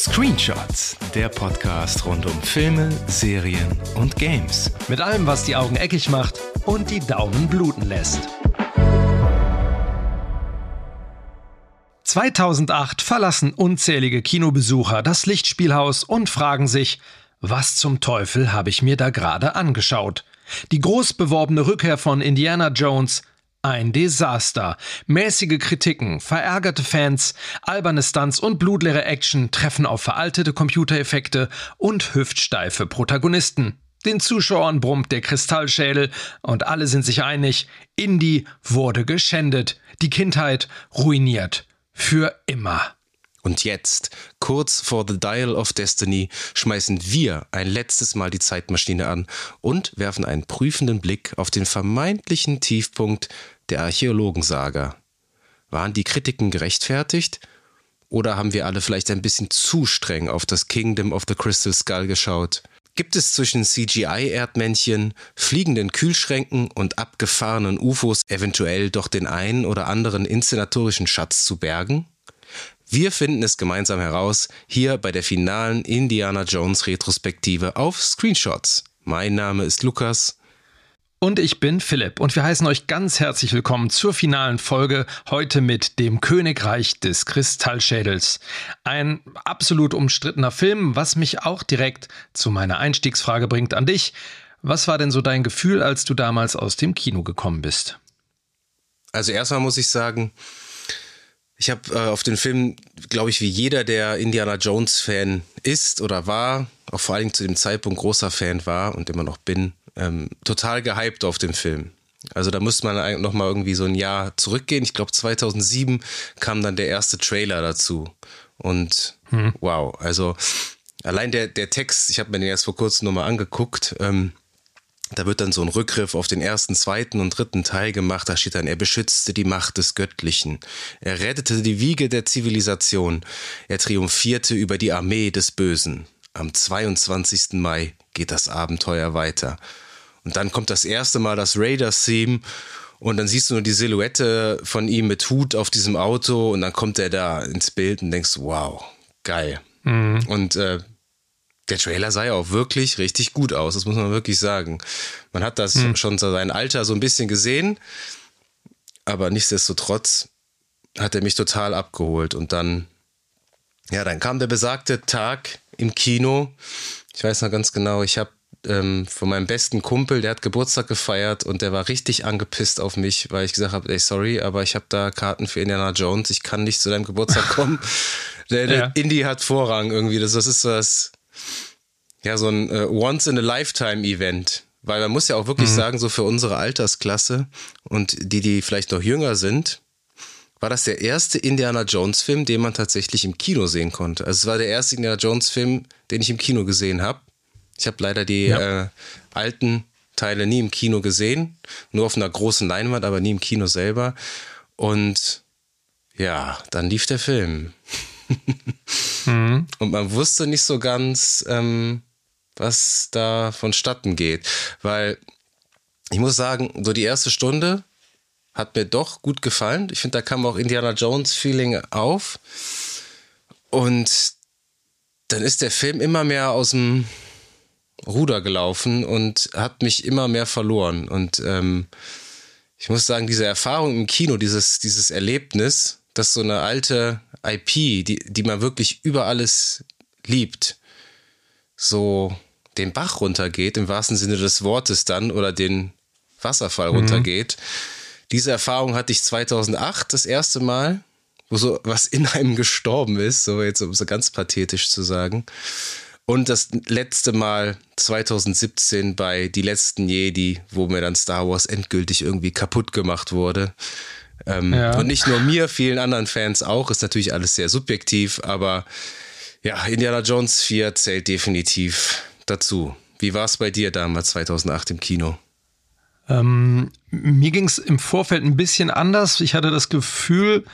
Screenshots, der Podcast rund um Filme, Serien und Games. Mit allem, was die Augen eckig macht und die Daumen bluten lässt. 2008 verlassen unzählige Kinobesucher das Lichtspielhaus und fragen sich, was zum Teufel habe ich mir da gerade angeschaut? Die groß beworbene Rückkehr von Indiana Jones ein Desaster. Mäßige Kritiken, verärgerte Fans, alberne Stunts und blutleere Action treffen auf veraltete Computereffekte und hüftsteife Protagonisten. Den Zuschauern brummt der Kristallschädel und alle sind sich einig, Indie wurde geschändet, die Kindheit ruiniert. Für immer. Und jetzt, kurz vor The Dial of Destiny, schmeißen wir ein letztes Mal die Zeitmaschine an und werfen einen prüfenden Blick auf den vermeintlichen Tiefpunkt der Archäologensaga. Waren die Kritiken gerechtfertigt? Oder haben wir alle vielleicht ein bisschen zu streng auf das Kingdom of the Crystal Skull geschaut? Gibt es zwischen CGI-Erdmännchen, fliegenden Kühlschränken und abgefahrenen UFOs eventuell doch den einen oder anderen inszenatorischen Schatz zu bergen? Wir finden es gemeinsam heraus, hier bei der finalen Indiana Jones Retrospektive auf Screenshots. Mein Name ist Lukas. Und ich bin Philipp und wir heißen euch ganz herzlich willkommen zur finalen Folge heute mit dem Königreich des Kristallschädels. Ein absolut umstrittener Film, was mich auch direkt zu meiner Einstiegsfrage bringt an dich. Was war denn so dein Gefühl, als du damals aus dem Kino gekommen bist? Also erstmal muss ich sagen, ich habe äh, auf den Film, glaube ich, wie jeder, der Indiana Jones-Fan ist oder war, auch vor allem zu dem Zeitpunkt großer Fan war und immer noch bin, ähm, total gehypt auf den Film. Also da müsste man noch mal irgendwie so ein Jahr zurückgehen. Ich glaube 2007 kam dann der erste Trailer dazu und hm. wow, also allein der der Text, ich habe mir den erst vor kurzem noch mal angeguckt. Ähm, da wird dann so ein Rückgriff auf den ersten, zweiten und dritten Teil gemacht. Da steht dann, er beschützte die Macht des Göttlichen. Er rettete die Wiege der Zivilisation. Er triumphierte über die Armee des Bösen. Am 22. Mai geht das Abenteuer weiter. Und dann kommt das erste Mal das Raiders-Theme und dann siehst du nur die Silhouette von ihm mit Hut auf diesem Auto und dann kommt er da ins Bild und denkst, wow, geil. Mhm. Und äh, der Trailer sah ja auch wirklich richtig gut aus, das muss man wirklich sagen. Man hat das hm. schon sein Alter so ein bisschen gesehen, aber nichtsdestotrotz hat er mich total abgeholt. Und dann, ja, dann kam der besagte Tag im Kino. Ich weiß noch ganz genau, ich habe ähm, von meinem besten Kumpel, der hat Geburtstag gefeiert und der war richtig angepisst auf mich, weil ich gesagt habe, ey, sorry, aber ich habe da Karten für Indiana Jones, ich kann nicht zu deinem Geburtstag kommen. der, der ja. Indie hat Vorrang irgendwie. Das, das ist was, ja, so ein äh, Once-in-a-Lifetime-Event. Weil man muss ja auch wirklich mhm. sagen, so für unsere Altersklasse und die, die vielleicht noch jünger sind, war das der erste Indiana Jones-Film, den man tatsächlich im Kino sehen konnte. Also es war der erste Indiana Jones-Film, den ich im Kino gesehen habe. Ich habe leider die ja. äh, alten Teile nie im Kino gesehen, nur auf einer großen Leinwand, aber nie im Kino selber. Und ja, dann lief der Film. Mhm. Und man wusste nicht so ganz, ähm, was da vonstatten geht. Weil ich muss sagen, so die erste Stunde hat mir doch gut gefallen. Ich finde, da kam auch Indiana Jones-Feeling auf. Und dann ist der Film immer mehr aus dem Ruder gelaufen und hat mich immer mehr verloren. Und ähm, ich muss sagen, diese Erfahrung im Kino, dieses, dieses Erlebnis, dass so eine alte IP, die, die man wirklich über alles liebt, so den Bach runtergeht, im wahrsten Sinne des Wortes dann, oder den Wasserfall mhm. runtergeht. Diese Erfahrung hatte ich 2008 das erste Mal, wo so was in einem gestorben ist, so jetzt um so ganz pathetisch zu sagen. Und das letzte Mal 2017 bei Die letzten Jedi, wo mir dann Star Wars endgültig irgendwie kaputt gemacht wurde. Ähm, ja. Und nicht nur mir, vielen anderen Fans auch, ist natürlich alles sehr subjektiv, aber ja, Indiana Jones 4 zählt definitiv dazu. Wie war es bei dir damals 2008 im Kino? Ähm, mir ging es im Vorfeld ein bisschen anders. Ich hatte das Gefühl,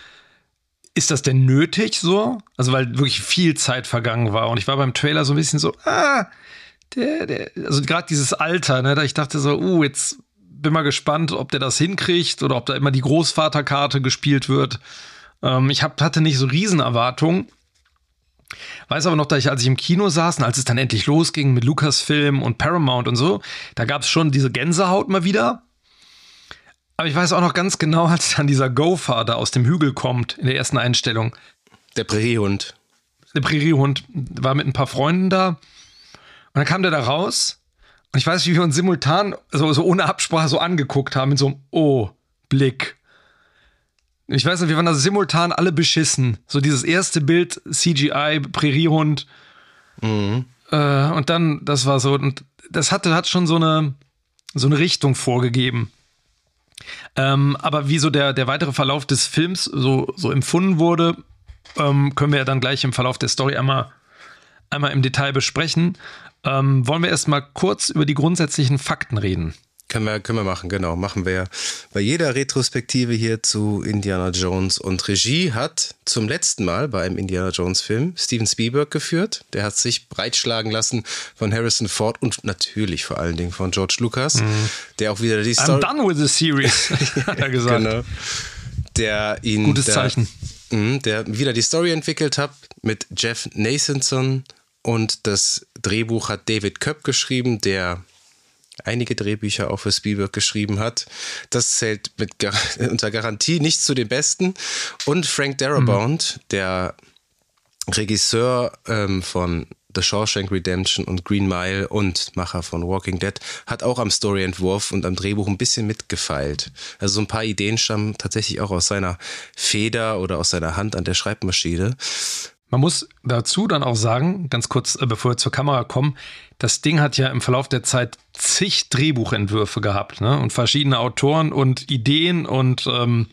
ist das denn nötig so? Also, weil wirklich viel Zeit vergangen war. Und ich war beim Trailer so ein bisschen so, ah, der, der, also gerade dieses Alter, ne, da ich dachte so, uh, jetzt bin mal gespannt, ob der das hinkriegt oder ob da immer die Großvaterkarte gespielt wird. Ähm, ich hab, hatte nicht so Riesenerwartungen. Weiß aber noch, dass ich, als ich im Kino saß und als es dann endlich losging mit Lucasfilm und Paramount und so, da gab es schon diese Gänsehaut mal wieder. Aber ich weiß auch noch ganz genau, als dann dieser da aus dem Hügel kommt in der ersten Einstellung. Der Präriehund. Der Präriehund war mit ein paar Freunden da. Und dann kam der da raus. Und ich weiß, wie wir uns simultan, so, so ohne Absprache, so angeguckt haben, mit so einem Oh-Blick. Ich weiß nicht, wir waren da simultan alle beschissen. So dieses erste Bild, CGI, Präriehund. Mhm. Äh, und dann, das war so, und das hatte, hat schon so eine, so eine Richtung vorgegeben. Ähm, aber wie so der, der weitere Verlauf des Films so, so empfunden wurde, ähm, können wir ja dann gleich im Verlauf der Story einmal, einmal im Detail besprechen. Ähm, wollen wir erstmal kurz über die grundsätzlichen Fakten reden? Können wir, können wir machen, genau. Machen wir ja bei jeder Retrospektive hier zu Indiana Jones. Und Regie hat zum letzten Mal bei einem Indiana Jones-Film Steven Spielberg geführt. Der hat sich breitschlagen lassen von Harrison Ford und natürlich vor allen Dingen von George Lucas, mhm. der auch wieder die Story. I'm done with the series, hat er gesagt. Genau. Der ihn. Gutes der, Zeichen. Mh, der wieder die Story entwickelt hat mit Jeff Nathanson und das Drehbuch hat David Köpp geschrieben, der einige Drehbücher auch für Spielberg geschrieben hat. Das zählt mit unter Garantie nicht zu den besten. Und Frank Darabont, mhm. der Regisseur ähm, von The Shawshank Redemption und Green Mile und Macher von Walking Dead, hat auch am Storyentwurf und am Drehbuch ein bisschen mitgefeilt. Also so ein paar Ideen stammen tatsächlich auch aus seiner Feder oder aus seiner Hand an der Schreibmaschine. Man muss dazu dann auch sagen, ganz kurz, äh, bevor wir zur Kamera kommen, das Ding hat ja im Verlauf der Zeit zig Drehbuchentwürfe gehabt ne? und verschiedene Autoren und Ideen und ähm,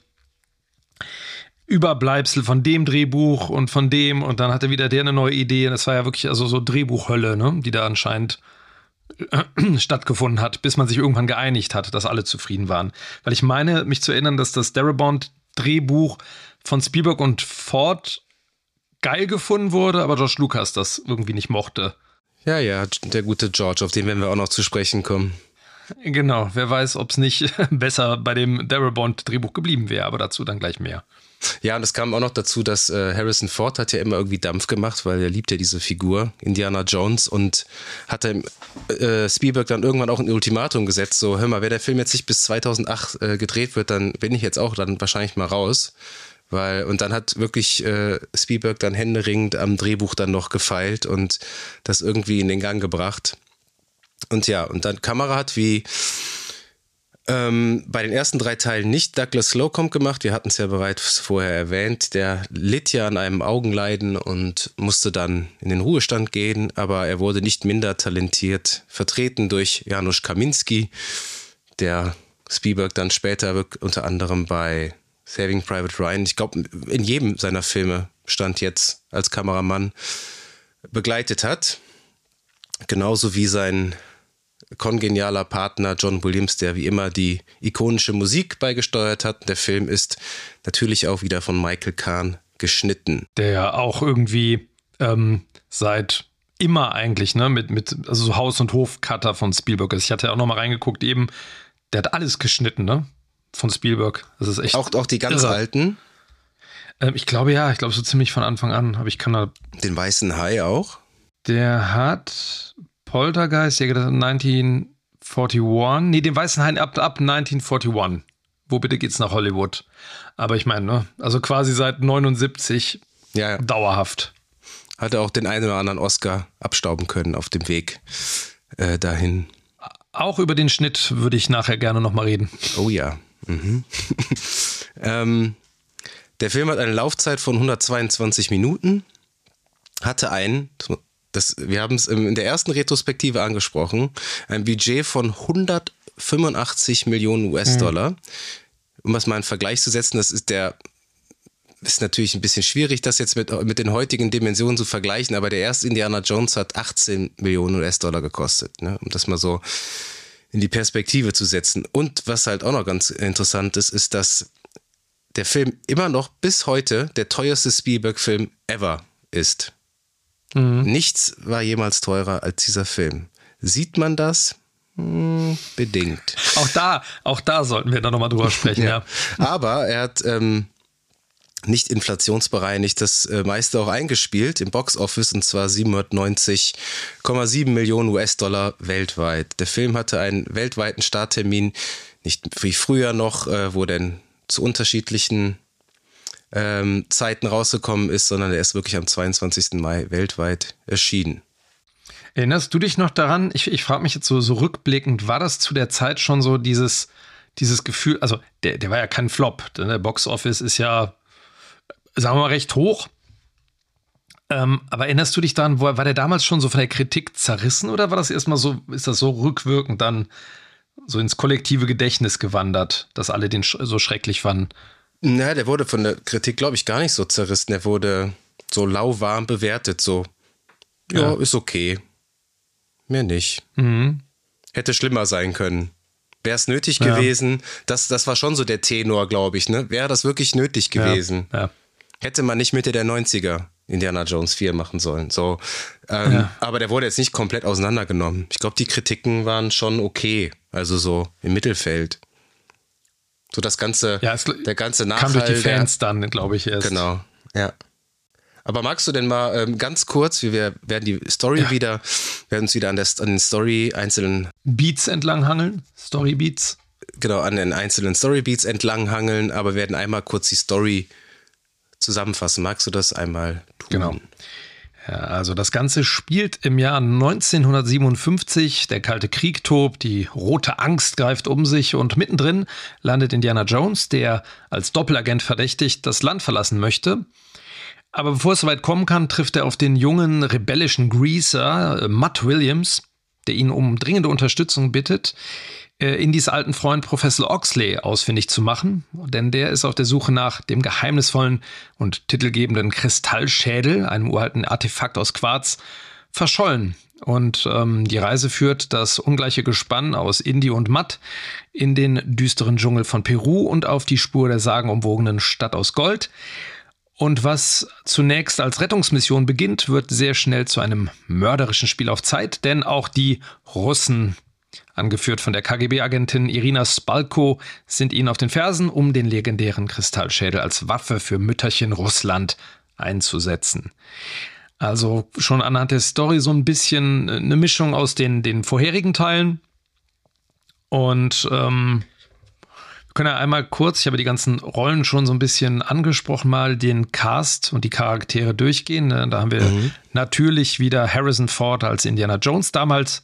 Überbleibsel von dem Drehbuch und von dem und dann hatte wieder der eine neue Idee. Das war ja wirklich also so Drehbuchhölle, ne? die da anscheinend äh, stattgefunden hat, bis man sich irgendwann geeinigt hat, dass alle zufrieden waren. Weil ich meine, mich zu erinnern, dass das Darabont-Drehbuch von Spielberg und Ford geil gefunden wurde, aber George Lucas das irgendwie nicht mochte. Ja, ja, der gute George, auf den werden wir auch noch zu sprechen kommen. Genau, wer weiß, ob es nicht besser bei dem Darabont-Drehbuch geblieben wäre, aber dazu dann gleich mehr. Ja, und es kam auch noch dazu, dass äh, Harrison Ford hat ja immer irgendwie Dampf gemacht, weil er liebt ja diese Figur, Indiana Jones, und hat äh, Spielberg dann irgendwann auch ein Ultimatum gesetzt, so, hör mal, wenn der Film jetzt nicht bis 2008 äh, gedreht wird, dann bin ich jetzt auch dann wahrscheinlich mal raus. Weil, und dann hat wirklich äh, Spielberg dann händeringend am Drehbuch dann noch gefeilt und das irgendwie in den Gang gebracht. Und ja, und dann Kamera hat wie ähm, bei den ersten drei Teilen nicht Douglas Slocum gemacht. Wir hatten es ja bereits vorher erwähnt. Der litt ja an einem Augenleiden und musste dann in den Ruhestand gehen, aber er wurde nicht minder talentiert, vertreten durch Janusz Kaminski, der Spielberg dann später unter anderem bei Saving Private Ryan, ich glaube, in jedem seiner Filme stand jetzt als Kameramann begleitet hat. Genauso wie sein kongenialer Partner John Williams, der wie immer die ikonische Musik beigesteuert hat. Der Film ist natürlich auch wieder von Michael Kahn geschnitten. Der ja auch irgendwie ähm, seit immer eigentlich, ne, mit, mit, also so Haus- und Hof-Cutter von Spielberg ist. Ich hatte ja auch noch mal reingeguckt, eben, der hat alles geschnitten, ne? Von Spielberg. Das ist echt. Auch, auch die ganz irre. alten? Ähm, ich glaube ja, ich glaube so ziemlich von Anfang an. Aber ich kann da. Den weißen Hai auch? Der hat Poltergeist, ja, 1941. Nee, den weißen Hai ab, ab 1941. Wo bitte geht's nach Hollywood? Aber ich meine, ne? Also quasi seit 79 ja, ja. dauerhaft. Hatte auch den einen oder anderen Oscar abstauben können auf dem Weg äh, dahin. Auch über den Schnitt würde ich nachher gerne nochmal reden. Oh ja. Mhm. ähm, der Film hat eine Laufzeit von 122 Minuten, hatte ein, das, wir haben es in der ersten Retrospektive angesprochen, ein Budget von 185 Millionen US-Dollar. Mhm. Um das mal in Vergleich zu setzen, das ist der ist natürlich ein bisschen schwierig, das jetzt mit, mit den heutigen Dimensionen zu vergleichen, aber der erste Indiana Jones hat 18 Millionen US-Dollar gekostet, ne? um das mal so in die Perspektive zu setzen. Und was halt auch noch ganz interessant ist, ist, dass der Film immer noch bis heute der teuerste Spielberg-Film ever ist. Mhm. Nichts war jemals teurer als dieser Film. Sieht man das? Hm, bedingt. Auch da, auch da sollten wir da nochmal drüber sprechen, ja. ja. Aber er hat ähm, nicht inflationsbereinigt das äh, meiste auch eingespielt im Boxoffice und zwar 790,7 Millionen US-Dollar weltweit. Der Film hatte einen weltweiten Starttermin, nicht wie früher noch, äh, wo denn zu unterschiedlichen ähm, Zeiten rausgekommen ist, sondern er ist wirklich am 22. Mai weltweit erschienen. Erinnerst du dich noch daran? Ich, ich frage mich jetzt so, so rückblickend, war das zu der Zeit schon so dieses, dieses Gefühl, also der, der war ja kein Flop, denn der Box Office ist ja, sagen wir mal, recht hoch. Ähm, aber erinnerst du dich daran, war der damals schon so von der Kritik zerrissen oder war das erstmal so, ist das so rückwirkend dann so ins kollektive Gedächtnis gewandert, dass alle den so schrecklich fanden? Na, der wurde von der Kritik, glaube ich, gar nicht so zerrissen. Der wurde so lauwarm bewertet, so. Ja, ja. ist okay. Mehr nicht. Mhm. Hätte schlimmer sein können. Wäre es nötig ja. gewesen, das, das war schon so der Tenor, glaube ich, ne? Wäre das wirklich nötig gewesen? Ja. Hätte man nicht Mitte der 90er Indiana Jones 4 machen sollen. So, ähm, Aber der wurde jetzt nicht komplett auseinandergenommen. Ich glaube, die Kritiken waren schon okay. Also so im Mittelfeld. So das ganze, ja, der ganze Nachhall. Kam durch die Fans der, dann, glaube ich, erst. Genau, ja. Aber magst du denn mal ähm, ganz kurz, wir werden die Story ja. wieder, werden uns wieder an, der, an den Story einzelnen Beats entlanghangeln, Story Beats. Genau, an den einzelnen Story Beats entlanghangeln, aber werden einmal kurz die Story zusammenfassen. Magst du das einmal tun? Genau. Ja, also das Ganze spielt im Jahr 1957. Der Kalte Krieg tobt, die rote Angst greift um sich und mittendrin landet Indiana Jones, der als Doppelagent verdächtigt das Land verlassen möchte. Aber bevor es soweit kommen kann, trifft er auf den jungen rebellischen Greaser, äh, Matt Williams, der ihn um dringende Unterstützung bittet. Äh, Indies alten Freund Professor Oxley ausfindig zu machen, denn der ist auf der Suche nach dem geheimnisvollen und titelgebenden Kristallschädel, einem uralten Artefakt aus Quarz, verschollen. Und ähm, die Reise führt das ungleiche Gespann aus Indy und Matt in den düsteren Dschungel von Peru und auf die Spur der sagenumwogenen Stadt aus Gold. Und was zunächst als Rettungsmission beginnt, wird sehr schnell zu einem mörderischen Spiel auf Zeit, denn auch die Russen angeführt von der KGB-Agentin Irina Spalko, sind ihnen auf den Fersen, um den legendären Kristallschädel als Waffe für Mütterchen Russland einzusetzen. Also schon anhand der Story so ein bisschen eine Mischung aus den, den vorherigen Teilen. Und ähm, wir können ja einmal kurz, ich habe die ganzen Rollen schon so ein bisschen angesprochen, mal den Cast und die Charaktere durchgehen. Ne? Da haben wir mhm. natürlich wieder Harrison Ford als Indiana Jones damals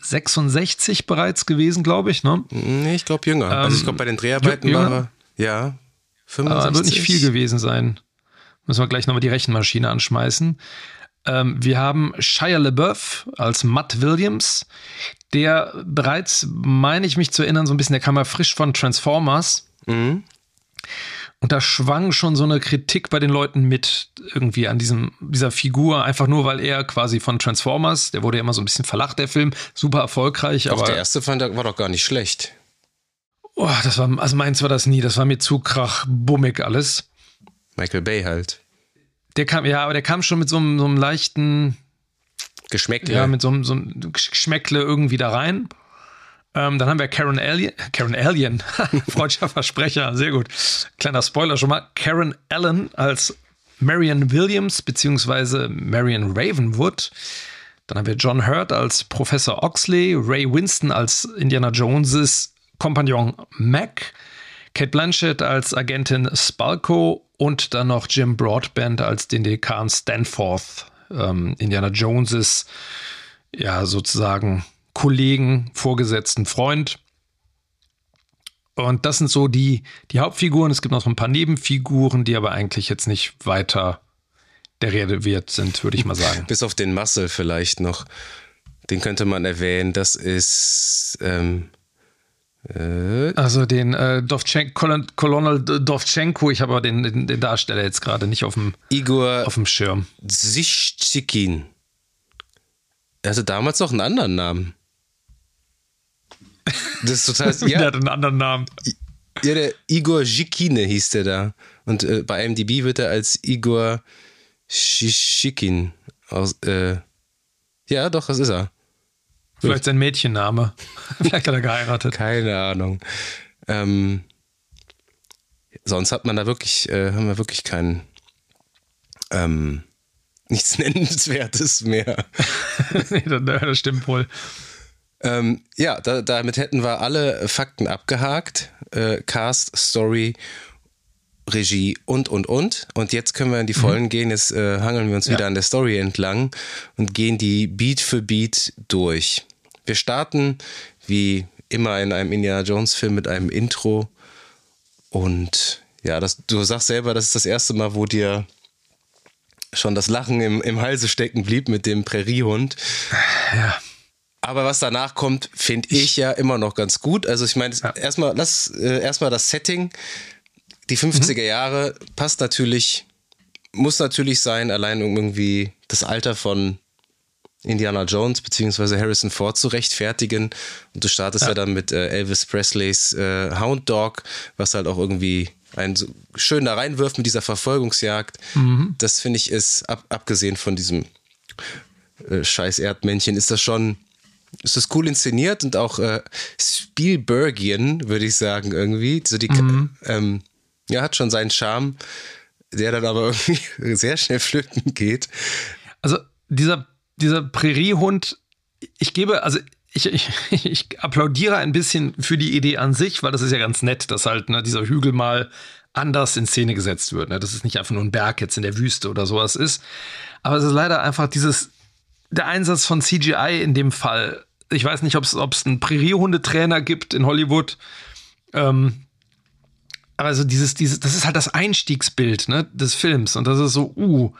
66 bereits gewesen, glaube ich, ne? Nee, ich glaube jünger. Ähm, also ich glaube bei den Dreharbeiten jünger? war er, ja, 65. Aber wird nicht viel gewesen sein. Müssen wir gleich nochmal die Rechenmaschine anschmeißen. Ähm, wir haben Shia LeBeouf als Matt Williams, der bereits, meine ich mich zu erinnern, so ein bisschen, der kam ja frisch von Transformers. Mhm. Und da schwang schon so eine Kritik bei den Leuten mit irgendwie an diesem, dieser Figur, einfach nur, weil er quasi von Transformers, der wurde ja immer so ein bisschen verlacht, der Film, super erfolgreich. Doch, aber der erste fand, war doch gar nicht schlecht. Oh, das war, also meins war das nie, das war mir zu krachbummig alles. Michael Bay halt. Der kam, ja, aber der kam schon mit so einem, so einem leichten Geschmäckle. Ja, mit so einem, so einem Geschmäckle irgendwie da rein. Ähm, dann haben wir Karen Alien, Karen Alien, freudscher Versprecher, sehr gut. Kleiner Spoiler schon mal. Karen Allen als Marion Williams beziehungsweise Marion Ravenwood. Dann haben wir John Hurt als Professor Oxley, Ray Winston als Indiana Joneses Kompagnon Mac, Kate Blanchett als Agentin Spalko und dann noch Jim Broadbent als den Dekan Stanforth, ähm, Indiana Joneses, ja, sozusagen Kollegen, Vorgesetzten, Freund. Und das sind so die, die Hauptfiguren. Es gibt noch ein paar Nebenfiguren, die aber eigentlich jetzt nicht weiter der Rede wert sind, würde ich mal sagen. Bis auf den Muscle vielleicht noch. Den könnte man erwähnen. Das ist. Ähm, äh also den äh, Dovchenko, Colonel Dovchenko, ich habe aber den, den, den, Darsteller jetzt gerade nicht auf dem, Igor auf dem Schirm. Sichtsikin. Er hatte damals noch einen anderen Namen. Das ist total. ja, der hat einen anderen Namen. Ja, der Igor Zhikine hieß der da. Und äh, bei IMDb wird er als Igor Shishikin aus. Äh, ja, doch, das ist er. Vielleicht sein Mädchenname. Vielleicht hat er geheiratet. Keine Ahnung. Ähm, sonst hat man da wirklich, äh, haben wir wirklich keinen, ähm, nichts Nennenswertes mehr. nee, das stimmt wohl. Ähm, ja, da, damit hätten wir alle Fakten abgehakt. Äh, Cast, Story, Regie und, und, und. Und jetzt können wir in die mhm. Vollen mhm. gehen. Jetzt äh, hangeln wir uns ja. wieder an der Story entlang und gehen die Beat für Beat durch. Wir starten wie immer in einem Indiana Jones Film mit einem Intro. Und ja, das, du sagst selber, das ist das erste Mal, wo dir schon das Lachen im, im Halse stecken blieb mit dem Präriehund. Ja. Aber was danach kommt, finde ich ja immer noch ganz gut. Also ich meine, ja. erstmal lass äh, erstmal das Setting. Die 50er mhm. Jahre passt natürlich, muss natürlich sein, allein um irgendwie das Alter von Indiana Jones bzw. Harrison Ford zu rechtfertigen. Und du startest ja, ja dann mit äh, Elvis Presleys äh, Hound Dog, was halt auch irgendwie einen so schön da reinwirft mit dieser Verfolgungsjagd. Mhm. Das finde ich ist, ab, abgesehen von diesem äh, scheiß Erdmännchen, ist das schon, ist das cool inszeniert und auch äh, Spielbergian, würde ich sagen, irgendwie. So die, mhm. ähm, ja, hat schon seinen Charme, der dann aber irgendwie sehr schnell flöten geht. Also dieser, dieser Präriehund, ich gebe, also ich, ich, ich applaudiere ein bisschen für die Idee an sich, weil das ist ja ganz nett, dass halt ne, dieser Hügel mal anders in Szene gesetzt wird. Ne? Dass es nicht einfach nur ein Berg jetzt in der Wüste oder sowas ist. Aber es ist leider einfach dieses, der Einsatz von CGI in dem Fall. Ich weiß nicht, ob es einen Präriehundetrainer gibt in Hollywood. Ähm, aber also dieses, dieses, das ist halt das Einstiegsbild ne, des Films. Und das ist so, uh.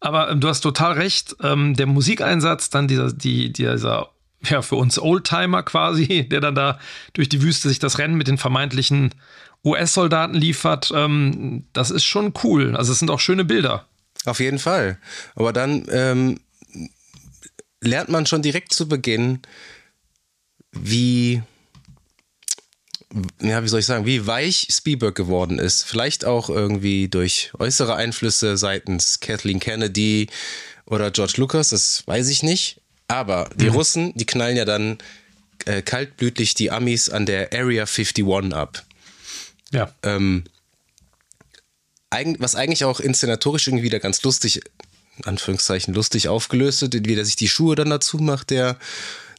Aber ähm, du hast total recht. Ähm, der Musikeinsatz, dann dieser, die, dieser ja, für uns Oldtimer quasi, der dann da durch die Wüste sich das Rennen mit den vermeintlichen US-Soldaten liefert, ähm, das ist schon cool. Also es sind auch schöne Bilder. Auf jeden Fall. Aber dann ähm, lernt man schon direkt zu Beginn, wie, ja, wie soll ich sagen, wie weich Spielberg geworden ist. Vielleicht auch irgendwie durch äußere Einflüsse seitens Kathleen Kennedy oder George Lucas, das weiß ich nicht. Aber die mhm. Russen, die knallen ja dann äh, kaltblütig die Amis an der Area 51 ab. Ja. Ähm, was eigentlich auch inszenatorisch irgendwie wieder ganz lustig, in Anführungszeichen lustig aufgelöst wird, wie der sich die Schuhe dann dazu macht, der,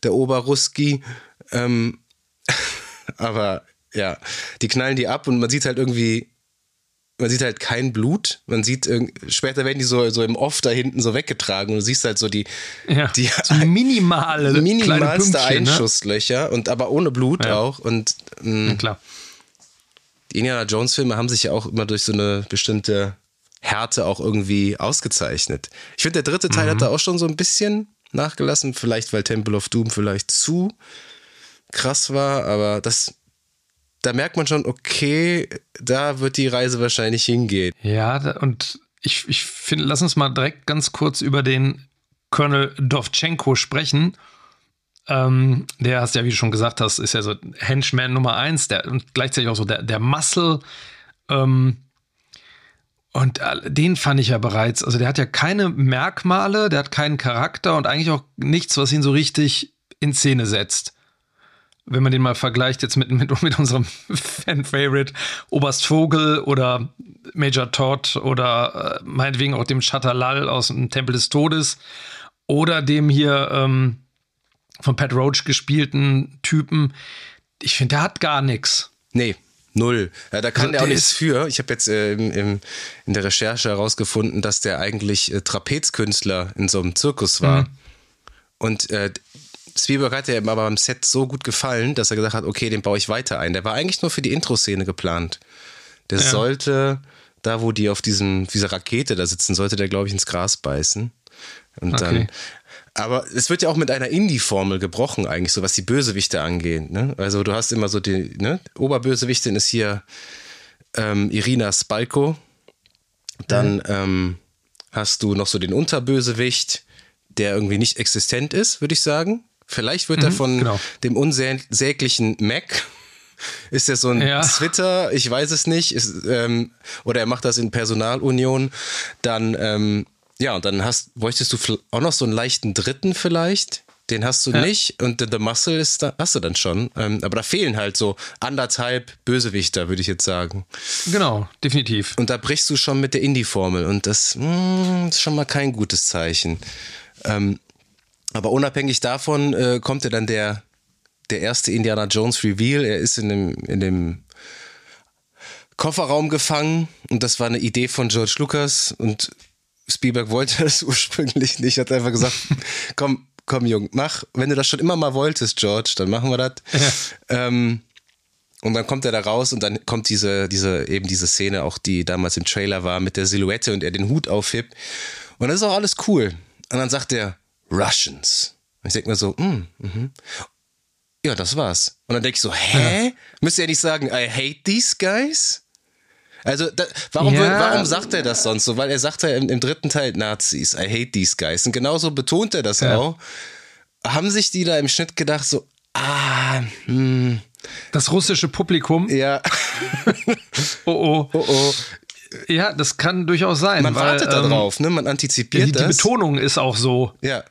der Oberruski. Ähm, aber ja, die knallen die ab und man sieht halt irgendwie man sieht halt kein Blut. Man sieht, später werden die so, so im Off da hinten so weggetragen und du siehst halt so die, ja, die so minimale, minimalste ne? Einschusslöcher ne? und aber ohne Blut ja. auch. Und mh, ja, klar. Die Indiana Jones Filme haben sich ja auch immer durch so eine bestimmte Härte auch irgendwie ausgezeichnet. Ich finde, der dritte Teil mhm. hat da auch schon so ein bisschen nachgelassen, vielleicht weil Temple of Doom vielleicht zu krass war, aber das da merkt man schon, okay, da wird die Reise wahrscheinlich hingehen. Ja, und ich, ich finde, lass uns mal direkt ganz kurz über den Colonel Dovchenko sprechen. Ähm, der hast ja, wie du schon gesagt hast, ist ja so Henchman Nummer eins der, und gleichzeitig auch so der, der Muscle. Ähm, und den fand ich ja bereits, also der hat ja keine Merkmale, der hat keinen Charakter und eigentlich auch nichts, was ihn so richtig in Szene setzt. Wenn man den mal vergleicht jetzt mit, mit, mit unserem Fan-Favorite Oberst Vogel oder Major Todd oder äh, meinetwegen auch dem Shatalal aus dem Tempel des Todes oder dem hier ähm, von Pat Roach gespielten Typen, ich finde, der hat gar nichts. Nee, null. Ja, da kann also, der auch nichts für. Ich habe jetzt äh, im, im, in der Recherche herausgefunden, dass der eigentlich äh, Trapezkünstler in so einem Zirkus war. Mhm. Und äh, Spielberg hat ja aber beim Set so gut gefallen, dass er gesagt hat, okay, den baue ich weiter ein. Der war eigentlich nur für die Intro-Szene geplant. Der ja. sollte, da wo die auf diesem, dieser Rakete da sitzen, sollte der, glaube ich, ins Gras beißen. Und okay. dann. Aber es wird ja auch mit einer Indie-Formel gebrochen, eigentlich, so was die Bösewichte angeht. Ne? Also du hast immer so die, ne? Oberbösewichtin ist hier ähm, Irina Spalko. Dann mhm. ähm, hast du noch so den Unterbösewicht, der irgendwie nicht existent ist, würde ich sagen. Vielleicht wird mhm, er von genau. dem unsäglichen Mac ist er so ein ja. Twitter? Ich weiß es nicht. Ist, ähm, oder er macht das in Personalunion. Dann, ähm, ja, und dann hast, bräuchtest du auch noch so einen leichten Dritten vielleicht. Den hast du ja. nicht und The, Muscle ist da, hast du dann schon. Ähm, aber da fehlen halt so anderthalb Bösewichter, würde ich jetzt sagen. Genau, definitiv. Und da brichst du schon mit der Indie-Formel und das mh, hm, ist schon mal kein gutes Zeichen. Ähm, aber unabhängig davon äh, kommt ja dann der, der erste Indiana Jones Reveal. Er ist in dem, in dem Kofferraum gefangen und das war eine Idee von George Lucas und Spielberg wollte das ursprünglich nicht. Hat einfach gesagt, komm, komm, Jung, mach, wenn du das schon immer mal wolltest, George, dann machen wir das. Ja. Ähm, und dann kommt er da raus und dann kommt diese, diese, eben diese Szene, auch die damals im Trailer war, mit der Silhouette und er den Hut aufhebt. Und das ist auch alles cool. Und dann sagt er, Russians. Und ich denke mir so, mm, mm ja, das war's. Und dann denke ich so, hä? Ja. Müsste er nicht sagen, I hate these guys? Also, da, warum, ja. warum sagt er das sonst so? Weil er sagt ja im, im, dritten Teil Nazis, I hate these guys. Und genauso betont er das ja. auch. Haben sich die da im Schnitt gedacht, so, ah, hm. Das russische Publikum. Ja. oh oh. Oh oh. Ja, das kann durchaus sein. Man weil, wartet ähm, darauf, ne? Man antizipiert die, das. Die Betonung ist auch so. Ja.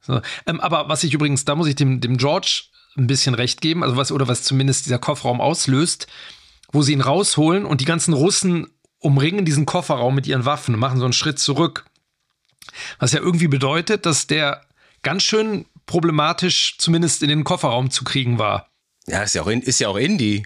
So. Ähm, aber was ich übrigens, da muss ich dem, dem George ein bisschen recht geben, also was, oder was zumindest dieser Kofferraum auslöst, wo sie ihn rausholen und die ganzen Russen umringen diesen Kofferraum mit ihren Waffen und machen so einen Schritt zurück. Was ja irgendwie bedeutet, dass der ganz schön problematisch zumindest in den Kofferraum zu kriegen war. Ja, ist ja auch, in, ist ja auch Indie.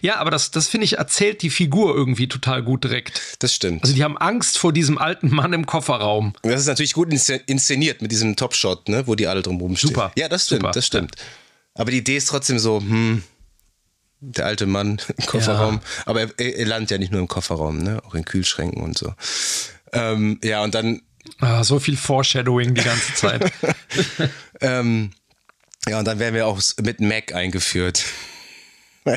Ja, aber das, das finde ich, erzählt die Figur irgendwie total gut direkt. Das stimmt. Also die haben Angst vor diesem alten Mann im Kofferraum. Das ist natürlich gut inszeniert mit diesem Topshot, ne, wo die alle drum rumstehen. Super. Ja, das stimmt, Super. das stimmt. Aber die Idee ist trotzdem so, hm, der alte Mann im Kofferraum. Ja. Aber er, er, landet ja nicht nur im Kofferraum, ne? auch in Kühlschränken und so. Ähm, ja, und dann. Ah, so viel Foreshadowing die ganze Zeit. ähm, ja, und dann werden wir auch mit Mac eingeführt.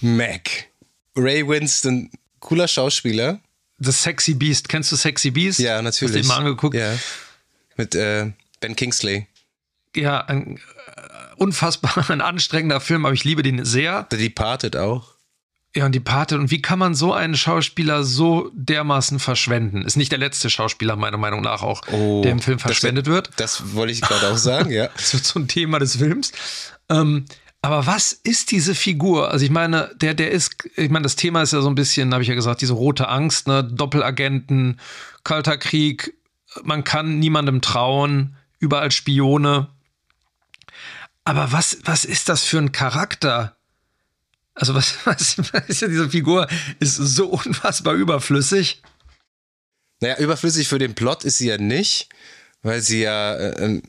Mac. Ray Winston, cooler Schauspieler. The Sexy Beast. Kennst du Sexy Beast? Ja, natürlich. Hast du mal angeguckt? Ja. Mit äh, Ben Kingsley. Ja, ein unfassbar ein anstrengender Film, aber ich liebe den sehr. The Departed auch. Ja, und Departed. Und wie kann man so einen Schauspieler so dermaßen verschwenden? Ist nicht der letzte Schauspieler, meiner Meinung nach, auch, oh, der im Film verschwendet das, wird. Das wollte ich gerade auch sagen, ja. so zum Thema des Films. Ähm, aber was ist diese Figur? Also ich meine, der, der ist, ich meine, das Thema ist ja so ein bisschen, habe ich ja gesagt, diese rote Angst, ne? Doppelagenten, Kalter Krieg, man kann niemandem trauen, überall Spione. Aber was, was ist das für ein Charakter? Also, was, was, was ist ja diese Figur? Ist so unfassbar überflüssig. Naja, überflüssig für den Plot ist sie ja nicht, weil sie ja äh, ähm,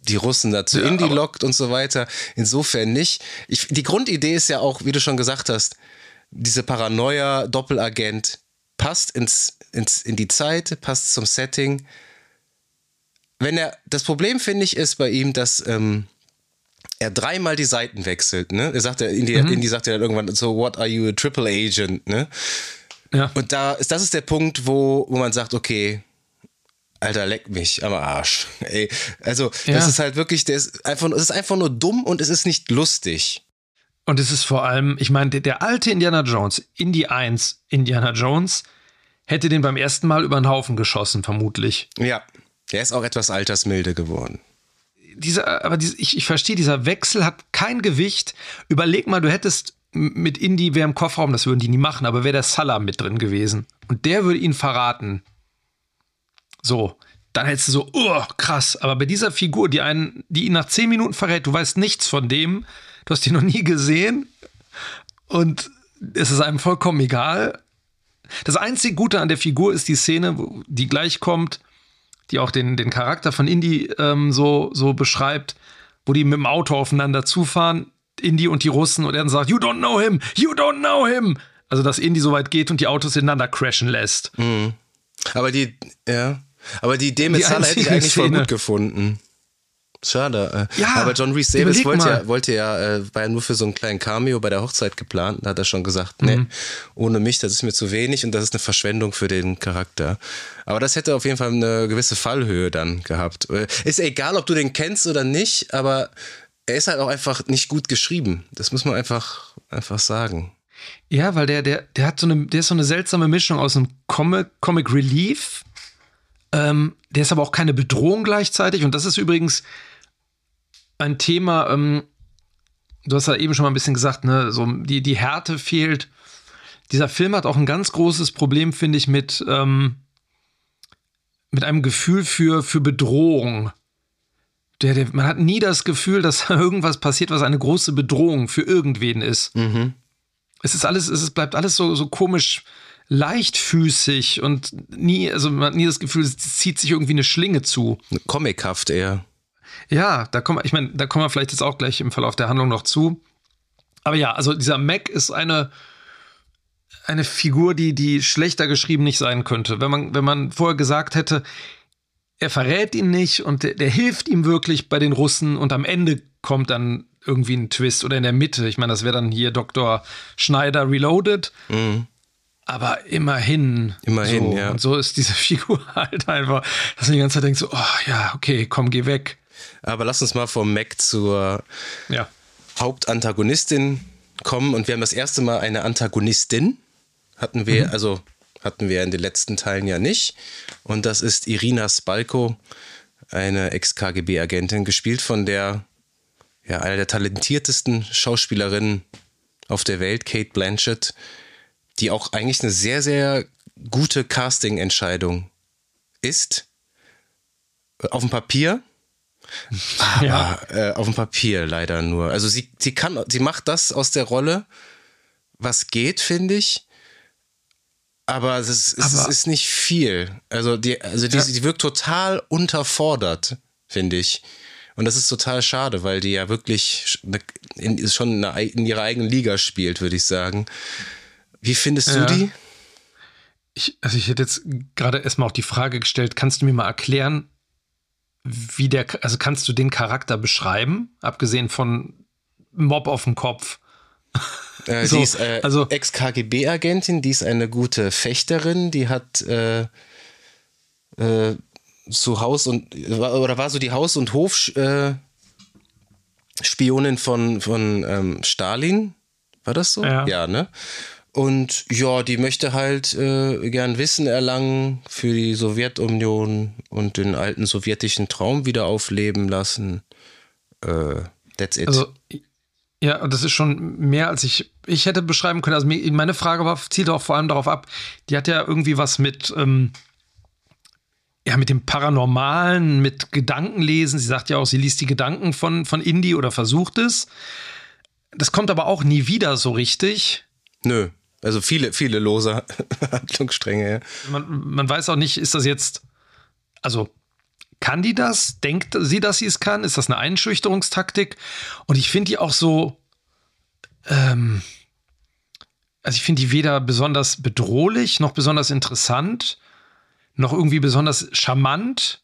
die Russen dazu ja, Indie lockt und so weiter. Insofern nicht. Ich, die Grundidee ist ja auch, wie du schon gesagt hast, diese Paranoia, Doppelagent passt ins, ins, in die Zeit, passt zum Setting. Wenn er, das Problem finde ich ist bei ihm, dass ähm, er dreimal die Seiten wechselt, ne? Er sagt ja, Indy, mhm. Indy sagt ja dann irgendwann so, what are you a triple agent, ne? Ja. Und da ist, das ist der Punkt, wo, wo man sagt, okay, Alter, leck mich am Arsch. Ey, also, ja. das ist halt wirklich, der ist einfach, es ist einfach nur dumm und es ist nicht lustig. Und es ist vor allem, ich meine, der, der alte Indiana Jones, Indie 1, Indiana Jones, hätte den beim ersten Mal über den Haufen geschossen, vermutlich. Ja, der ist auch etwas altersmilde geworden dieser, aber diese, ich, ich verstehe, dieser Wechsel hat kein Gewicht. Überleg mal, du hättest mit Indy, wer im Kofferraum, das würden die nie machen, aber wäre der Salah mit drin gewesen. Und der würde ihn verraten. So, dann hättest du so, oh, krass. Aber bei dieser Figur, die einen, die ihn nach zehn Minuten verrät, du weißt nichts von dem, du hast ihn noch nie gesehen und es ist einem vollkommen egal. Das einzige Gute an der Figur ist die Szene, die gleich kommt, die auch den, den Charakter von Indy ähm, so, so beschreibt, wo die mit dem Auto aufeinander zufahren, Indy und die Russen, und er dann sagt, You don't know him, you don't know him. Also, dass Indy so weit geht und die Autos ineinander crashen lässt. Mhm. Aber die, ja, aber die Idee mit die Salah hätte ich eigentlich Szene. voll gut gefunden. Schade. Äh. Ja, aber John Reese Davis wollte ja, wollte ja, äh, war ja nur für so einen kleinen Cameo bei der Hochzeit geplant. Da hat er schon gesagt, mhm. nee, ohne mich, das ist mir zu wenig und das ist eine Verschwendung für den Charakter. Aber das hätte auf jeden Fall eine gewisse Fallhöhe dann gehabt. Äh, ist egal, ob du den kennst oder nicht, aber er ist halt auch einfach nicht gut geschrieben. Das muss man einfach, einfach sagen. Ja, weil der, der, der hat so eine, der ist so eine seltsame Mischung aus einem Comic, Comic Relief. Ähm, der ist aber auch keine Bedrohung gleichzeitig. Und das ist übrigens ein Thema, ähm, du hast ja eben schon mal ein bisschen gesagt, ne, so die, die Härte fehlt. Dieser Film hat auch ein ganz großes Problem, finde ich, mit, ähm, mit einem Gefühl für, für Bedrohung. Der, der, man hat nie das Gefühl, dass irgendwas passiert, was eine große Bedrohung für irgendwen ist. Mhm. Es ist alles, es bleibt alles so, so komisch leichtfüßig und nie, also man hat nie das Gefühl, es zieht sich irgendwie eine Schlinge zu. Comichaft eher. Ja, da kommen, ich meine, da kommen wir vielleicht jetzt auch gleich im Verlauf der Handlung noch zu. Aber ja, also dieser Mac ist eine, eine Figur, die, die schlechter geschrieben nicht sein könnte. Wenn man, wenn man vorher gesagt hätte, er verrät ihn nicht und der, der hilft ihm wirklich bei den Russen und am Ende kommt dann irgendwie ein Twist oder in der Mitte. Ich meine, das wäre dann hier Dr. Schneider Reloaded. Mhm. Aber immerhin. Immerhin, so. ja. Und so ist diese Figur halt einfach, dass man die ganze Zeit denkt so, oh ja, okay, komm, geh weg. Aber lass uns mal vom Mac zur ja. Hauptantagonistin kommen. Und wir haben das erste Mal eine Antagonistin. Hatten wir, mhm. also hatten wir in den letzten Teilen ja nicht. Und das ist Irina Spalko, eine Ex-KGB-Agentin, gespielt von der, ja, einer der talentiertesten Schauspielerinnen auf der Welt, Kate Blanchett, die auch eigentlich eine sehr, sehr gute Casting-Entscheidung ist. Auf dem Papier aber ja. äh, auf dem Papier leider nur. Also sie, sie kann, sie macht das aus der Rolle, was geht, finde ich. Aber es ist, aber es ist nicht viel. Also die, also die, ja. die wirkt total unterfordert, finde ich. Und das ist total schade, weil die ja wirklich in, schon in ihrer eigenen Liga spielt, würde ich sagen. Wie findest ja. du die? Ich, also ich hätte jetzt gerade erstmal auch die Frage gestellt, kannst du mir mal erklären, wie der, also kannst du den Charakter beschreiben, abgesehen von Mob auf dem Kopf? Äh, so, die ist äh, also, Ex-KGB-Agentin, die ist eine gute Fechterin, die hat äh, äh, so Haus und oder war so die Haus- und Hofspionin äh, von, von ähm, Stalin. War das so? Ja, ja ne? Und ja, die möchte halt äh, gern Wissen erlangen für die Sowjetunion und den alten sowjetischen Traum wieder aufleben lassen. Äh, that's it. Also, ja, das ist schon mehr, als ich, ich hätte beschreiben können. Also meine Frage war, zielt auch vor allem darauf ab, die hat ja irgendwie was mit, ähm, ja, mit dem Paranormalen, mit Gedankenlesen. Sie sagt ja auch, sie liest die Gedanken von, von Indie oder versucht es. Das kommt aber auch nie wieder so richtig. Nö. Also viele, viele lose Handlungsstränge. Man, man weiß auch nicht, ist das jetzt, also kann die das? Denkt sie, dass sie es kann? Ist das eine Einschüchterungstaktik? Und ich finde die auch so, ähm, also ich finde die weder besonders bedrohlich, noch besonders interessant, noch irgendwie besonders charmant.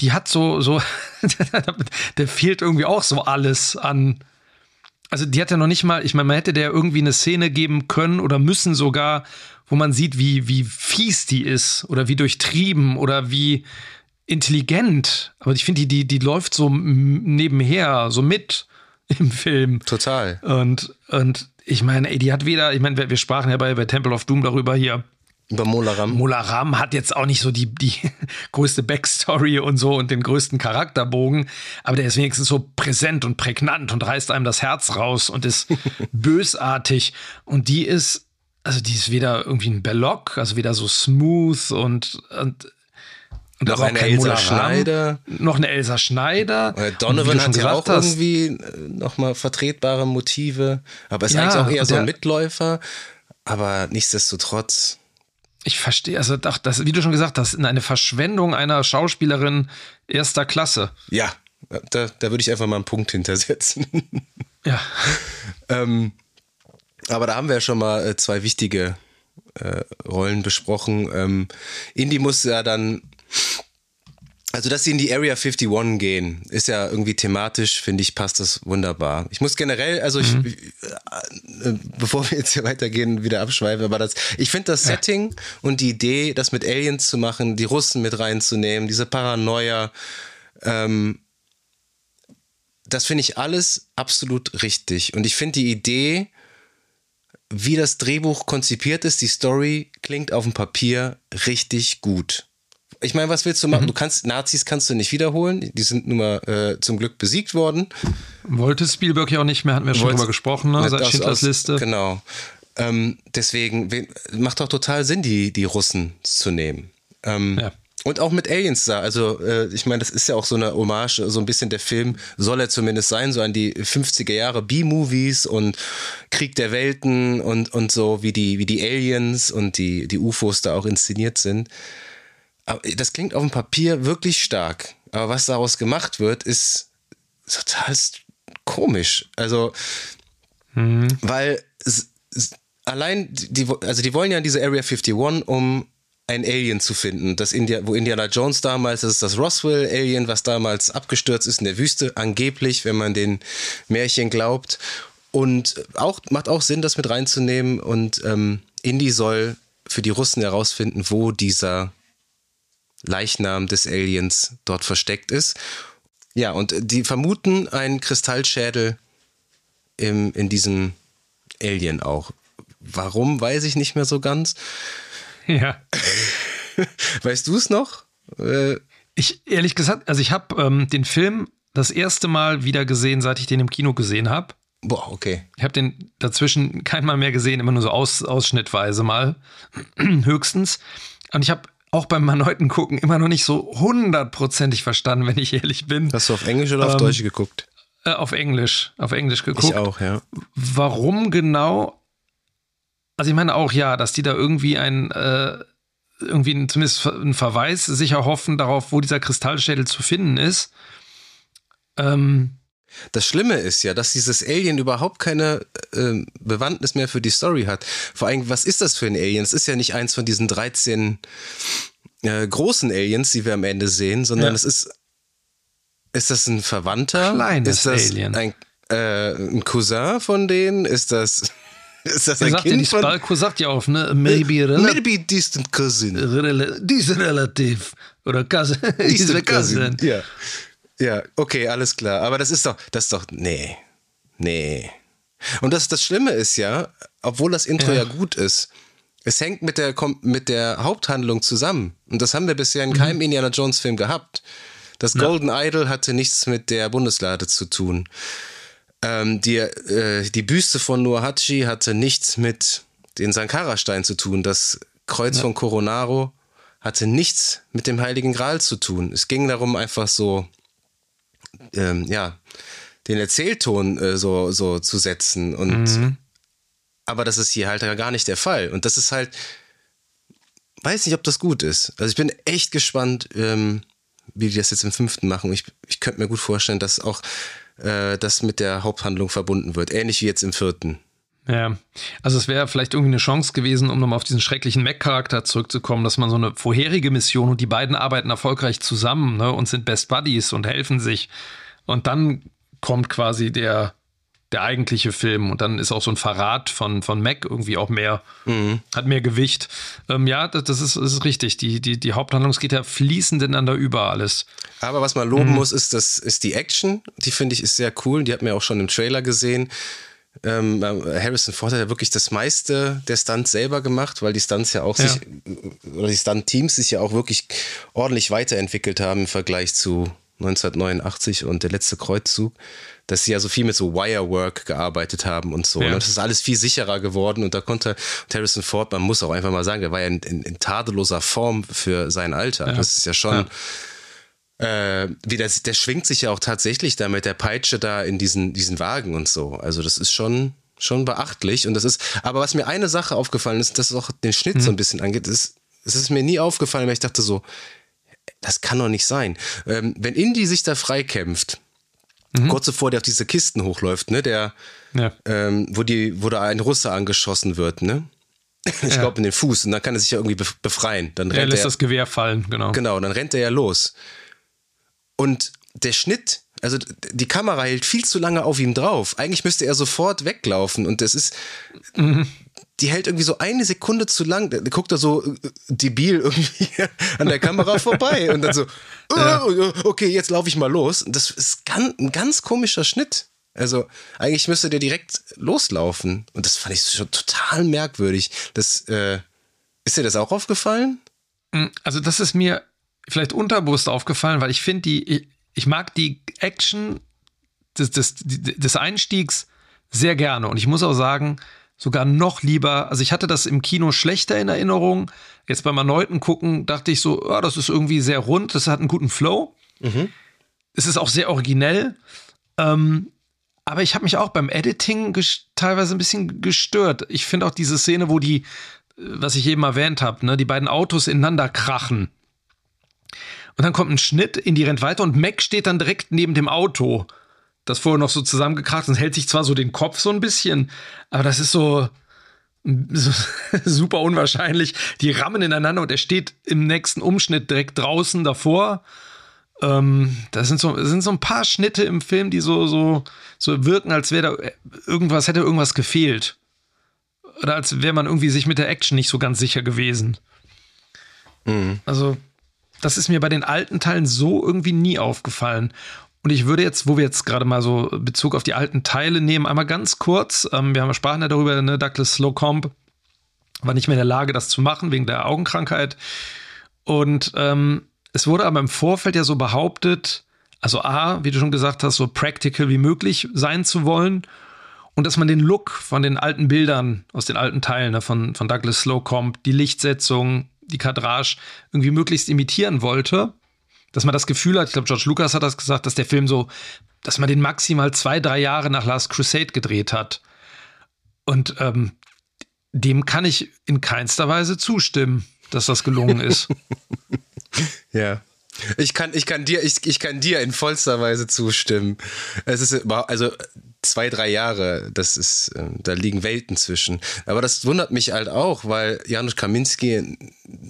Die hat so, so, der fehlt irgendwie auch so alles an, also die hat ja noch nicht mal, ich meine, man hätte der irgendwie eine Szene geben können oder müssen sogar, wo man sieht, wie, wie fies die ist oder wie durchtrieben oder wie intelligent. Aber ich finde, die, die, die läuft so nebenher, so mit im Film. Total. Und, und ich meine, ey, die hat weder, ich meine, wir, wir sprachen ja bei, bei Temple of Doom darüber hier, über Molaram. Molaram hat jetzt auch nicht so die, die größte Backstory und so und den größten Charakterbogen, aber der ist wenigstens so präsent und prägnant und reißt einem das Herz raus und ist bösartig. Und die ist, also die ist weder irgendwie ein Belloc, also weder so smooth und, und und noch eine Elsa Schneider. Noch eine Elsa Schneider. Oder Donovan hat ja auch hast. irgendwie äh, nochmal vertretbare Motive. Aber ist ja, eigentlich auch eher so ein Mitläufer. Aber nichtsdestotrotz. Ich verstehe, also doch, das, wie du schon gesagt hast, eine Verschwendung einer Schauspielerin erster Klasse. Ja, da, da würde ich einfach mal einen Punkt hintersetzen. ja. ähm, aber da haben wir ja schon mal äh, zwei wichtige äh, Rollen besprochen. Ähm, Indy muss ja dann also, dass sie in die Area 51 gehen, ist ja irgendwie thematisch, finde ich, passt das wunderbar. Ich muss generell, also mhm. ich, äh, bevor wir jetzt hier weitergehen, wieder abschweifen, aber das, ich finde das ja. Setting und die Idee, das mit Aliens zu machen, die Russen mit reinzunehmen, diese Paranoia, ähm, das finde ich alles absolut richtig. Und ich finde die Idee, wie das Drehbuch konzipiert ist, die Story klingt auf dem Papier richtig gut. Ich meine, was willst du machen? Mhm. Du kannst, Nazis kannst du nicht wiederholen. Die sind nun mal äh, zum Glück besiegt worden. Wollte Spielberg ja auch nicht mehr, hatten wir schon drüber gesprochen, ne? seit Schindlers Liste. Genau. Ähm, deswegen macht doch total Sinn, die, die Russen zu nehmen. Ähm, ja. Und auch mit Aliens da. Also, äh, ich meine, das ist ja auch so eine Hommage, so ein bisschen der Film soll er zumindest sein, so an die 50er Jahre B-Movies und Krieg der Welten und, und so, wie die, wie die Aliens und die, die UFOs da auch inszeniert sind. Aber das klingt auf dem Papier wirklich stark. Aber was daraus gemacht wird, ist total komisch. Also, mhm. weil allein, die, also die wollen ja in diese Area 51, um ein Alien zu finden. Das India, wo Indiana Jones damals, das ist das Roswell-Alien, was damals abgestürzt ist in der Wüste, angeblich, wenn man den Märchen glaubt. Und auch, macht auch Sinn, das mit reinzunehmen. Und ähm, Indy soll für die Russen herausfinden, wo dieser Leichnam des Aliens dort versteckt ist. Ja, und die vermuten einen Kristallschädel im, in diesem Alien auch. Warum, weiß ich nicht mehr so ganz. Ja. weißt du es noch? Äh, ich, ehrlich gesagt, also ich habe ähm, den Film das erste Mal wieder gesehen, seit ich den im Kino gesehen habe. Boah, okay. Ich habe den dazwischen kein Mal mehr gesehen, immer nur so aus, ausschnittweise mal. Höchstens. Und ich habe auch beim erneuten Gucken immer noch nicht so hundertprozentig verstanden, wenn ich ehrlich bin. Hast du auf Englisch oder auf ähm, Deutsch geguckt? Äh, auf Englisch, auf Englisch geguckt. Ich auch, ja. Warum genau? Also ich meine auch ja, dass die da irgendwie ein äh, irgendwie zumindest einen Verweis sicher hoffen darauf, wo dieser Kristallschädel zu finden ist. Ähm, das Schlimme ist ja, dass dieses Alien überhaupt keine äh, Bewandtnis mehr für die Story hat. Vor allem, was ist das für ein Alien? Es ist ja nicht eins von diesen 13 äh, großen Aliens, die wir am Ende sehen, sondern ja. es ist. Ist das ein Verwandter? Kleines ist das Alien. Ein, äh, ein Cousin von denen? Ist das. Ist das ein sagt Kind? Ja, die Spalko sagt ja auch, ne? Maybe, Maybe distant cousin. Rel Dies relativ. Oder cousin. Distant cousin. cousin. Ja. Ja, okay, alles klar. Aber das ist doch, das ist doch, nee, nee. Und das, das Schlimme ist ja, obwohl das Intro ja, ja gut ist, es hängt mit der, mit der Haupthandlung zusammen. Und das haben wir bisher in keinem mhm. Indiana Jones Film gehabt. Das Golden ja. Idol hatte nichts mit der Bundeslade zu tun. Ähm, die, äh, die Büste von Nuahachi hatte nichts mit den Sankara-Steinen zu tun. Das Kreuz ja. von Coronaro hatte nichts mit dem Heiligen Gral zu tun. Es ging darum, einfach so ähm, ja, den Erzählton äh, so, so zu setzen. Und mhm. aber das ist hier halt gar nicht der Fall. Und das ist halt, weiß nicht, ob das gut ist. Also ich bin echt gespannt, ähm, wie die das jetzt im fünften machen. Ich, ich könnte mir gut vorstellen, dass auch äh, das mit der Haupthandlung verbunden wird. Ähnlich wie jetzt im vierten. Ja, also es wäre vielleicht irgendwie eine Chance gewesen, um nochmal auf diesen schrecklichen Mac-Charakter zurückzukommen, dass man so eine vorherige Mission und die beiden arbeiten erfolgreich zusammen ne, und sind Best Buddies und helfen sich. Und dann kommt quasi der, der eigentliche Film und dann ist auch so ein Verrat von, von Mac irgendwie auch mehr, mhm. hat mehr Gewicht. Ähm, ja, das, das, ist, das ist richtig. Die, die, die Haupthandlung, es geht ja fließend ineinander über alles. Aber was man loben mhm. muss, ist, das, ist die Action. Die finde ich ist sehr cool. Die hat man auch schon im Trailer gesehen. Ähm, Harrison Ford hat ja wirklich das meiste der Stunts selber gemacht, weil die Stunts ja auch ja. sich, oder die Stunt-Teams sich ja auch wirklich ordentlich weiterentwickelt haben im Vergleich zu 1989 und der letzte Kreuzzug, dass sie ja so viel mit so Wirework gearbeitet haben und so. Ja. Und ne? das ist alles viel sicherer geworden und da konnte Harrison Ford, man muss auch einfach mal sagen, der war ja in, in, in tadelloser Form für sein Alter. Ja. Das ist ja schon. Ja äh, wie das, der schwingt sich ja auch tatsächlich da mit der Peitsche da in diesen, diesen Wagen und so. Also das ist schon, schon beachtlich. Und das ist, aber was mir eine Sache aufgefallen ist, dass es auch den Schnitt mhm. so ein bisschen angeht, ist, es ist mir nie aufgefallen, weil ich dachte so, das kann doch nicht sein. Ähm, wenn Indy sich da freikämpft, mhm. kurz bevor der auf diese Kisten hochläuft, ne, der, ja. ähm, wo die, wo da ein Russe angeschossen wird, ne? Ich ja. glaube in den Fuß und dann kann er sich ja irgendwie befreien. Dann er lässt er, das Gewehr fallen, genau. Genau, dann rennt er ja los. Und der Schnitt, also die Kamera hält viel zu lange auf ihm drauf. Eigentlich müsste er sofort weglaufen und das ist, mhm. Die hält irgendwie so eine Sekunde zu lang. Der guckt da so äh, debil irgendwie an der Kamera vorbei und dann so, ja. oh, okay, jetzt laufe ich mal los. Und das ist ganz, ein ganz komischer Schnitt. Also eigentlich müsste der direkt loslaufen. Und das fand ich schon total merkwürdig. Das, äh, ist dir das auch aufgefallen? Mm, also das ist mir vielleicht unterbewusst aufgefallen, weil ich finde die, ich, ich, mag die Action des, des, des Einstiegs sehr gerne. Und ich muss auch sagen, sogar noch lieber. Also ich hatte das im Kino schlechter in Erinnerung. Jetzt beim erneuten Gucken dachte ich so, oh, das ist irgendwie sehr rund, das hat einen guten Flow. Mhm. Es ist auch sehr originell. Ähm, aber ich habe mich auch beim Editing teilweise ein bisschen gestört. Ich finde auch diese Szene, wo die, was ich eben erwähnt habe, ne, die beiden Autos ineinander krachen. Und dann kommt ein Schnitt, in die rennt weiter und Mac steht dann direkt neben dem Auto das vorher noch so zusammengekracht und hält sich zwar so den Kopf so ein bisschen, aber das ist so, so super unwahrscheinlich. Die rammen ineinander und er steht im nächsten Umschnitt direkt draußen davor. Ähm, das sind so, das sind so ein paar Schnitte im Film, die so, so, so wirken, als wäre da irgendwas, hätte irgendwas gefehlt. Oder als wäre man irgendwie sich mit der Action nicht so ganz sicher gewesen. Mhm. Also, das ist mir bei den alten Teilen so irgendwie nie aufgefallen. Und ich würde jetzt, wo wir jetzt gerade mal so Bezug auf die alten Teile nehmen, einmal ganz kurz, ähm, wir haben sprachen ja darüber, ne, Douglas Slocomb war nicht mehr in der Lage, das zu machen, wegen der Augenkrankheit. Und ähm, es wurde aber im Vorfeld ja so behauptet, also A, wie du schon gesagt hast, so practical wie möglich sein zu wollen. Und dass man den Look von den alten Bildern aus den alten Teilen ne, von, von Douglas Slocomb, die Lichtsetzung, die Kadrage irgendwie möglichst imitieren wollte dass man das Gefühl hat, ich glaube, George Lucas hat das gesagt, dass der Film so, dass man den maximal zwei, drei Jahre nach Last Crusade gedreht hat. Und ähm, dem kann ich in keinster Weise zustimmen, dass das gelungen ist. ja. Ich kann, ich kann dir, ich, ich kann dir in vollster Weise zustimmen. Es ist also zwei, drei Jahre, das ist, äh, da liegen Welten zwischen. Aber das wundert mich halt auch, weil Janusz Kaminski ein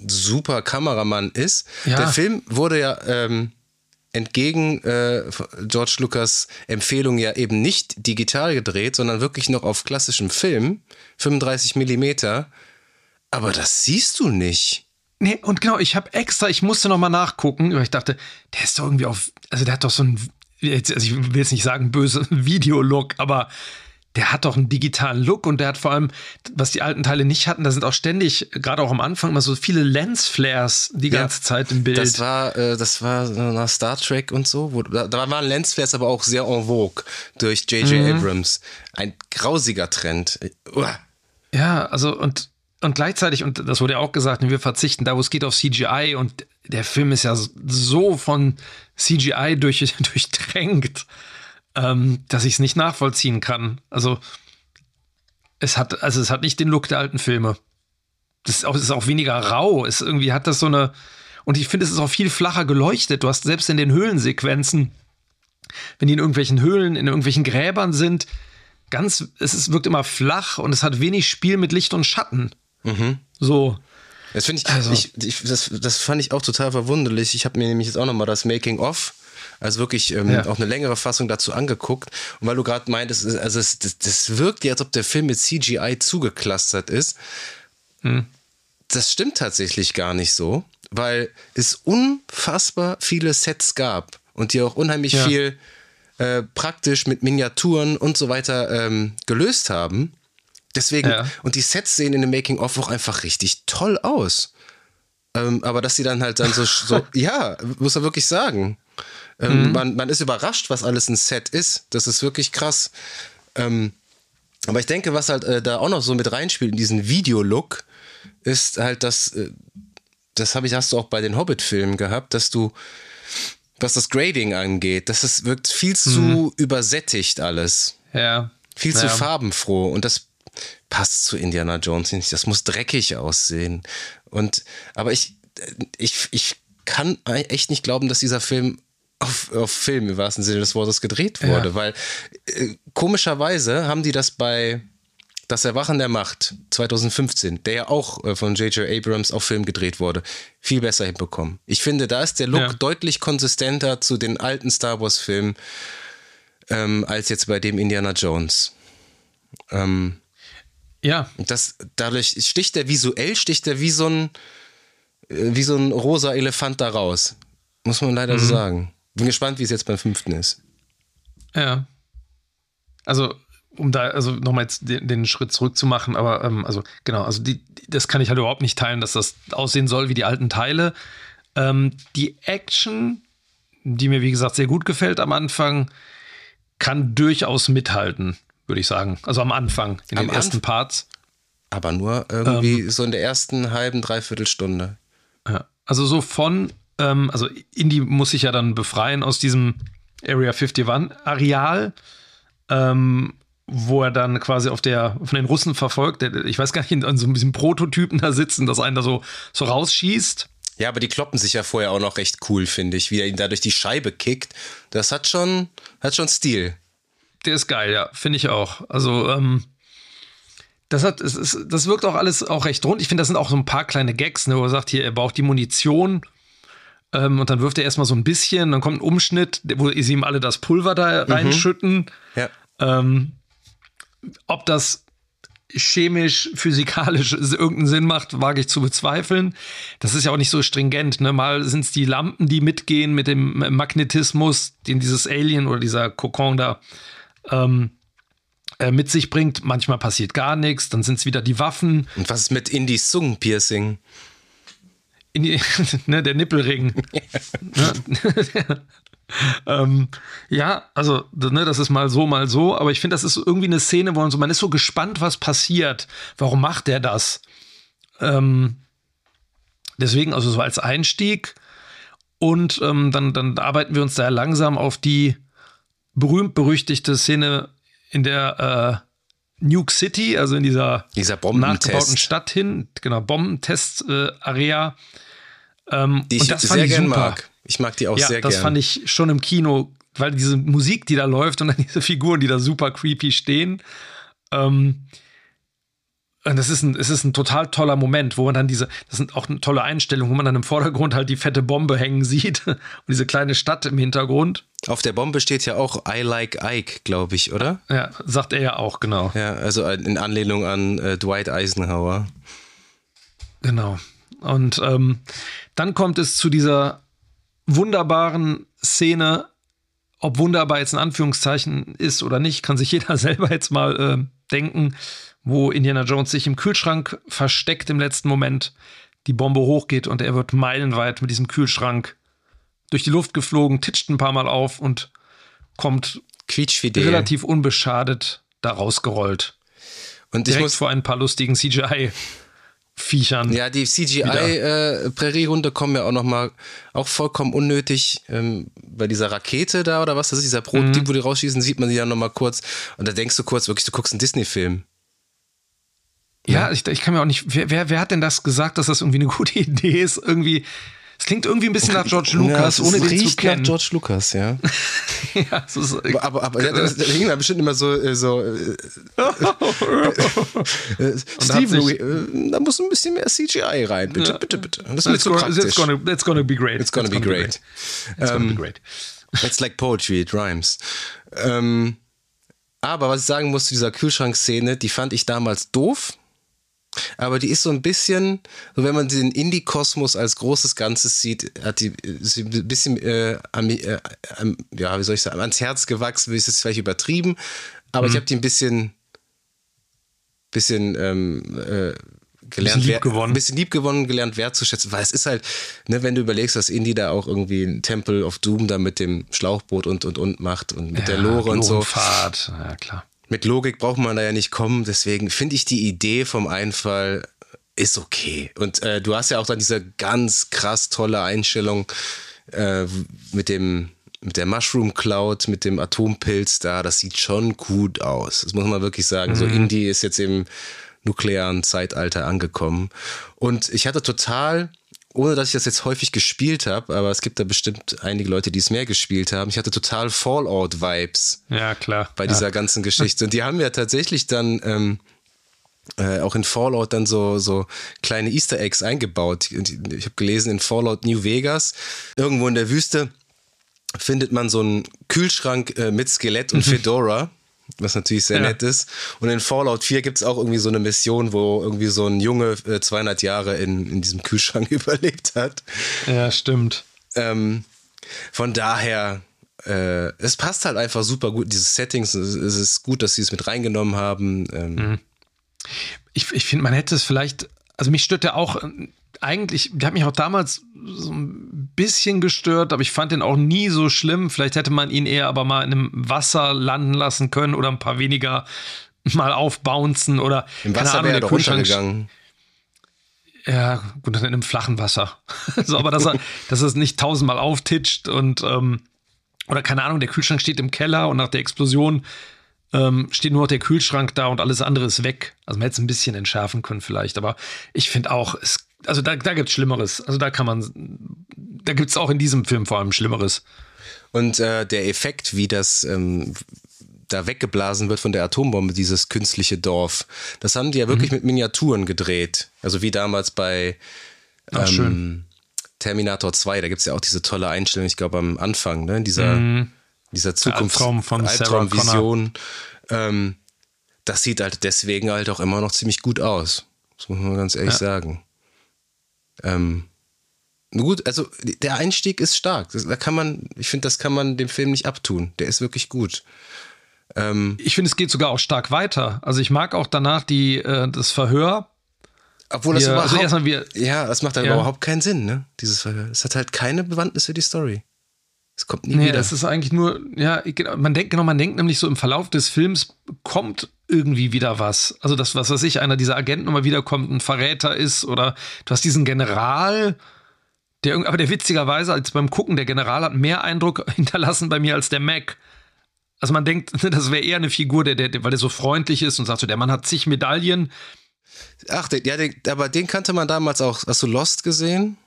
super Kameramann ist. Ja. Der Film wurde ja ähm, entgegen äh, George Lucas Empfehlung ja eben nicht digital gedreht, sondern wirklich noch auf klassischem Film, 35 Millimeter. Aber das siehst du nicht. Nee, und genau, ich habe extra, ich musste noch mal nachgucken, weil ich dachte, der ist doch irgendwie auf, also der hat doch so ein jetzt, also ich will jetzt nicht sagen böse Videolook, aber der hat doch einen digitalen Look und der hat vor allem, was die alten Teile nicht hatten, da sind auch ständig, gerade auch am Anfang, immer so viele Lensflares die ganze ja, Zeit im Bild. Das war, äh, das war nach Star Trek und so. Wo, da, da, waren Lensflares aber auch sehr en vogue durch J.J. Mhm. Abrams. Ein grausiger Trend. Uah. Ja, also und, und gleichzeitig, und das wurde ja auch gesagt, wir verzichten da, wo es geht, auf CGI und der Film ist ja so von CGI durch, durchtränkt, ähm, dass ich es nicht nachvollziehen kann. Also es hat, also es hat nicht den Look der alten Filme. Das ist auch, ist auch weniger rau. Es irgendwie hat das so eine. Und ich finde, es ist auch viel flacher geleuchtet. Du hast selbst in den Höhlensequenzen, wenn die in irgendwelchen Höhlen, in irgendwelchen Gräbern sind, ganz, es ist, wirkt immer flach und es hat wenig Spiel mit Licht und Schatten. Mhm. So. Das finde ich, also. ich, ich, das, das fand ich auch total verwunderlich. Ich habe mir nämlich jetzt auch nochmal das Making of also wirklich ähm, ja. auch eine längere Fassung dazu angeguckt. Und weil du gerade meintest, also es, das, das wirkt ja, als ob der Film mit CGI zugeklustert ist. Hm. Das stimmt tatsächlich gar nicht so, weil es unfassbar viele Sets gab und die auch unheimlich ja. viel äh, praktisch mit Miniaturen und so weiter ähm, gelöst haben. Deswegen, ja. und die Sets sehen in dem Making-of auch einfach richtig toll aus. Ähm, aber dass sie dann halt dann so, so ja, muss man wirklich sagen. Ähm, mhm. man, man ist überrascht, was alles ein Set ist. Das ist wirklich krass. Ähm, aber ich denke, was halt äh, da auch noch so mit reinspielt in diesen Videolook, ist halt, dass, äh, das habe ich, hast du auch bei den Hobbit-Filmen gehabt, dass du, was das Grading angeht, dass es wirkt viel zu mhm. übersättigt alles. Ja. Viel zu ja. farbenfroh. Und das passt zu Indiana Jones nicht. Das muss dreckig aussehen. Und, aber ich, ich, ich kann echt nicht glauben, dass dieser Film auf, auf Film im wahrsten Sinne des Wortes gedreht wurde, ja. weil äh, komischerweise haben die das bei Das Erwachen der Macht 2015, der ja auch äh, von J.J. Abrams auf Film gedreht wurde, viel besser hinbekommen. Ich finde, da ist der Look ja. deutlich konsistenter zu den alten Star Wars-Filmen ähm, als jetzt bei dem Indiana Jones. Ähm, ja. Das, dadurch sticht er visuell, sticht er wie so ein, äh, wie so ein rosa Elefant da raus. Muss man leider mhm. so sagen. Bin gespannt, wie es jetzt beim fünften ist. Ja. Also, um da also nochmal jetzt den, den, Schritt zurück zu machen, aber ähm, also genau, also die, das kann ich halt überhaupt nicht teilen, dass das aussehen soll wie die alten Teile. Ähm, die Action, die mir wie gesagt sehr gut gefällt am Anfang, kann durchaus mithalten, würde ich sagen. Also am Anfang, in Am den ersten Anf- Parts. Aber nur irgendwie Ähm. so in der ersten halben, dreiviertel Stunde. Ja. Also so von, ähm, also Indy muss sich ja dann befreien aus diesem Area 51-Areal, ähm, wo er dann quasi auf der, von den Russen verfolgt. Der, ich weiß gar nicht, an so ein bisschen Prototypen da sitzen, dass einen da so, so rausschießt. Ja, aber die kloppen sich ja vorher auch noch recht cool, finde ich, wie er ihn da durch die Scheibe kickt. Das hat schon, hat schon Stil. Der ist geil, ja, finde ich auch. Also, ähm, das hat, es ist, das wirkt auch alles auch recht rund. Ich finde, das sind auch so ein paar kleine Gags, ne, wo er sagt, hier, er braucht die Munition. Ähm, und dann wirft er erstmal so ein bisschen, dann kommt ein Umschnitt, wo sie ihm alle das Pulver da reinschütten. Ja. Ähm, ob das chemisch, physikalisch irgendeinen Sinn macht, wage ich zu bezweifeln. Das ist ja auch nicht so stringent. Ne? Mal sind es die Lampen, die mitgehen mit dem Magnetismus, den dieses Alien oder dieser Kokon da ähm, äh, mit sich bringt. Manchmal passiert gar nichts. Dann sind es wieder die Waffen, Und was ist mit Indies Zungenpiercing? in die, ne, der Nippelring. Ne? ähm, ja, also ne, das ist mal so, mal so, aber ich finde, das ist irgendwie eine Szene, wo man so, man ist so gespannt, was passiert. Warum macht der das? Ähm, deswegen, also so als Einstieg. Und ähm, dann, dann arbeiten wir uns da langsam auf die berühmt-berüchtigte Szene in der äh, Nuke City, also in dieser Dieser nachgebauten. Stadt hin, genau, Bombentest-Area. ähm, Die ich und das sehr ich gern super. mag. Ich mag die auch ja, sehr das gern. fand ich schon im Kino, weil diese Musik, die da läuft und dann diese Figuren, die da super creepy stehen. Ähm, und das ist ein, es ist ein total toller Moment, wo man dann diese, das sind auch eine tolle Einstellung, wo man dann im Vordergrund halt die fette Bombe hängen sieht und diese kleine Stadt im Hintergrund. Auf der Bombe steht ja auch I like Ike, glaube ich, oder? Ja, sagt er ja auch, genau. Ja, also in Anlehnung an äh, Dwight Eisenhower. Genau. Und ähm, dann kommt es zu dieser wunderbaren Szene, ob wunderbar jetzt in Anführungszeichen ist oder nicht, kann sich jeder selber jetzt mal äh, denken, wo Indiana Jones sich im Kühlschrank versteckt im letzten Moment, die Bombe hochgeht und er wird meilenweit mit diesem Kühlschrank durch die Luft geflogen, titscht ein paar Mal auf und kommt relativ unbeschadet da rausgerollt. Und ich Direkt muss, vor ein paar lustigen CGI-Viechern. ja, die CGI-Präriehunde kommen ja auch nochmal, auch vollkommen unnötig, ähm, bei dieser Rakete da oder was, das ist dieser Prototyp, wo die rausschießen, sieht man die dann nochmal kurz und da denkst du kurz, wirklich, du guckst einen Disney-Film. Ja, ich, ich kann mir auch nicht. Wer, wer, wer hat denn das gesagt, dass das irgendwie eine gute Idee ist? Irgendwie. Es klingt irgendwie ein bisschen nach George Lucas, es ohne den riecht zu kennen. nach George Lucas, ja. ja, es ist, Aber, aber, aber da, da, da hingen da bestimmt immer so, äh, so äh, äh, Steven, sich- äh, da muss ein bisschen mehr CGI rein, bitte, bitte, bitte. Das ist it's, gonna, praktisch. it's, gonna, it's gonna be great. It's gonna be great. It's gonna be great. It's like poetry, it rhymes. Ähm, aber was ich sagen muss zu dieser Kühlschrankszene, die fand ich damals doof. Aber die ist so ein bisschen, so wenn man den Indie-Kosmos als großes Ganzes sieht, hat die ist sie ein bisschen, äh, am, äh, am, ja, wie soll ich sagen, ans Herz gewachsen, ist jetzt vielleicht übertrieben, aber Mhm. ich habe die ein bisschen, bisschen ähm, äh, gelernt, lieb wer- gewonnen. ein bisschen lieb gewonnen, gelernt wertzuschätzen, weil es ist halt, ne, wenn du überlegst, dass Indie da auch irgendwie ein Temple of Doom da mit dem Schlauchboot und und und macht und mit der Lore und so. Ja klar. Mit Logik braucht man da ja nicht kommen, deswegen finde ich die Idee vom Einfall ist okay. Und äh, du hast ja auch dann diese ganz krass tolle Einstellung äh, mit dem mit der Mushroom Cloud, mit dem Atompilz da, das sieht schon gut aus. Das muss man wirklich sagen. So Indie ist jetzt im nuklearen Zeitalter angekommen. Und ich hatte total, ohne dass ich das jetzt häufig gespielt habe, aber es gibt da bestimmt einige Leute, die es mehr gespielt haben, ich hatte total Fallout-Vibes Ja, klar. bei ja. dieser ganzen Geschichte. Und die haben ja tatsächlich dann ähm, äh, auch in Fallout dann so, so kleine Easter Eggs eingebaut. Und Ich habe gelesen, in Fallout New Vegas, irgendwo in der Wüste, findet man so einen Kühlschrank äh, mit Skelett und Fedora. Was natürlich sehr Ja. nett ist. Und in Fallout 4 gibt es auch irgendwie so eine Mission, wo irgendwie so ein Junge äh, 200 Jahre in, in diesem Kühlschrank überlebt hat. Ja, stimmt. Ähm, von daher, äh, es passt halt einfach super gut, diese Settings. Es, es ist gut, dass sie es mit reingenommen haben. Ähm, Ich, ich finde, man hätte es vielleicht, also mich stört der auch eigentlich, der hat mich auch damals so ein bisschen gestört, aber ich fand den auch nie so schlimm. Vielleicht hätte man ihn eher aber mal in einem Wasser landen lassen können oder ein paar weniger mal aufbouncen oder im Wasser wäre er doch runtergegangen. Ja, gut, dann in einem flachen Wasser. so, aber dass er, dass er es nicht tausendmal auftitscht und ähm, oder keine Ahnung, der Kühlschrank steht im Keller und nach der Explosion ähm, steht nur noch der Kühlschrank da und alles andere ist weg. Also man hätte es ein bisschen entschärfen können vielleicht, aber ich finde auch, es, also da, da gibt es Schlimmeres. Also da kann man, da gibt es auch in diesem Film vor allem Schlimmeres. Und äh, der Effekt, wie das ähm, da weggeblasen wird von der Atombombe, dieses künstliche Dorf, das haben die ja wirklich mhm. mit Miniaturen gedreht. Also wie damals bei Ach, ähm, Terminator 2, da gibt es ja auch diese tolle Einstellung, ich glaube am Anfang, ne? dieser, mhm. Dieser Zukunft Albtraum von Albtraumvision. Ähm, das sieht halt deswegen halt auch immer noch ziemlich gut aus. Das muss man ganz ehrlich ja. sagen. Ähm, gut, also der Einstieg ist stark. Da kann man, ich finde, das kann man dem Film nicht abtun. Der ist wirklich gut. Ähm, ich finde, es geht sogar auch stark weiter. Also ich mag auch danach die, äh, das Verhör. Obwohl das wir, also überhaupt, also wir, ja, das macht dann ja. überhaupt keinen Sinn, ne? Dieses Verhör. Es hat halt keine Bewandtnis für die Story. Es kommt nie nee, wieder. das ist eigentlich nur, ja, man denkt, genau, man denkt nämlich so im Verlauf des Films kommt irgendwie wieder was. Also das, was weiß ich, einer dieser Agenten immer wieder kommt, ein Verräter ist oder du hast diesen General, der, aber der witzigerweise als beim Gucken, der General hat mehr Eindruck hinterlassen bei mir als der Mac. Also man denkt, das wäre eher eine Figur, der, der, weil der so freundlich ist und sagt so, der Mann hat zig Medaillen. Ach, der, ja, der, aber den kannte man damals auch. Hast du Lost gesehen?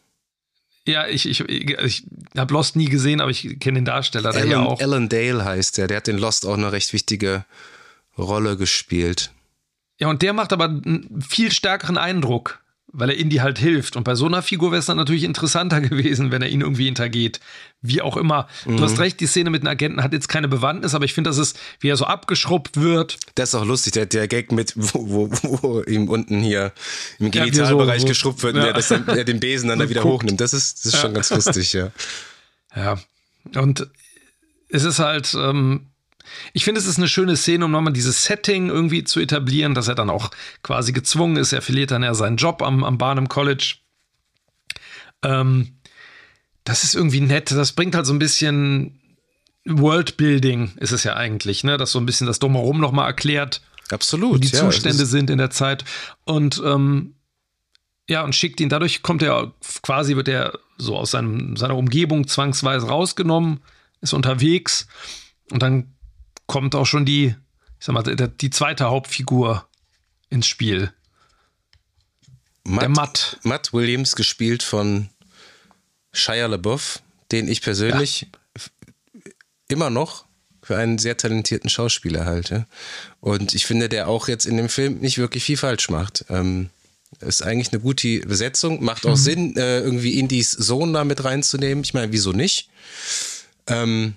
Ja, ich, ich, ich habe Lost nie gesehen, aber ich kenne den Darsteller Alan, ja auch. Alan Dale heißt der. Der hat in Lost auch eine recht wichtige Rolle gespielt. Ja, und der macht aber einen viel stärkeren Eindruck weil er Indy halt hilft. Und bei so einer Figur wäre es dann natürlich interessanter gewesen, wenn er ihn irgendwie hintergeht. Wie auch immer. Mhm. Du hast recht, die Szene mit den Agenten hat jetzt keine Bewandtnis, aber ich finde, dass es, wie er so abgeschrubbt wird. Das ist auch lustig, der, der Gag mit, wo, wo, wo ihm unten hier im Genitalbereich ja, so, geschrubbt wird ja. und er, das dann, er den Besen dann da wieder guckt. hochnimmt. Das ist, das ist ja. schon ganz lustig, ja. Ja. Und es ist halt, ähm, ich finde, es ist eine schöne Szene, um nochmal dieses Setting irgendwie zu etablieren, dass er dann auch quasi gezwungen ist. Er verliert dann ja seinen Job am, am Barnum College. Ähm, das ist irgendwie nett. Das bringt halt so ein bisschen Worldbuilding, ist es ja eigentlich, ne? Das so ein bisschen das Drumherum nochmal erklärt. Absolut. Wie die ja, Zustände sind in der Zeit. Und ähm, ja, und schickt ihn. Dadurch kommt er quasi, wird er so aus seinem, seiner Umgebung zwangsweise rausgenommen, ist unterwegs. Und dann kommt auch schon die, ich sag mal, die zweite Hauptfigur ins Spiel. Matt, der Matt. Matt Williams, gespielt von Shia LaBeouf, den ich persönlich ja. immer noch für einen sehr talentierten Schauspieler halte. Und ich finde, der auch jetzt in dem Film nicht wirklich viel falsch macht. Ähm, ist eigentlich eine gute Besetzung, macht auch mhm. Sinn, äh, irgendwie Indies Sohn da mit reinzunehmen. Ich meine, wieso nicht? Ähm,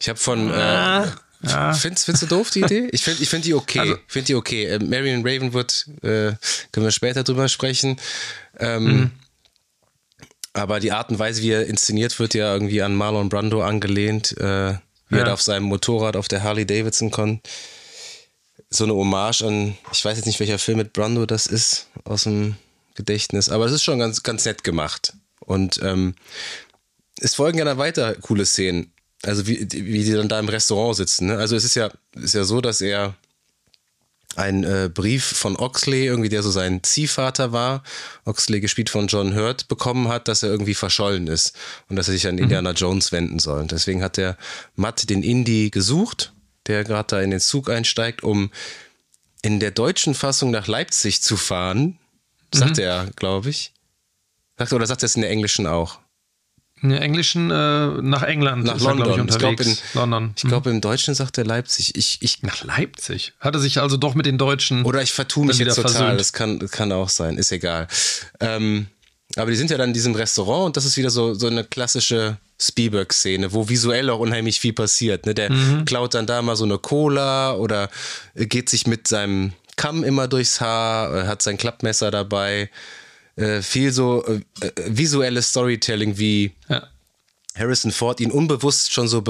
ich habe von. Äh, ja. Findest, findest du doof die Idee? Ich finde ich find die okay. Also, finde die okay. Äh, Marion Ravenwood, äh, können wir später drüber sprechen. Ähm, mhm. Aber die Art und Weise, wie er inszeniert wird, ja irgendwie an Marlon Brando angelehnt, äh, wie ja. er da auf seinem Motorrad auf der Harley Davidson kommt. So eine Hommage an, ich weiß jetzt nicht, welcher Film mit Brando das ist, aus dem Gedächtnis, aber es ist schon ganz, ganz nett gemacht. Und ähm, es folgen ja dann weiter coole Szenen also wie, wie die dann da im Restaurant sitzen. Ne? Also es ist ja, ist ja so, dass er einen äh, Brief von Oxley, irgendwie der so sein Ziehvater war, Oxley gespielt von John Hurt, bekommen hat, dass er irgendwie verschollen ist und dass er sich an mhm. Indiana Jones wenden soll. Und deswegen hat der Matt den Indy gesucht, der gerade da in den Zug einsteigt, um in der deutschen Fassung nach Leipzig zu fahren. Sagt mhm. er, glaube ich. Sagt, oder sagt er es in der englischen auch? In der englischen äh, nach England nach London. Ich, unterwegs. Ich glaube, London. Ich glaube, im Deutschen sagt er Leipzig. Ich, ich, nach Leipzig? Hat er sich also doch mit den Deutschen. Oder ich vertue mich jetzt total. Versöhnt. Das kann, kann auch sein. Ist egal. Ähm, aber die sind ja dann in diesem Restaurant und das ist wieder so, so eine klassische Spielberg-Szene, wo visuell auch unheimlich viel passiert. Ne? Der mhm. klaut dann da mal so eine Cola oder geht sich mit seinem Kamm immer durchs Haar, hat sein Klappmesser dabei äh, viel so äh, äh, visuelles Storytelling, wie ja. Harrison Ford ihn unbewusst schon so,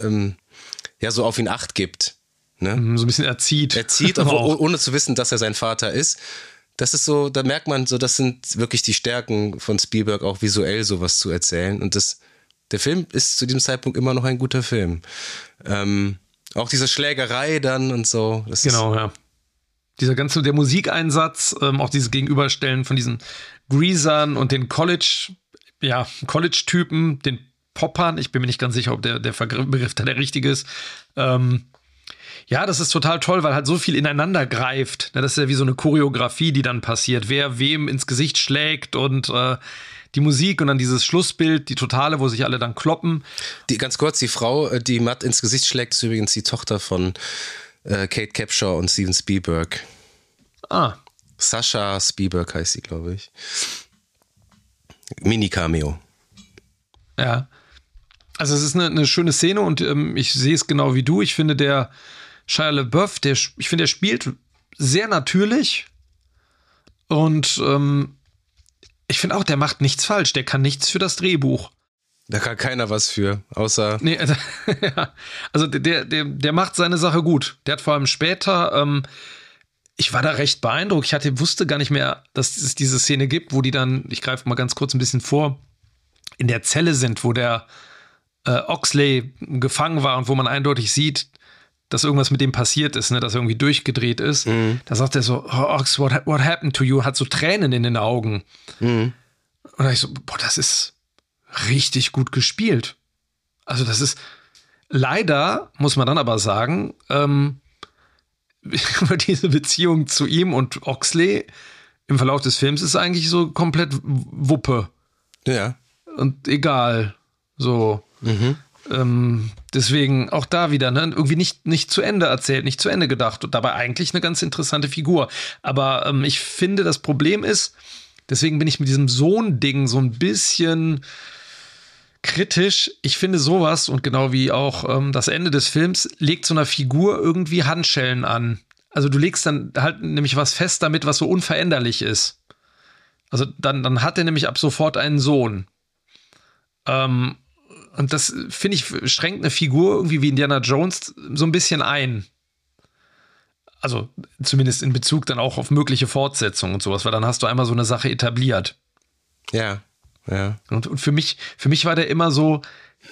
ähm, ja, so auf ihn acht gibt. Ne? Mhm, so ein bisschen erzieht. Erzieht, obwohl, ohne zu wissen, dass er sein Vater ist. Das ist so, da merkt man so, das sind wirklich die Stärken von Spielberg, auch visuell sowas zu erzählen. Und das, der Film ist zu diesem Zeitpunkt immer noch ein guter Film. Ähm, auch diese Schlägerei dann und so. genau, ja. Dieser ganze, der Musikeinsatz, ähm, auch dieses Gegenüberstellen von diesen Greasern und den College, ja, College-Typen, den Poppern. Ich bin mir nicht ganz sicher, ob der, der Begriff da der richtige ist. Ähm, ja, das ist total toll, weil halt so viel ineinander greift. Das ist ja wie so eine Choreografie, die dann passiert. Wer wem ins Gesicht schlägt und äh, die Musik und dann dieses Schlussbild, die totale, wo sich alle dann kloppen. Die, ganz kurz, die Frau, äh, die Matt ins Gesicht schlägt, ist übrigens die Tochter von äh, Kate Capshaw und Steven Spielberg. Ah. Sascha Spielberg heißt sie, glaube ich. Mini-Cameo. Ja. Also es ist eine, eine schöne Szene und ähm, ich sehe es genau wie du. Ich finde der Shia LaBeouf, der, ich finde, er spielt sehr natürlich und ähm, ich finde auch, der macht nichts falsch. Der kann nichts für das Drehbuch. Da kann keiner was für, außer. Nee, also, also der, der, der macht seine Sache gut. Der hat vor allem später, ähm, ich war da recht beeindruckt. Ich hatte, wusste gar nicht mehr, dass es diese Szene gibt, wo die dann, ich greife mal ganz kurz ein bisschen vor, in der Zelle sind, wo der äh, Oxley gefangen war und wo man eindeutig sieht, dass irgendwas mit dem passiert ist, ne, dass er irgendwie durchgedreht ist. Mhm. Da sagt er so, oh, Ox, what, what happened to you? Hat so Tränen in den Augen. Mhm. Und da ich so, boah, das ist richtig gut gespielt. Also das ist leider, muss man dann aber sagen, ähm, über diese Beziehung zu ihm und Oxley im Verlauf des Films ist eigentlich so komplett Wuppe. Ja. Und egal. So. Mhm. Ähm, deswegen auch da wieder, ne, irgendwie nicht, nicht zu Ende erzählt, nicht zu Ende gedacht und dabei eigentlich eine ganz interessante Figur. Aber ähm, ich finde, das Problem ist, deswegen bin ich mit diesem Sohn-Ding so ein bisschen kritisch. Ich finde sowas und genau wie auch ähm, das Ende des Films legt so einer Figur irgendwie Handschellen an. Also du legst dann halt nämlich was fest damit, was so unveränderlich ist. Also dann, dann hat er nämlich ab sofort einen Sohn. Ähm, und das, finde ich, schränkt eine Figur irgendwie wie Indiana Jones so ein bisschen ein. Also zumindest in Bezug dann auch auf mögliche Fortsetzungen und sowas, weil dann hast du einmal so eine Sache etabliert. Ja, ja. Und, und für mich, für mich war der immer so,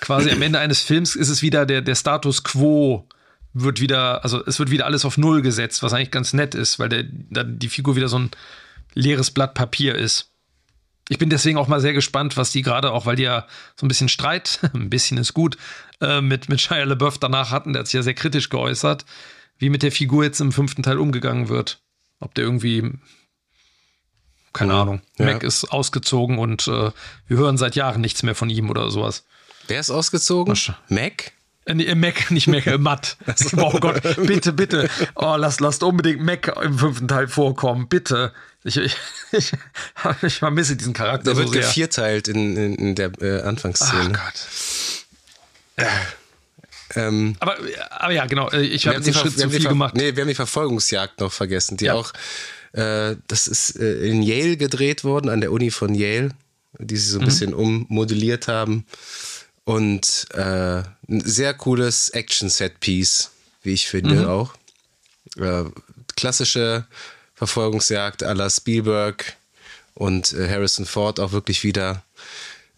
quasi am Ende eines Films ist es wieder der, der Status quo wird wieder, also es wird wieder alles auf Null gesetzt, was eigentlich ganz nett ist, weil der, dann die Figur wieder so ein leeres Blatt Papier ist ich bin deswegen auch mal sehr gespannt, was die gerade auch, weil die ja so ein bisschen Streit, ein bisschen ist gut, äh, mit, mit Shia LaBeouf danach hatten. Der hat sich ja sehr kritisch geäußert, wie mit der Figur jetzt im fünften Teil umgegangen wird. Ob der irgendwie, keine Ahnung, ja. Mac ist ausgezogen und äh, wir hören seit Jahren nichts mehr von ihm oder sowas. Wer ist ausgezogen? Mac? Äh, nee, Mac, nicht Mac, äh, Matt. oh Gott, bitte, bitte. Oh, lasst, lasst unbedingt Mac im fünften Teil vorkommen, bitte. Ich, ich, ich, ich vermisse diesen Charakter. Der so wird sehr. gevierteilt in, in, in der äh, Anfangsszene. Ach Gott. Äh. Ähm, aber, aber ja, genau. Äh, ich habe den Schritt zu viel gemacht. Nee, wir haben die Verfolgungsjagd noch vergessen, die ja. auch, äh, das ist äh, in Yale gedreht worden, an der Uni von Yale, die sie so ein mhm. bisschen ummodelliert haben. Und äh, ein sehr cooles Action-Set-Piece, wie ich finde mhm. auch. Äh, klassische Verfolgungsjagd à la Spielberg und äh, Harrison Ford auch wirklich wieder.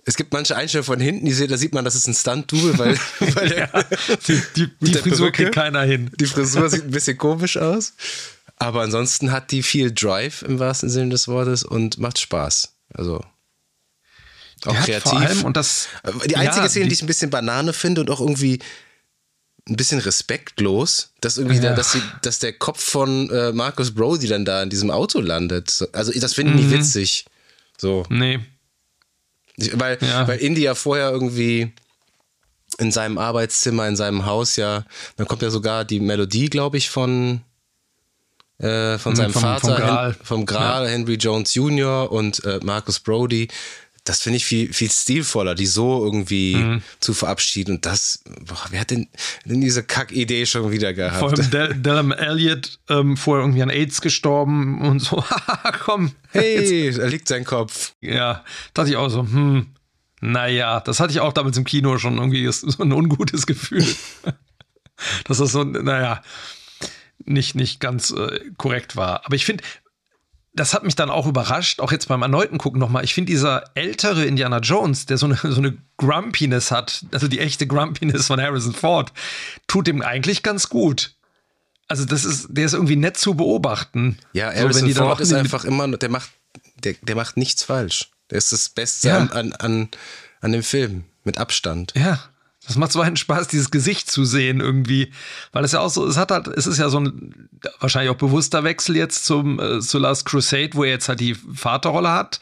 Es gibt manche Einstellungen von hinten, die sehen, da sieht man, das ist ein Stunt-Double, weil, weil ja, die, die, die Frisur kriegt keiner hin. Die Frisur sieht ein bisschen komisch aus. Aber ansonsten hat die viel Drive im wahrsten Sinne des Wortes und macht Spaß. Also auch kreativ. Vor allem, und das, die einzige ja, Szene, die, die ich ein bisschen Banane finde und auch irgendwie ein bisschen respektlos, dass irgendwie, ja. da, dass, sie, dass der Kopf von äh, Marcus Brody dann da in diesem Auto landet. Also das finde ich mhm. nicht witzig. So. Nee. Weil, ja. weil Indy ja vorher irgendwie in seinem Arbeitszimmer, in seinem Haus ja, dann kommt ja sogar die Melodie, glaube ich, von, äh, von mhm, seinem vom, Vater, vom Gral, Hen vom Gral ja. Henry Jones Jr. und äh, Marcus Brody das finde ich viel, viel stilvoller, die so irgendwie mhm. zu verabschieden. Und das, boah, wer hat denn, denn diese Kack-Idee schon wieder gehabt? Vor allem Del Delham Elliott, ähm, vorher irgendwie an AIDS gestorben und so, komm. Hey, da liegt sein Kopf. Ja, dachte ich auch so, hm, naja, das hatte ich auch damals im Kino schon irgendwie so ein ungutes Gefühl. Dass das so, naja, nicht, nicht ganz äh, korrekt war. Aber ich finde, das hat mich dann auch überrascht, auch jetzt beim erneuten Gucken nochmal. Ich finde, dieser ältere Indiana Jones, der so eine, so eine Grumpiness hat, also die echte Grumpiness von Harrison Ford, tut ihm eigentlich ganz gut. Also, das ist, der ist irgendwie nett zu beobachten. Ja, so, Harrison dann Ford ist einfach immer, der macht, der, der macht nichts falsch. Der ist das Beste Ja. an, an, an, an dem Film, mit Abstand. Ja, das macht so einen Spaß, dieses Gesicht zu sehen irgendwie. Weil es ja auch so, es hat halt, es ist ja so ein wahrscheinlich auch bewusster Wechsel jetzt zum, äh, zu Last Crusade, wo er jetzt halt die Vaterrolle hat.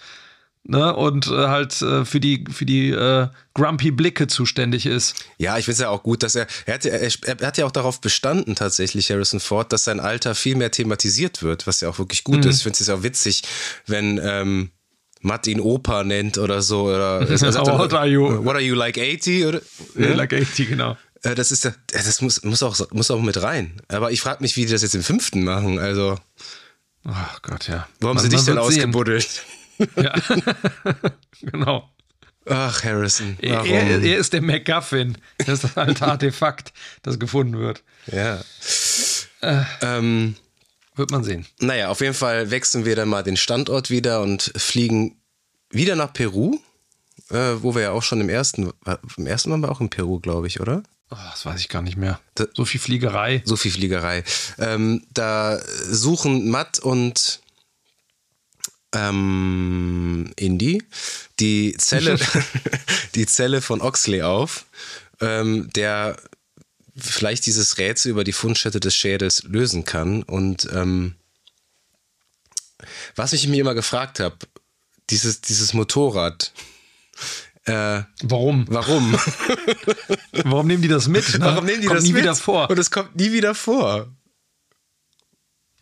Ne, und äh, halt äh, für die, für die äh, grumpy Blicke zuständig ist. Ja, ich finde es ja auch gut, dass er, er hat, ja, er, er hat ja auch darauf bestanden, tatsächlich, Harrison Ford, dass sein Alter viel mehr thematisiert wird, was ja auch wirklich gut ist. Ich finde es auch witzig, wenn ähm, Matt ihn Opa nennt oder so. Oder, er dann, What are you? What are you, like 80? Oder, Ja. Like 80, genau. Äh, Das ist das muss, muss, auch, muss auch mit rein. Aber ich frage mich, wie die das jetzt im fünften machen. Also, Ach Gott, ja. wo haben Man- sie dich denn ausgebuddelt? Ja. genau. Ach, Harrison. Er, er, ist der MacGuffin. Das ist das alte Artefakt, das gefunden wird. ja. Äh. Ähm, Wird man sehen. Naja, auf jeden Fall wechseln wir dann mal den Standort wieder und fliegen wieder nach Peru, äh, wo wir ja auch schon im ersten, im ersten Mal waren wir auch in Peru, glaube ich, oder? Oh, das weiß ich gar nicht mehr. Da- So viel Fliegerei. So viel Fliegerei. Ähm, da suchen Matt und ähm, Indy die Zelle, die Zelle von Oxley auf, ähm, der vielleicht dieses Rätsel über die Fundstätte des Schädels lösen kann. Und ähm, was ich mir immer gefragt habe, dieses, dieses Motorrad, äh, Warum? warum? Warum nehmen die das mit? Ne? Warum nehmen die Kommt das nie mit? wieder vor? Und es kommt nie wieder vor.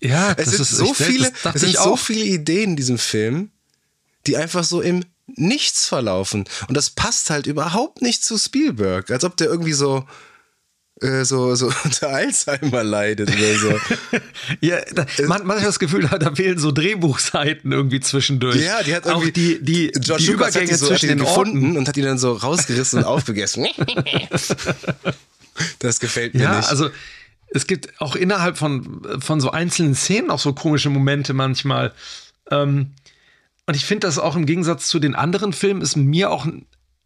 Ja, Es das sind ist so viele, Das es sind so viele Ideen in diesem Film, die einfach so im Nichts verlaufen. Und das passt halt überhaupt nicht zu Spielberg. Als ob der irgendwie so, äh, so, so unter Alzheimer leidet oder so. Ja, da, man, man hat das Gefühl, da, da fehlen so Drehbuchseiten irgendwie zwischendurch. Ja, die hat irgendwie Auch die, die, George die Lucas hat Übergänge die so, hat zwischen die den gefunden Orten. und hat die dann so rausgerissen und aufgegessen. Das gefällt mir Ja, nicht. also es gibt auch innerhalb von, von so einzelnen Szenen auch so komische Momente manchmal. Ähm, und ich finde das auch im Gegensatz zu den anderen Filmen ist mir auch,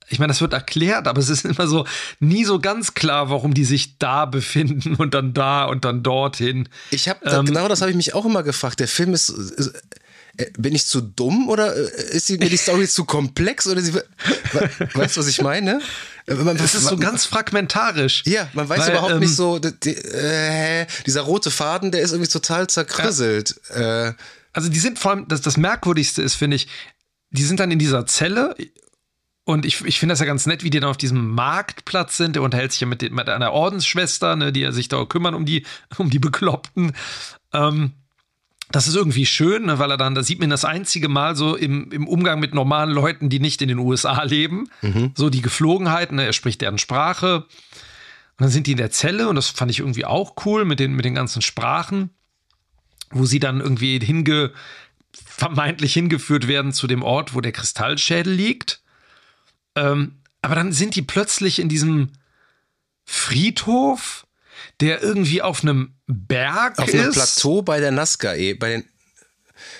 ich meine, das wird erklärt, aber es ist immer so nie so ganz klar, warum die sich da befinden und dann da und dann dorthin. Ich habe Ähm, genau das habe ich mich auch immer gefragt. Der Film ist, ist äh, bin ich zu dumm oder äh, ist die, mir die Story zu komplex oder sie, we- weißt du, was ich meine? Äh, Man, Es ist so ganz fragmentarisch. ja, man weiß Weil, überhaupt ähm, nicht so, die, äh, dieser rote Faden, der ist irgendwie total zerkrüsselt. Äh, Also die sind vor allem, das, das Merkwürdigste ist, finde ich, die sind dann in dieser Zelle und ich, ich finde das ja ganz nett, wie die dann auf diesem Marktplatz sind. Der unterhält sich ja mit, den, mit einer Ordensschwester, ne, die ja sich da kümmern um die, um die Bekloppten. Ähm, das ist irgendwie schön, ne, weil er dann, da sieht man das einzige Mal so im, im Umgang mit normalen Leuten, die nicht in den USA leben, so die Geflogenheiten, ne, er spricht deren Sprache. Und dann sind die in der Zelle und das fand ich irgendwie auch cool mit den, mit den ganzen Sprachen wo sie dann irgendwie hinge, vermeintlich hingeführt werden zu dem Ort, wo der Kristallschädel liegt. Ähm, aber dann sind die plötzlich in diesem Friedhof, der irgendwie auf einem Berg auf ist. einem Plateau bei der Nazca, eh, bei den,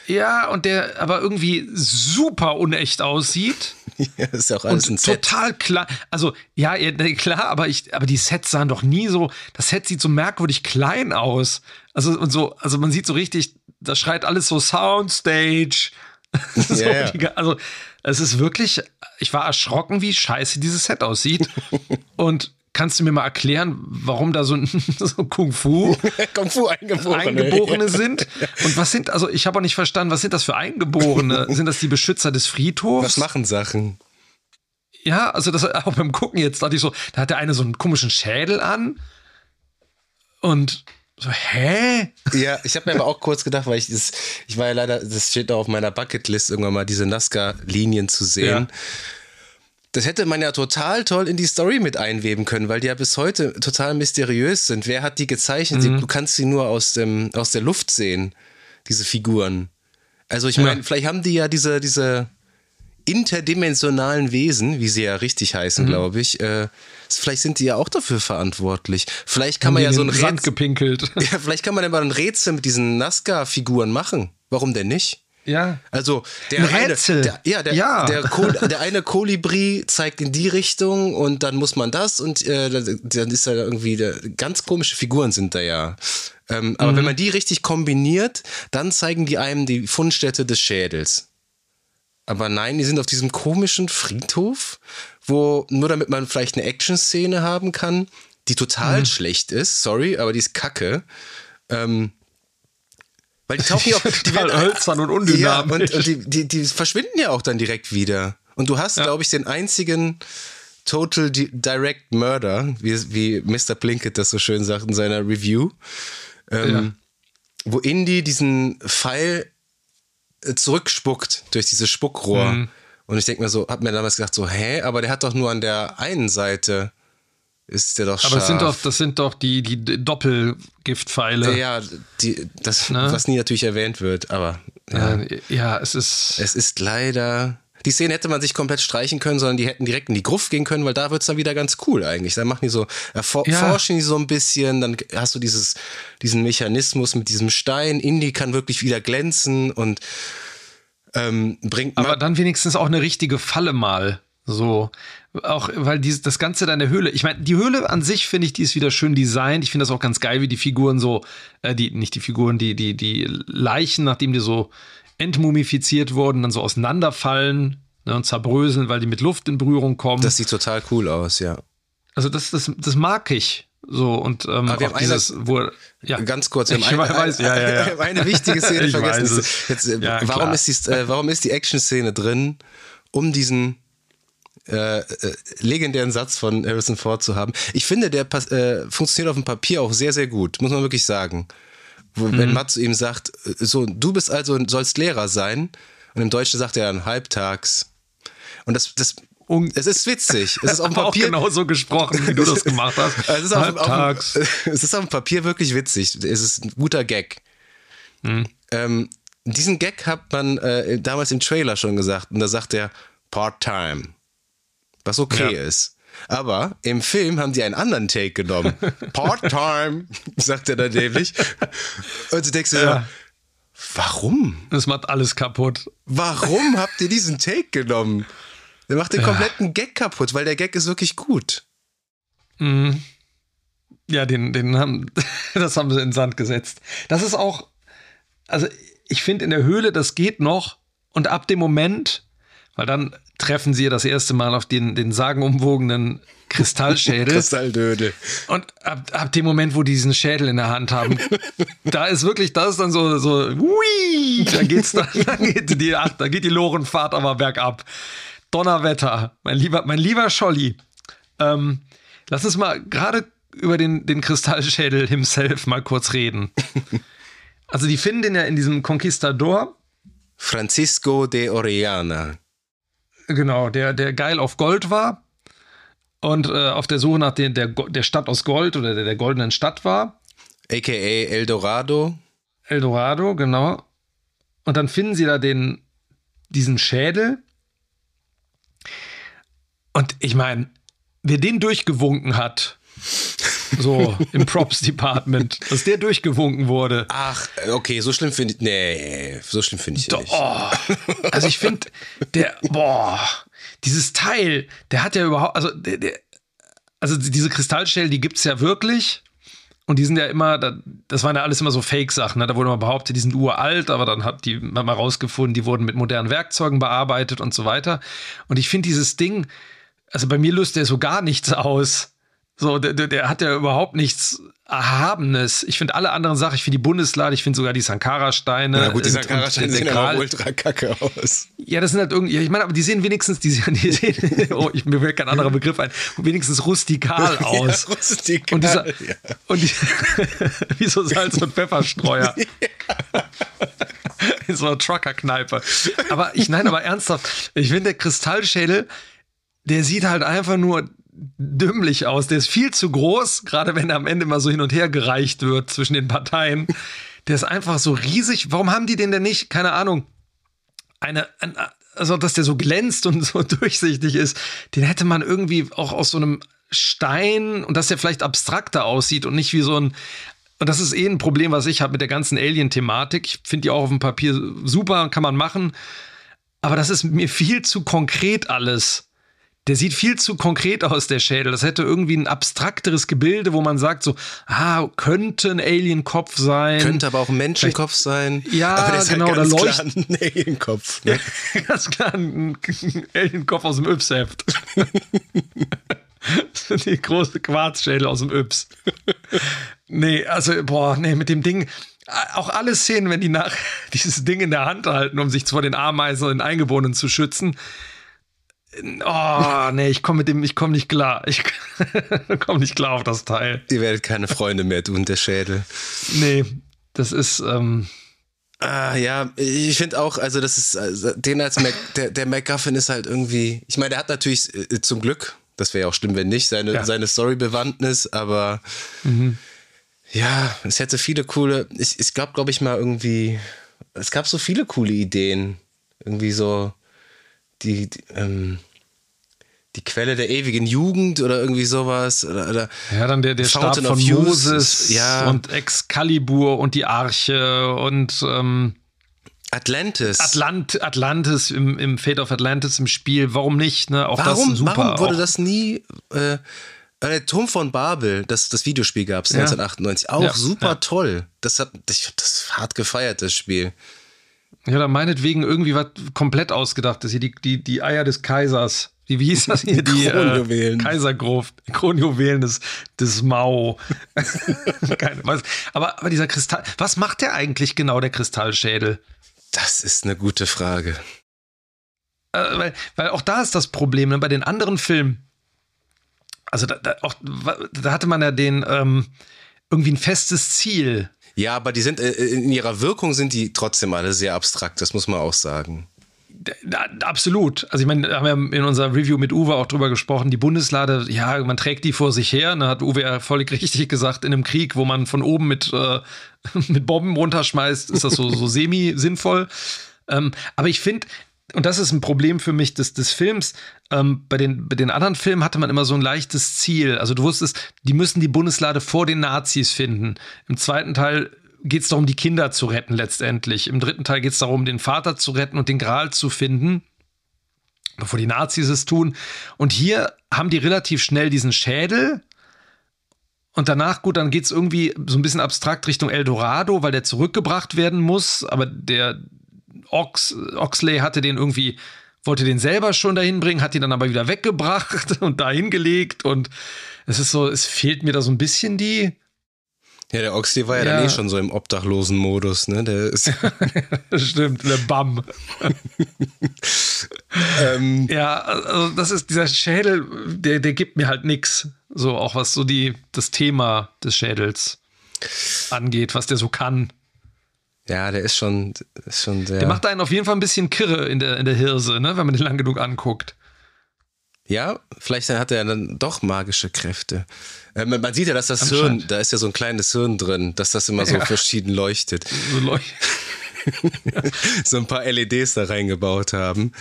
Ja, und der aber irgendwie super unecht aussieht. ja, ist ja auch alles ein Und Set. total klar. Also, ja, klar, aber ich, aber die Sets sahen doch nie so. Das Set sieht so merkwürdig klein aus. Also, und so, also man sieht so richtig, da schreit alles so Soundstage. so, ja. die- also, es ist wirklich, ich war erschrocken, wie scheiße dieses Set aussieht. und kannst du mir mal erklären, warum da so, ein- so Kung Fu Kung Fu Eingeborene. Eingeborene sind? Und was sind, also ich habe auch nicht verstanden, was sind das für Eingeborene? Sind das die Beschützer des Friedhofs? Was machen Sachen? Ja, also das auch beim Gucken jetzt dachte ich so, da hat der eine so einen komischen Schädel an und so, hä? Ja, ich habe mir aber auch kurz gedacht, weil ich das, ich war ja leider, das steht auch auf meiner Bucketlist, irgendwann mal diese Nazca-Linien zu sehen. Ja. Das hätte man ja total toll in die Story mit einweben können, weil die ja bis heute total mysteriös sind. Wer hat die gezeichnet? Mhm. Du kannst sie nur aus, dem, aus der Luft sehen, diese Figuren. Also ich meine, Ja. vielleicht haben die ja diese, diese interdimensionalen Wesen, wie sie ja richtig Mhm. heißen, glaube ich. Äh, vielleicht sind die ja auch dafür verantwortlich. Vielleicht kann Haben man ja so ein Rätsel, gepinkelt. ja, vielleicht kann man ja mal ein Rätsel mit diesen Nazca-Figuren machen. Warum denn nicht? Ja. Also der Ein eine, Rätsel. der, ja, der, Ja. Der, der eine Kolibri zeigt in die Richtung und dann muss man das und äh, dann ist da irgendwie ganz komische Figuren sind da ja. Ähm, aber wenn man die richtig kombiniert, dann zeigen die einem die Fundstätte des Schädels. Aber nein, die sind auf diesem komischen Friedhof, wo nur damit man vielleicht eine Action-Szene haben kann, die total schlecht ist. Sorry, aber die ist kacke. Ähm, weil die tauchen ja auch. Die werden- hölzern und Ja, undynamisch. und, und die, die, die verschwinden ja auch dann direkt wieder. Und du hast, glaube ich, den einzigen Total Di- Direct Murder, wie, wie Mr. Plinkett das so schön sagt in seiner Review, ähm, wo Indy diesen Pfeil zurückspuckt durch dieses Spuckrohr. Mhm. Und ich denke mir so, hab mir damals gedacht, so, hä, aber der hat doch nur an der einen Seite ist der doch scharf. Aber das sind doch, das sind doch die, die Doppelgiftpfeile. ja, die, das, Ne? was nie natürlich erwähnt wird, aber ja. Ja, ja es ist. Es ist leider. Die Szene hätte man sich komplett streichen können, sondern die hätten direkt in die Gruft gehen können, weil da wird's dann wieder ganz cool eigentlich. Dann machen die so, erfor Ja. forschen die so ein bisschen, dann hast du dieses, diesen Mechanismus mit diesem Stein. Indy kann wirklich wieder glänzen und ähm, bringt Aber dann wenigstens auch eine richtige Falle mal. So. Auch, weil dieses, das Ganze da in der Höhle, ich meine, die Höhle an sich finde ich, die ist wieder schön designt. Ich finde das auch ganz geil, wie die Figuren so, äh, die, nicht die Figuren, die, die, die Leichen, nachdem die so entmumifiziert wurden, dann so auseinanderfallen ne, und zerbröseln, weil die mit Luft in Berührung kommen. das sieht total cool aus, ja. also das, das, das mag ich. So, und ähm, Aber wir auch haben dieses, wo, ja. Ganz kurz, wir Ich haben eine, weiß, ja, ja, ja. haben eine wichtige Szene vergessen. Jetzt, äh, Ja, warum, klar. ist die, äh, warum ist die Action-Szene drin, um diesen äh, äh, legendären Satz von Harrison Ford zu haben? Ich finde, der äh, funktioniert auf dem Papier auch sehr, sehr gut, muss man wirklich sagen. Wo, Wenn Mhm. Matt zu ihm sagt, äh, so, du bist also, sollst Lehrer sein, und im Deutschen sagt er dann halbtags. Und das, das, es ist witzig. Es ist auf dem auch Papier. genau so gesprochen, wie du das gemacht hast. Es ist, auf, auf, Halbtags. es ist auf dem Papier wirklich witzig. Es ist ein guter Gag. Hm. Ähm, diesen Gag hat man äh, damals im Trailer schon gesagt und da sagt er Part-Time. Was okay Ja. ist. Aber im Film haben die einen anderen Take genommen. Part-Time, sagt er dann nämlich. Und du denkst dir, Ja. warum? Das macht alles kaputt. Warum habt ihr diesen Take genommen? Der macht den kompletten Gag kaputt, weil der Gag ist wirklich gut. Ja, den, den haben, das haben sie in den Sand gesetzt. Das ist auch, also ich finde in der Höhle, das geht noch. Und ab dem Moment, weil dann treffen sie das erste Mal auf den, den sagenumwogenen Kristallschädel. Kristalldöde. Und ab, ab dem Moment, wo die diesen Schädel in der Hand haben, da ist wirklich, da ist dann so, so, hui, da geht's dann, da geht die, ach, da geht die Lorenfahrt aber bergab. Donnerwetter, mein lieber, mein lieber Scholli. Ähm, lass uns mal gerade über den, den Kristallschädel himself mal kurz reden. Also die finden den ja in diesem Conquistador, Francisco de Orellana. Genau, der, der geil auf Gold war und äh, auf der Suche nach den, der, der Stadt aus Gold oder der, der goldenen Stadt war. aka El Dorado. Eldorado, genau. Und dann finden sie da den, diesen Schädel. Und ich meine, wer den durchgewunken hat, so im Props Department, dass der durchgewunken wurde. Ach, okay, so schlimm finde ich. Nee, so schlimm finde ich Doch, nicht. oh, also ich finde, der, boah, dieses Teil, der hat ja überhaupt, also der, der, also diese Kristallschädel, die gibt es ja wirklich. Und die sind ja immer, da- das waren ja alles immer so Fake-Sachen. Ne? Da wurde mal behauptet, die sind uralt, aber dann hat die man mal rausgefunden, die wurden mit modernen Werkzeugen bearbeitet und so weiter. Und ich finde dieses Ding, also bei mir löst der so gar nichts aus. So, der, der, hat ja überhaupt nichts Erhabenes. Ich finde alle anderen Sachen, ich finde die Bundeslade, ich finde sogar die Sankara-Steine. Na gut, die und Sankara-Steine sehen aber ultra kacke aus. ja, das sind halt irgendwie, ja, ich meine, aber die sehen wenigstens, die, sehen- die sehen, oh, ich, mir fällt kein anderer Begriff ein, wenigstens rustikal aus. Ja, rustikal, und dieser, ja. und die, wie so Salz- und Pfefferstreuer. In so einer Trucker-Kneipe. Aber ich, nein, aber ernsthaft, ich finde, der Kristallschädel, der sieht halt einfach nur dümmlich aus. Der ist viel zu groß, gerade wenn er am Ende mal so hin und her gereicht wird zwischen den Parteien. Der ist einfach so riesig. Warum haben die den denn nicht? Keine Ahnung eine, ein, also dass der so glänzt und so durchsichtig ist, den hätte man irgendwie auch aus so einem Stein und dass der vielleicht abstrakter aussieht und nicht wie so ein und das ist eh ein Problem, was ich habe mit der ganzen Alien-Thematik. Ich finde die auch auf dem Papier super, kann man machen. Aber das ist mir viel zu konkret alles. Der sieht viel zu konkret aus, der Schädel. Das hätte irgendwie ein abstrakteres Gebilde, wo man sagt so, ah, könnte ein Alienkopf sein. Könnte aber auch ein Menschenkopf sein. Ja, aber der ist genau, halt da ganz leuchtet- klar ein Alienkopf. Ne? Ganz klar, ein Alienkopf aus dem Yps-Heft. Die große Quarzschädel aus dem Yps. Nee, also, boah, nee, mit dem Ding. Auch alle Szenen, wenn die nach dieses Ding in der Hand halten, um sich vor den Ameisen und den Eingeborenen zu schützen. Oh, nee, ich komme mit dem, ich komme nicht klar. Ich komme nicht klar auf das Teil. Ihr werdet keine Freunde mehr tun, der Schädel. Nee, das ist, ähm, Ah, ja, ich finde auch, also das ist, also den als Mac, der, der MacGuffin ist halt irgendwie, ich meine, der hat natürlich äh, zum Glück, das wäre ja auch schlimm, wenn nicht, seine, Ja. seine Story-Bewandtnis, aber ja, es hätte viele coole, ich, es gab, glaube ich, mal irgendwie, es gab so viele coole Ideen. Irgendwie so die, die, ähm, die Quelle der ewigen Jugend oder irgendwie sowas. Oder, oder Ja, dann der, der Stab von Moses ja. und Excalibur und die Arche und ähm, Atlantis. Atlant, Atlantis im, im Fate of Atlantis im Spiel. Warum nicht? Ne? Auch Warum, das super. warum wurde auch, das nie. Äh, der Turm von Babel, das, das Videospiel gab es Ja. 1998, auch Ja, super toll. Das hat, ich hab das hart gefeiert, das Spiel. Ja, da meinetwegen irgendwie was komplett ausgedacht ist. Hier die, die, die Eier des Kaisers. Die, wie hieß das hier? Die Kronjuwelen. Äh, Kaisergruft. Die Kronjuwelen des, des Mao. Keine, was, aber, aber dieser Kristall. Was macht der eigentlich genau, der Kristallschädel? Das ist eine gute Frage. Äh, weil, weil auch da ist das Problem, ne? bei den anderen Filmen, also da, da, auch, da hatte man ja den ähm, irgendwie ein festes Ziel. Ja, aber die sind äh, in ihrer Wirkung sind die trotzdem alle sehr abstrakt, das muss man auch sagen. Da, absolut. Also ich meine, da haben wir in unserer Review mit Uwe auch drüber gesprochen, die Bundeslade, ja, man trägt die vor sich her, ne, hat Uwe ja völlig richtig gesagt, in einem Krieg, wo man von oben mit, äh, mit Bomben runterschmeißt, ist das so, so semi-sinnvoll. Ähm, aber ich finde, und das ist ein Problem für mich des, des Films, ähm, bei, den, bei den anderen Filmen hatte man immer so ein leichtes Ziel. Also du wusstest, die müssen die Bundeslade vor den Nazis finden. Im zweiten Teil geht es darum, die Kinder zu retten letztendlich. Im dritten Teil geht es darum, den Vater zu retten und den Gral zu finden, bevor die Nazis es tun. Und hier haben die relativ schnell diesen Schädel. Und danach, gut, dann geht es irgendwie so ein bisschen abstrakt Richtung Eldorado, weil der zurückgebracht werden muss. Aber der Ox, Oxley hatte den irgendwie, wollte den selber schon dahin bringen, hat ihn dann aber wieder weggebracht und dahin gelegt. Und es ist so, es fehlt mir da so ein bisschen die, Ja, der Oxley war ja, Ja. dann eh schon so im obdachlosen Modus, ne? Der ist, Stimmt, der Bam. ähm, Ja, also das ist dieser Schädel, der, der gibt mir halt nix. So, auch was so die, das Thema des Schädels angeht, was der so kann. Ja, der ist schon, ist schon sehr. Der macht einen auf jeden Fall ein bisschen kirre in der, in der Hirse, ne, wenn man den lang genug anguckt. Ja, vielleicht hat er dann doch magische Kräfte. Äh, man man sieht ja, dass das. Hirn, da ist ja so ein kleines Hirn drin, dass das immer so Ja. verschieden leuchtet. So leuch- So ein paar LEDs da reingebaut haben.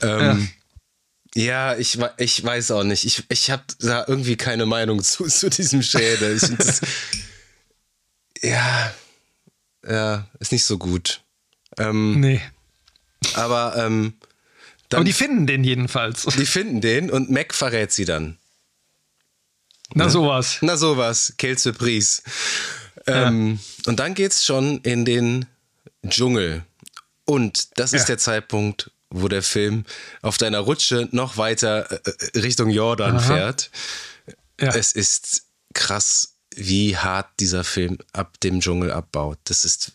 Ähm, ja. ich, we- ich weiß auch nicht. Ich, ich habe da irgendwie keine Meinung zu, zu diesem Schädel. Ich das, ja, ja, ist nicht so gut. Ähm, nee. Aber ähm, dann, Aber die finden den jedenfalls. die finden den und Mac verrät sie dann. Na, sowas. Na sowas, Quelle Surprise. Ähm, Und dann geht's schon in den Dschungel. Und das ist Ja. der Zeitpunkt, wo der Film auf deiner Rutsche noch weiter äh, äh, Richtung Jordan Aha. fährt. Ja. Es ist krass, wie hart dieser Film ab dem Dschungel abbaut. Das ist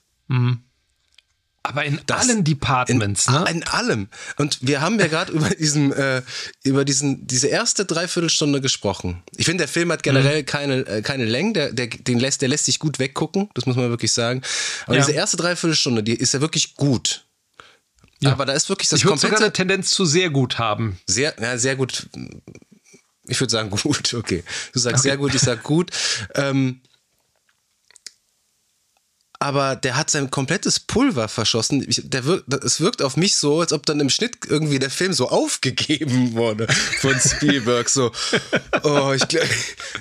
Aber in Das- allen Departments, in, ne? in allem. Und wir haben ja gerade über diesen, äh, über diesen, diese erste Dreiviertelstunde gesprochen. Ich finde, der Film hat Mhm. generell keine, äh, keine Längen, der, der, den lässt, der lässt sich gut weggucken, das muss man wirklich sagen. Aber Ja. diese erste Dreiviertelstunde, die ist ja wirklich gut. Ja. Aber da ist wirklich das ich würde sogar eine komplette, Tendenz zu sehr gut haben. sehr, ja, sehr gut. Ich würde sagen gut, okay. Du sagst sehr gut, ich sag gut. Ähm, aber der hat sein komplettes Pulver verschossen. Ich, der wirkt, es wirkt auf mich so, als ob dann im Schnitt irgendwie der Film so aufgegeben wurde von Spielberg. So, oh, ich glaube,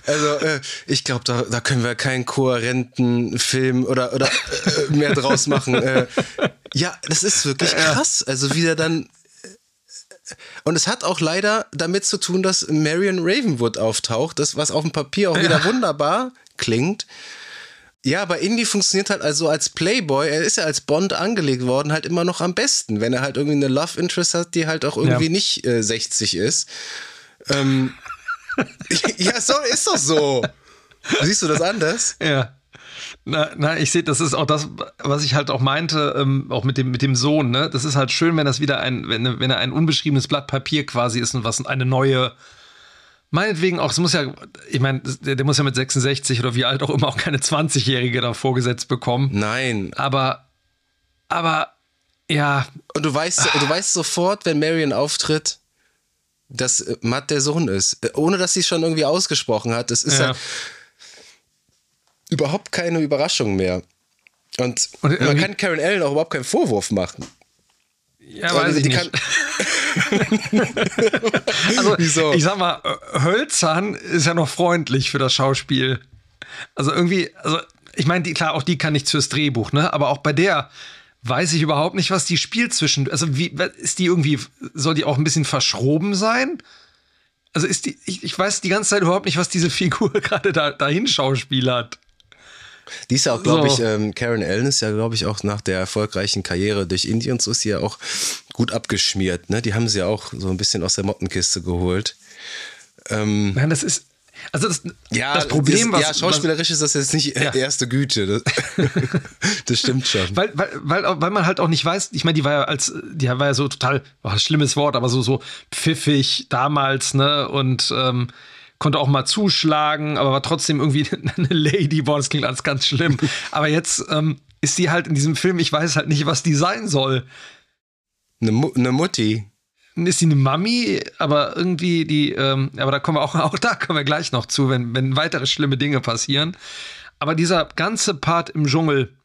also äh, ich glaube, da, da können wir keinen kohärenten Film oder oder äh, mehr draus machen. Äh, ja, das ist wirklich krass. Also wie der dann und es hat auch leider damit zu tun, dass Marion Ravenwood auftaucht, das was auf dem Papier auch wieder wunderbar klingt. Ja, aber Indy funktioniert halt also als Playboy, er ist ja als Bond angelegt worden, halt immer noch am besten, wenn er halt irgendwie eine Love Interest hat, die halt auch irgendwie ja. nicht äh, 60 ist. Ähm, ja, so ist doch so. Siehst du das anders? Ja. Na, na, ich sehe, das ist auch das, was ich halt auch meinte, ähm, auch mit dem, mit dem Sohn, ne? Das ist halt schön, wenn das wieder ein, wenn, wenn er ein unbeschriebenes Blatt Papier quasi ist und was eine neue Meinetwegen auch, es muss ja, ich meine, der, der, muss ja mit 66 oder wie alt auch immer auch keine 20-Jährige da vorgesetzt bekommen. Nein. Aber, aber, ja. Und du weißt, du weißt sofort, wenn Marion auftritt, dass Matt der Sohn ist. Ohne dass sie es schon irgendwie ausgesprochen hat. Das ist ja, ja überhaupt keine Überraschung mehr. Und, Und man kann Karen Allen auch überhaupt keinen Vorwurf machen. Ja, weiß ich nicht. also, Wieso? ich sag mal, Hölzern ist ja noch freundlich für das Schauspiel. Also irgendwie, also ich meine, klar, auch die kann nichts fürs Drehbuch, ne? Aber auch bei der weiß ich überhaupt nicht, was die spielt zwischen. Also, wie ist die irgendwie, soll die auch ein bisschen verschroben sein? Also ist die, ich, ich weiß die ganze Zeit überhaupt nicht, was diese Figur gerade da, dahin schauspielert. Die ist ja auch, glaube so. ich, ähm, Karen Allen ist ja, glaube ich, auch nach der erfolgreichen Karriere durch Indien so ist sie ja auch gut abgeschmiert. Ne? Die haben sie ja auch so ein bisschen aus der Mottenkiste geholt. Ähm, Nein, das ist. Also das, ja, das Problem, ist, was, ja, schauspielerisch ist das jetzt nicht ja. erste Güte. Das, das, stimmt schon. Weil, weil, weil, weil man halt auch nicht weiß, ich meine, die war ja als, die war ja so total, oh, schlimmes Wort, aber so, so pfiffig damals, ne? Und ähm, konnte auch mal zuschlagen, aber war trotzdem irgendwie eine Lady. Boah, das klingt alles ganz schlimm. Aber jetzt ähm, ist sie halt in diesem Film, ich weiß halt nicht, was die sein soll. Eine, Mu eine Mutti. Ist sie eine Mami, aber irgendwie die, ähm, aber da kommen wir auch, auch da kommen wir gleich noch zu, wenn, wenn weitere schlimme Dinge passieren. Aber dieser ganze Part im Dschungel,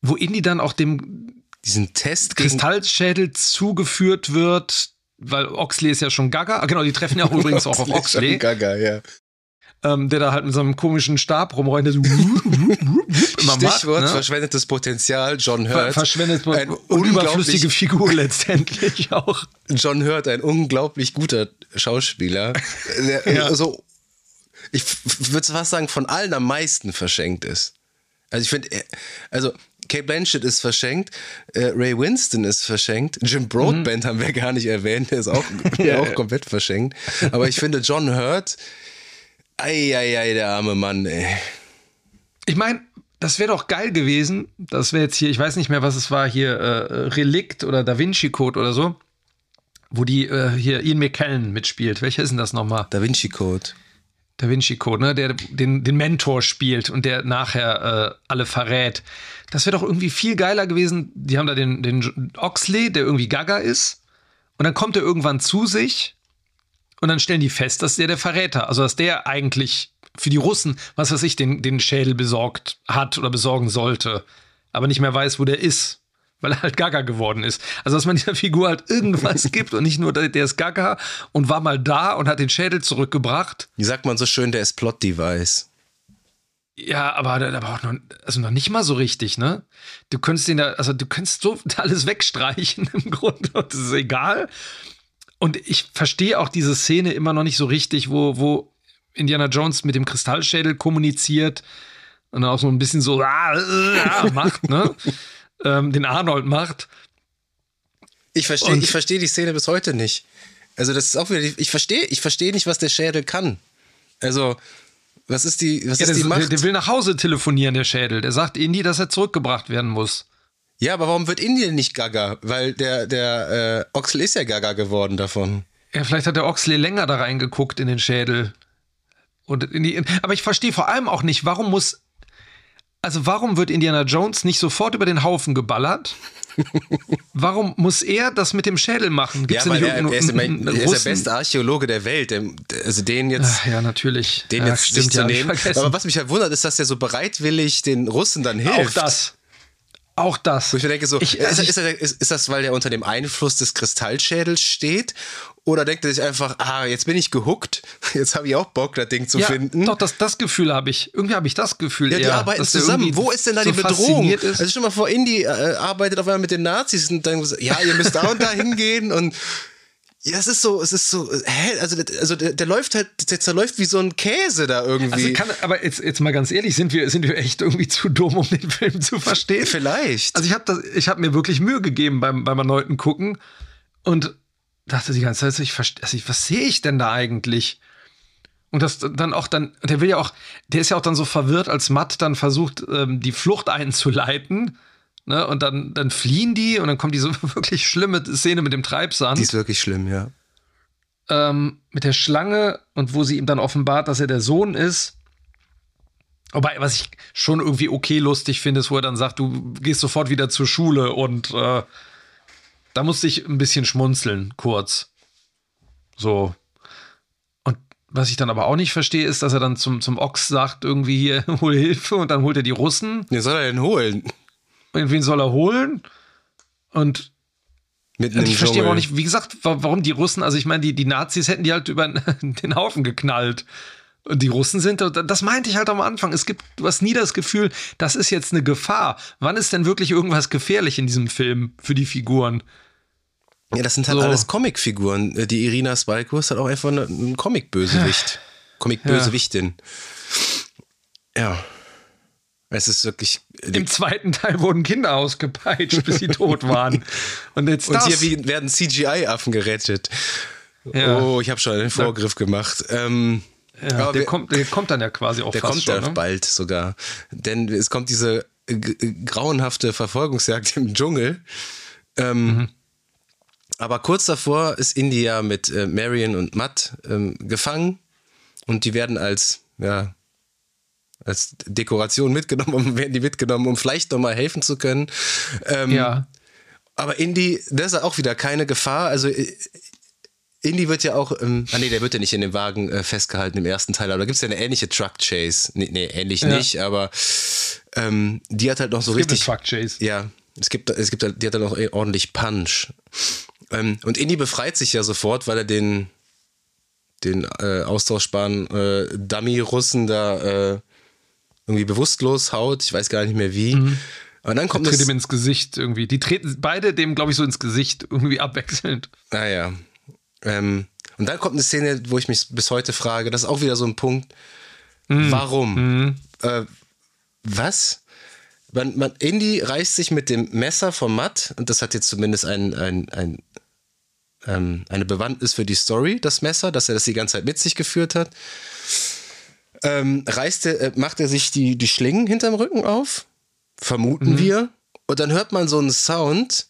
wo Indy dann auch dem diesen Test Kristallschädel zugeführt wird, weil Oxley ist ja schon Gaga. Ah, genau, die treffen ja auch übrigens auch auf Oxley. Ist Gaga, ja. Ähm, der da halt mit so einem komischen Stab der so Stichwort ne? verschwendetes Potenzial, John Hurt. Ver verschwendetes ein und überflüssige Figur letztendlich auch. John Hurt, ein unglaublich guter Schauspieler. Der, ja. also, ich würde fast sagen, von allen am meisten verschenkt ist. Also ich finde, also Kate Blanchett ist verschenkt, äh, Ray Winston ist verschenkt, Jim Broadbent mhm. haben wir gar nicht erwähnt, der ist auch, ja, auch komplett verschenkt. Aber ich finde John Hurt, ei, der arme Mann, ey. Ich meine, das wäre doch geil gewesen. Das wäre jetzt hier, ich weiß nicht mehr, was es war, hier äh, Relikt oder Da Vinci Code oder so, wo die äh, hier Ian McKellen mitspielt. Welcher ist denn das nochmal? Da Vinci Code. Da Vinci Code, ne? Der den, den Mentor spielt und der nachher äh, alle verrät. Das wäre doch irgendwie viel geiler gewesen. Die haben da den, den Oxley, der irgendwie Gaga ist. Und dann kommt er irgendwann zu sich. Und dann stellen die fest, dass der der Verräter, also dass der eigentlich für die Russen, was weiß ich, den, den Schädel besorgt hat oder besorgen sollte. Aber nicht mehr weiß, wo der ist weil er halt Gaga geworden ist. Also, dass man dieser Figur halt irgendwas gibt und nicht nur, der ist Gaga und war mal da und hat den Schädel zurückgebracht. Wie sagt man so schön, der ist Plot-Device. Ja, aber da braucht noch, also noch nicht mal so richtig, ne? Du könntest den da, also du könntest so alles wegstreichen im Grunde und das ist egal. Und ich verstehe auch diese Szene immer noch nicht so richtig, wo, wo Indiana Jones mit dem Kristallschädel kommuniziert und dann auch so ein bisschen so ah, äh, macht, ne? ähm, den Arnold macht. Ich verstehe versteh die Szene bis heute nicht. Also, das ist auch wieder, ich verstehe ich versteh nicht, was der Schädel kann. Also, was ist die, was ja, ist die Macht? Der will nach Hause telefonieren, der Schädel. Der sagt Indy, dass er zurückgebracht werden muss. Ja, aber warum wird Indy nicht Gaga? Weil der, der äh, Oxley ist ja Gaga geworden davon. Ja, vielleicht hat der Oxley länger da reingeguckt in den Schädel. Und in die, aber ich verstehe vor allem auch nicht, warum muss Also warum wird Indiana Jones nicht sofort über den Haufen geballert? Warum muss er das mit dem Schädel machen? Gibt's ja, weil er, er, ist, er, ist, der beste Archäologe der Welt. Also den jetzt. Ach, ja, natürlich. Den ja, jetzt stimmt, zu ja, nehmen. Aber was mich halt wundert, ist, dass er so bereitwillig den Russen dann hilft. Auch das. Auch das. Wo ich mir denke, so, ich, also ist, ist, ist, das, weil der unter dem Einfluss des Kristallschädels steht? Oder denkt er sich einfach, ah, jetzt bin ich gehuckt, jetzt habe ich auch Bock, das Ding zu ja, finden? Doch, das, das Gefühl habe ich. Irgendwie habe ich das Gefühl. Ja, die eher, arbeiten zusammen. Wo ist denn da so die Bedrohung? Ist. Also schon mal vor, Indie äh, arbeitet auf einmal mit den Nazis und dann, ja, ihr müsst da und da hingehen und ja, es ist so, es ist so, hä, also, also der, der läuft halt, der zerläuft wie so ein Käse da irgendwie. Also kann, aber jetzt, jetzt mal ganz ehrlich, sind wir, sind wir echt irgendwie zu dumm, um den Film zu verstehen? Vielleicht. Also ich habe hab mir wirklich Mühe gegeben beim, beim erneuten Gucken und dachte die ganze Zeit, ich, also ich, was sehe ich denn da eigentlich? Und das dann auch dann, der will ja auch, der ist ja auch dann so verwirrt, als Matt dann versucht, ähm, die Flucht einzuleiten. Ne? Und dann, dann fliehen die und dann kommt diese wirklich schlimme Szene mit dem Treibsand. Die ist wirklich schlimm, ja. Ähm, mit der Schlange und wo sie ihm dann offenbart, dass er der Sohn ist. Wobei, was ich schon irgendwie okay lustig finde, ist, wo er dann sagt, du gehst sofort wieder zur Schule und äh, da musste ich ein bisschen schmunzeln, kurz. So. Und was ich dann aber auch nicht verstehe, ist, dass er dann zum, zum Ochs sagt, irgendwie hier, hol Hilfe und dann holt er die Russen. Wen soll er denn holen? Und wen soll er holen? Und Mitten ich verstehe aber auch nicht, wie gesagt, warum die Russen, also ich meine, die, die Nazis hätten die halt über den Haufen geknallt. Und die Russen sind, das meinte ich halt am Anfang. Es gibt, du hast nie das Gefühl, das ist jetzt eine Gefahr. Wann ist denn wirklich irgendwas gefährlich in diesem Film für die Figuren? Ja, das sind halt so. alles Comicfiguren. Äh, die Irina Spalko ist halt auch einfach ein Comic-Bösewicht. Comic-Bösewichtin. Ja. ja. Es ist wirklich. Im zweiten Teil wurden Kinder ausgepeitscht, bis sie tot waren. Und jetzt Und das. hier werden CGI-Affen gerettet. Ja. Oh, ich habe schon einen Vorgriff da, gemacht. Ähm, ja, der, wir, kommt, der kommt dann ja quasi auch Der kommt schon, ja ne? bald sogar. Denn es kommt diese grauenhafte Verfolgungsjagd im Dschungel. Ähm, mhm. Aber kurz davor ist India mit äh, Marion und Matt ähm, gefangen und die werden als, ja, als Dekoration mitgenommen werden die mitgenommen, um vielleicht nochmal helfen zu können. Ähm, ja. Aber Indy, das ist auch wieder keine Gefahr. Also äh, Indy wird ja auch, ähm, ah nee, der wird ja nicht in dem Wagen äh, festgehalten im ersten Teil, aber da gibt es ja eine ähnliche Truck Chase. Nee, nee ähnlich ja. nicht, aber ähm, die hat halt noch so es richtig. Gibt eine Truck Chase. Ja, es gibt, es gibt, die hat dann noch ordentlich Punch. Ähm, und Indy befreit sich ja sofort, weil er den, den äh, austauschbaren äh, Dummy-Russen da äh, irgendwie bewusstlos haut. Ich weiß gar nicht mehr wie. Mhm. Aber dann kommt tritt ihm ins Gesicht irgendwie. Die treten beide dem, glaube ich, so ins Gesicht irgendwie abwechselnd. Naja. Ah, ähm, und dann kommt eine Szene, wo ich mich bis heute frage, das ist auch wieder so ein Punkt. Mhm. Warum? Mhm. Äh, was? Man, man, Indy reißt sich mit dem Messer vom Matt, und das hat jetzt zumindest ein, ein, ein, ähm, eine Bewandtnis für die Story, das Messer, dass er das die ganze Zeit mit sich geführt hat. Ähm, reißt er, äh, macht er sich die, die Schlingen hinterm Rücken auf, vermuten mhm. wir, und dann hört man so einen Sound,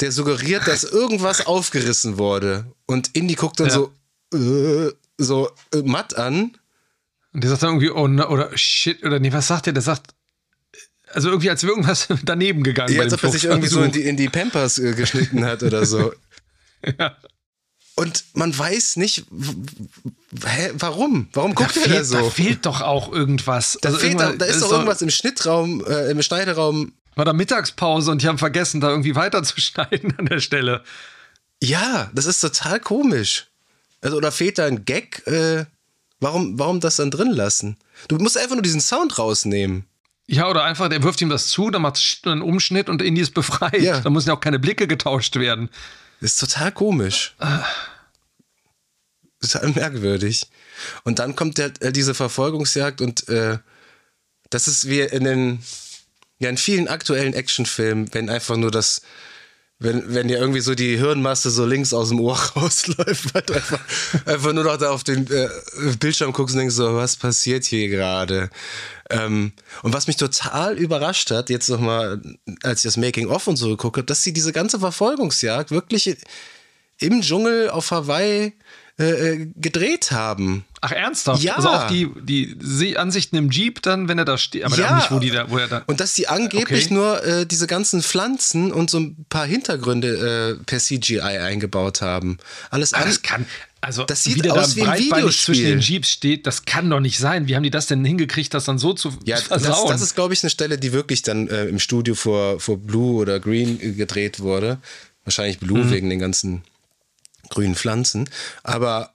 der suggeriert, dass irgendwas aufgerissen wurde. Und Indy guckt dann ja. so, äh, so äh, matt an. Und der sagt dann irgendwie, oh, no, oder shit, oder nee, was sagt der? Der sagt, also irgendwie, als wäre irgendwas daneben gegangen. Ja, als ob er sich irgendwie so in die, in die Pampers äh, geschnitten hat oder so. ja. Und man weiß nicht, hä, warum? Warum guckt da er fehlt, da so? Da fehlt doch auch irgendwas. Da, also fehlt, da, da ist doch irgendwas im Schnittraum, äh, im Schneideraum. War da Mittagspause und die haben vergessen, da irgendwie weiterzuschneiden an der Stelle. Ja, das ist total komisch. Also, oder fehlt da ein Gag? Äh, warum, warum das dann drin lassen? Du musst einfach nur diesen Sound rausnehmen. Ja, oder einfach, der wirft ihm das zu, dann macht einen Umschnitt und Indy ist befreit. Ja. Da müssen ja auch keine Blicke getauscht werden. Ist total komisch. Total merkwürdig. Und dann kommt der, äh, diese Verfolgungsjagd und äh, das ist wie in den, ja, in vielen aktuellen Actionfilmen, wenn einfach nur das, wenn, wenn dir irgendwie so die Hirnmasse so links aus dem Ohr rausläuft, weil du einfach, einfach nur noch da auf den äh, Bildschirm guckst und denkst so, was passiert hier gerade? Ähm, und was mich total überrascht hat, jetzt nochmal, als ich das Making-of und so geguckt habe, dass sie diese ganze Verfolgungsjagd wirklich im Dschungel auf Hawaii äh, gedreht haben. Ach, ernsthaft? Ja. Also auch die, die Ansichten im Jeep dann, wenn er da steht. Aber ja. nicht, wo die da, wo er da. Und dass die angeblich okay. nur äh, diese ganzen Pflanzen und so ein paar Hintergründe äh, per CGI eingebaut haben. Alles ah, das kann. Also, das sieht wie aus da wie ein Videospiel. zwischen den Jeeps steht, das kann doch nicht sein. Wie haben die das denn hingekriegt, das dann so zu ja, versauen? Das, das ist, glaube ich, eine Stelle, die wirklich dann äh, im Studio vor, vor Blue oder Green gedreht wurde. Wahrscheinlich Blue mhm. wegen den ganzen grünen Pflanzen. Aber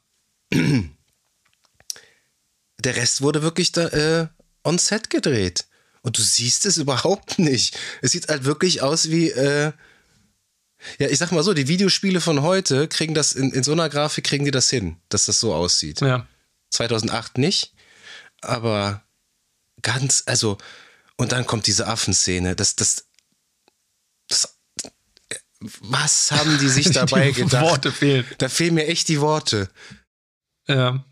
der Rest wurde wirklich da äh, on set gedreht. Und du siehst es überhaupt nicht. Es sieht halt wirklich aus wie, äh, ja, ich sag mal so, die Videospiele von heute kriegen das, in, in so einer Grafik kriegen die das hin, dass das so aussieht. Ja. 2008 nicht, aber ganz, also, und dann kommt diese Affenszene, das, das, das, was haben die sich dabei die gedacht? Worte fehlen. Da fehlen mir echt die Worte. Ja.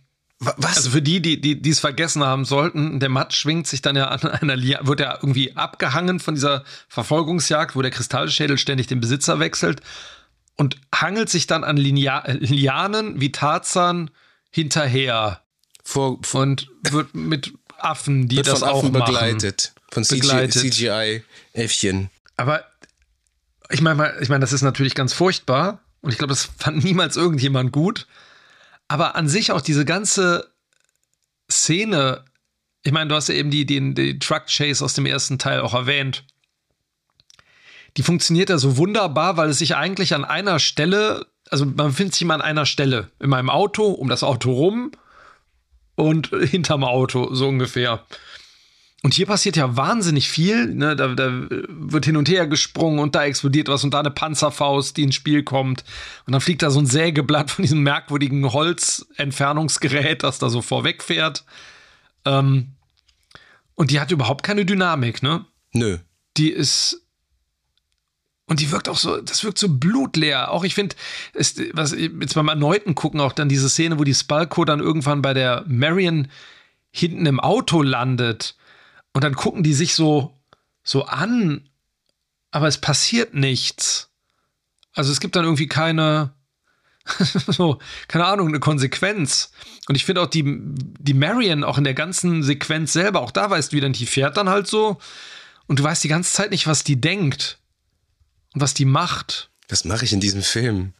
Was? Also für die, die, die es vergessen haben sollten, der Matt schwingt sich dann ja an einer Liane, wird ja irgendwie abgehangen von dieser Verfolgungsjagd, wo der Kristallschädel ständig den Besitzer wechselt und hangelt sich dann an Linia Lianen wie Tarzan hinterher. Vor, vor und wird mit Affen, die wird das von auch Affen machen, begleitet. Von CGI-Äffchen. Aber ich meine, ich meine, das ist natürlich ganz furchtbar und ich glaube, das fand niemals irgendjemand gut. Aber an sich auch diese ganze Szene, ich meine, du hast ja eben die, die, die Truck Chase aus dem ersten Teil auch erwähnt. Die funktioniert ja so wunderbar, weil es sich eigentlich an einer Stelle, also man befindet sich immer an einer Stelle in meinem Auto, um das Auto rum und hinterm Auto, so ungefähr. Und hier passiert ja wahnsinnig viel. Ne? Da, da, wird hin und her gesprungen und da explodiert was und da eine Panzerfaust, die ins Spiel kommt. Und dann fliegt da so ein Sägeblatt von diesem merkwürdigen Holzentfernungsgerät, das da so vorwegfährt. Ähm, und die hat überhaupt keine Dynamik, ne? Nö. Die ist. Und die wirkt auch so, das wirkt so blutleer. Auch ich finde, was jetzt beim erneuten gucken, auch dann diese Szene, wo die Spalco dann irgendwann bei der Marion hinten im Auto landet und dann gucken die sich so, so an, aber es passiert nichts. Also es gibt dann irgendwie keine, so, keine Ahnung, eine Konsequenz. Und ich finde auch die, die Marion auch in der ganzen Sequenz selber, auch da weißt du wieder, die fährt dann halt so und du weißt die ganze Zeit nicht, was die denkt und was die macht. Was mache ich in diesem Film?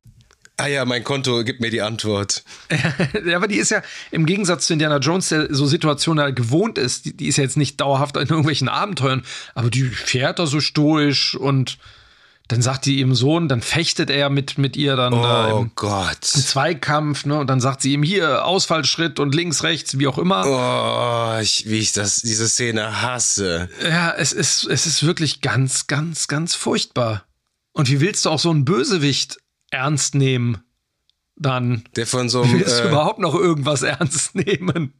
Ah ja, mein Konto gibt mir die Antwort. ja, aber die ist ja im Gegensatz zu Indiana Jones, der so Situationen gewohnt ist, die, die, ist ja jetzt nicht dauerhaft in irgendwelchen Abenteuern, aber die fährt da so stoisch und dann sagt die ihrem Sohn, dann fechtet er mit, mit ihr dann oh im, Gott. im Zweikampf, ne? Und dann sagt sie ihm hier Ausfallschritt und links, rechts, wie auch immer. Oh, ich, wie ich das, diese Szene hasse. Ja, es ist, es ist wirklich ganz, ganz, ganz furchtbar. Und wie willst du auch so einen Bösewicht ernst nehmen, dann der von so einem, willst du äh, überhaupt noch irgendwas ernst nehmen.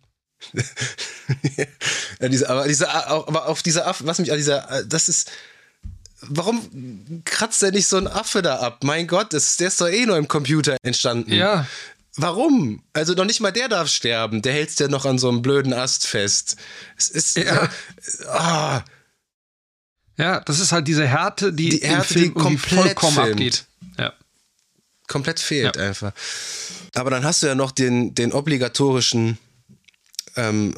ja, diese, aber diese, aber auf dieser Affe, was mich an dieser, das ist, warum kratzt der nicht so ein Affe da ab? Mein Gott, das, der ist doch eh nur im Computer entstanden. Ja. Warum? Also noch nicht mal der darf sterben. Der hält's ja noch an so einem blöden Ast fest. Es ist. Ja. Äh, ah. ja, das ist halt diese Härte, die, die Härte, im Film die komplett vollkommen filmt. abgeht. Ja komplett fehlt ja. einfach. Aber dann hast du ja noch den, den obligatorischen ähm,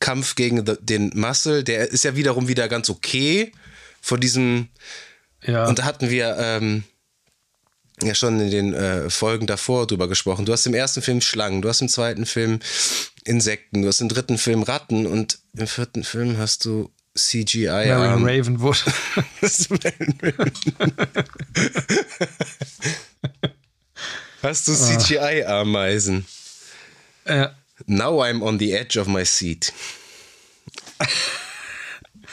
Kampf gegen den Muscle. Der ist ja wiederum wieder ganz okay vor diesem. Ja. Und da hatten wir ähm, ja schon in den äh, Folgen davor drüber gesprochen. Du hast im ersten Film Schlangen, du hast im zweiten Film Insekten, du hast im dritten Film Ratten und im vierten Film hast du CGI. Marion Ravenwood. Hast du CGI-Ameisen? Ja. Now I'm on the edge of my seat.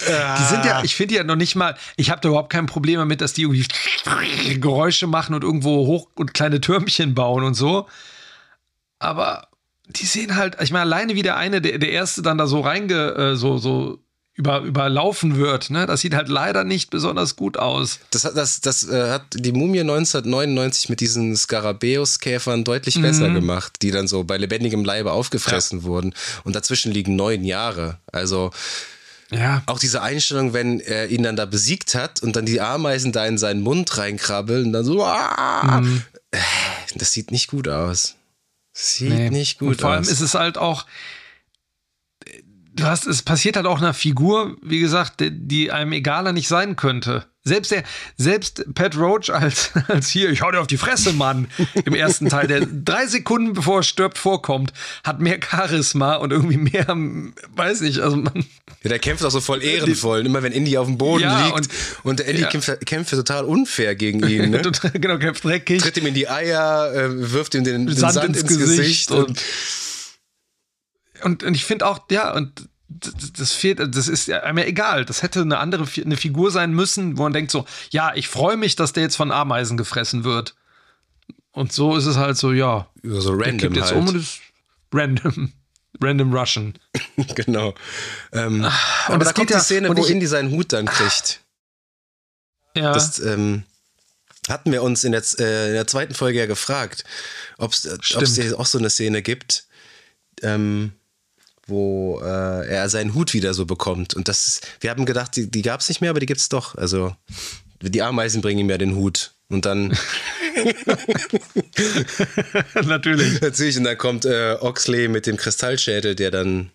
Die sind ja, ich finde ja noch nicht mal, ich habe da überhaupt kein Problem damit, dass die irgendwie Geräusche machen und irgendwo hoch und kleine Türmchen bauen und so. Aber die sehen halt, ich meine, alleine wie der eine, der, der erste dann da so reinge, äh, so, so über, überlaufen wird. Ne? Das sieht halt leider nicht besonders gut aus. Das, das, das äh, hat die Mumie 1999 mit diesen Skarabäus-Käfern deutlich mhm. besser gemacht, die dann so bei lebendigem Leibe aufgefressen ja. wurden. Und dazwischen liegen neun Jahre. Also ja. Auch diese Einstellung, wenn er ihn dann da besiegt hat und dann die Ameisen da in seinen Mund reinkrabbeln und dann so, mhm. das sieht nicht gut aus. Sieht nee. nicht gut und vor allem ist es halt auch, du hast, es passiert halt auch einer Figur, wie gesagt, die, einem egaler nicht sein könnte. Selbst der, selbst Pat Roach als, als hier, ich hau dir auf die Fresse, Mann, im ersten Teil, der drei Sekunden bevor er stirbt vorkommt, hat mehr Charisma und irgendwie mehr, weiß nicht, also man. Ja, der kämpft auch so voll ehrenvoll. Immer wenn Indy auf dem Boden ja, liegt und, und der Indy ja. kämpft, kämpft total unfair gegen ihn. Ne? genau, kämpft dreckig. Tritt ihm in die Eier, äh, wirft ihm den, den Sand, Sand, ins, ins Gesicht. Gesicht und, und, und ich finde auch, ja, und das fehlt, das ist ja egal. Das hätte eine andere eine Figur sein müssen, wo man denkt so, ja, ich freue mich, dass der jetzt von Ameisen gefressen wird. Und so ist es halt so, ja. So random jetzt halt. um und ist random. Random Russian. genau. Ähm, ah, und aber da kommt die Szene, wo Indy seinen Hut dann kriegt. Ja. Das ähm, hatten wir uns in der, äh, in der zweiten Folge ja gefragt, ob es hier auch so eine Szene gibt. Ähm, wo äh, er seinen Hut wieder so bekommt. Und das ist, wir haben gedacht, die, die gab es nicht mehr, aber die gibt es doch. Also die Ameisen bringen ihm ja den Hut. Und dann. Natürlich. Natürlich. Und dann kommt äh, Oxley mit dem Kristallschädel, der dann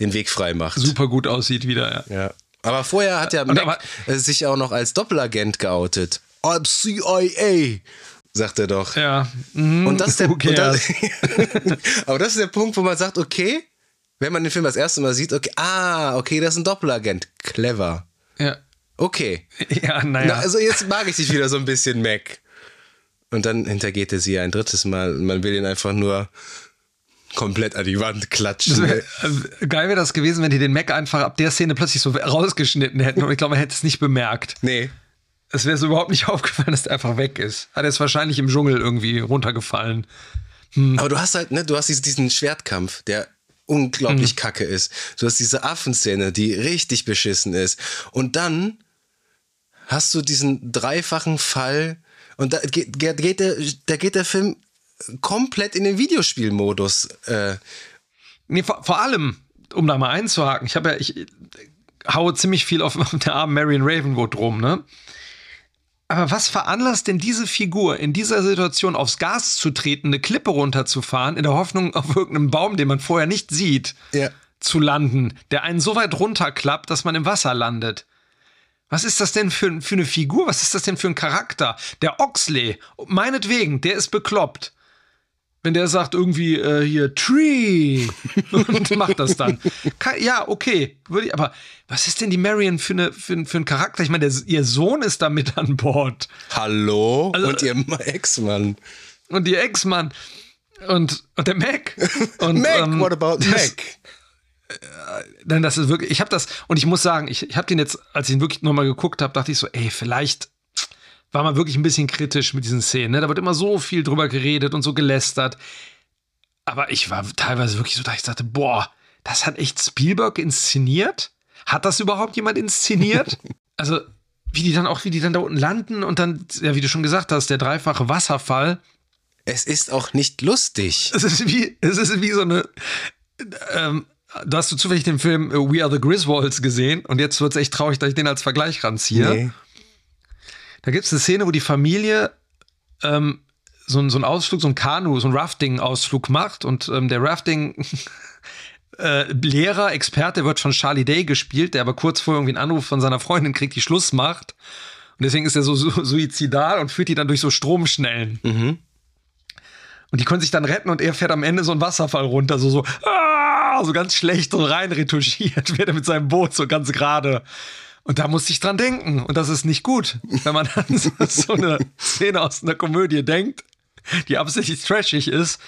den Weg frei macht. Super gut aussieht wieder, ja. ja. Aber vorher hat ja Mac äh, sich auch noch als Doppelagent geoutet. I'm CIA, sagt er doch. Ja. Mhm. Und das ist der okay, das, Aber das ist der Punkt, wo man sagt, okay, wenn man den Film das erste Mal sieht, okay, ah, okay, das ist ein Doppelagent. Clever. Ja. Okay. Ja, naja. Na, also jetzt mag ich dich wieder so ein bisschen Mac. Und dann hintergeht er sie ein drittes Mal und man will ihn einfach nur komplett an die Wand klatschen. Wär, äh, geil wäre das gewesen, wenn die den Mac einfach ab der Szene plötzlich so rausgeschnitten hätten und ich glaube, man hätte es nicht bemerkt. Nee. Es wäre so überhaupt nicht aufgefallen, dass der einfach weg ist. Hat er es wahrscheinlich im Dschungel irgendwie runtergefallen. Hm. Aber du hast halt, ne, du hast diesen Schwertkampf, der unglaublich mhm. kacke ist. Du hast diese Affenszene, die richtig beschissen ist. Und dann hast du diesen dreifachen Fall und da geht, geht, der, da geht der Film komplett in den Videospielmodus. Äh. Nee, vor, vor allem, um da mal einzuhaken, ich habe ja, ich haue ziemlich viel auf, auf der armen Marion Ravenwood rum, ne? Aber was veranlasst denn diese Figur in dieser Situation aufs Gas zu treten, eine Klippe runterzufahren, in der Hoffnung, auf irgendeinem Baum, den man vorher nicht sieht, ja. zu landen, der einen so weit runterklappt, dass man im Wasser landet? Was ist das denn für, für eine Figur? Was ist das denn für ein Charakter? Der Oxley, meinetwegen, der ist bekloppt wenn der sagt irgendwie äh, hier Tree und macht das dann. ja, okay, würde ich, aber was ist denn die Marion für, eine, für, für einen Charakter? Ich meine, ihr Sohn ist da mit an Bord. Hallo? Also, und ihr Ex-Mann. Und ihr Ex-Mann. Und, und der Mac. Und, Mac, ähm, what about das, Mac? Denn das ist wirklich, ich habe das, und ich muss sagen, ich, ich habe den jetzt, als ich ihn wirklich nochmal geguckt habe, dachte ich so, ey, vielleicht war man wirklich ein bisschen kritisch mit diesen Szenen. Ne? Da wird immer so viel drüber geredet und so gelästert. Aber ich war teilweise wirklich so, dass ich dachte, boah, das hat echt Spielberg inszeniert? Hat das überhaupt jemand inszeniert? also, wie die dann auch, wie die dann da unten landen und dann, ja, wie du schon gesagt hast, der dreifache Wasserfall. Es ist auch nicht lustig. Es ist wie, es ist wie so eine, ähm, da hast du zufällig den Film We Are the Griswolds gesehen und jetzt wird es echt traurig, dass ich den als Vergleich ranziehe. Nee. Da gibt es eine Szene, wo die Familie ähm, so, so einen Ausflug, so ein Kanu, so ein Rafting-Ausflug macht und ähm, der Rafting. Äh, Lehrer, Experte wird von Charlie Day gespielt, der aber kurz vorher irgendwie einen Anruf von seiner Freundin kriegt, die Schluss macht. Und deswegen ist er so, so suizidal und führt die dann durch so Stromschnellen. Mhm. Und die können sich dann retten und er fährt am Ende so einen Wasserfall runter, so, so, ah, so ganz schlecht und rein retuschiert, wird er mit seinem Boot so ganz gerade. Und da musste ich dran denken. Und das ist nicht gut, wenn man an so, so eine Szene aus einer Komödie denkt, die absichtlich trashig ist.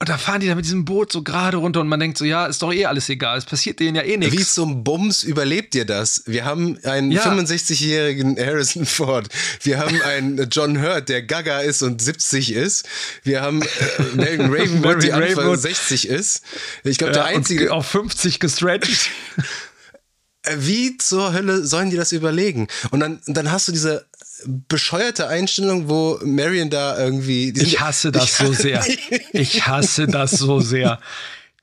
Und da fahren die da mit diesem Boot so gerade runter und man denkt so, ja, ist doch eh alles egal. Es passiert denen ja eh nichts. Wie zum Bums überlebt ihr das? Wir haben einen ja. 65-jährigen Harrison Ford. Wir haben einen John Hurt, der Gaga ist und 70 ist. Wir haben äh, Melvin Ravenwood, die Anfang 60 ist. Ich glaube, der ja, einzige. Auf 50 gestretched. Wie zur Hölle sollen die das überlegen? Und dann, dann hast du diese bescheuerte Einstellung, wo Marion da irgendwie. Ich hasse das so sehr. Ich hasse das so sehr.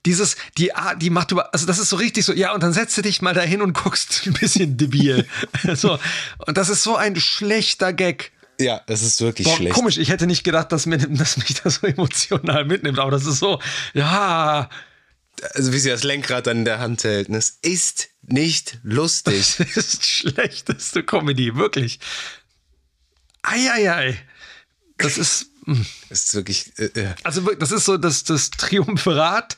Dieses, die, die macht über, also das ist so richtig so, ja, und dann setzt du dich mal dahin und guckst ein bisschen debil. so, und das ist so ein schlechter Gag. Ja, es ist wirklich Boah, schlecht. Komisch, ich hätte nicht gedacht, dass, mir, dass mich das so emotional mitnimmt, aber das ist so, ja. Also wie sie das Lenkrad dann in der Hand hält. Ne? Es ist nicht lustig. Das ist die schlechteste Comedy, wirklich. Eieiei. Das ist. Hm. Das ist wirklich. Äh, äh, also, das ist so das, das Triumvirat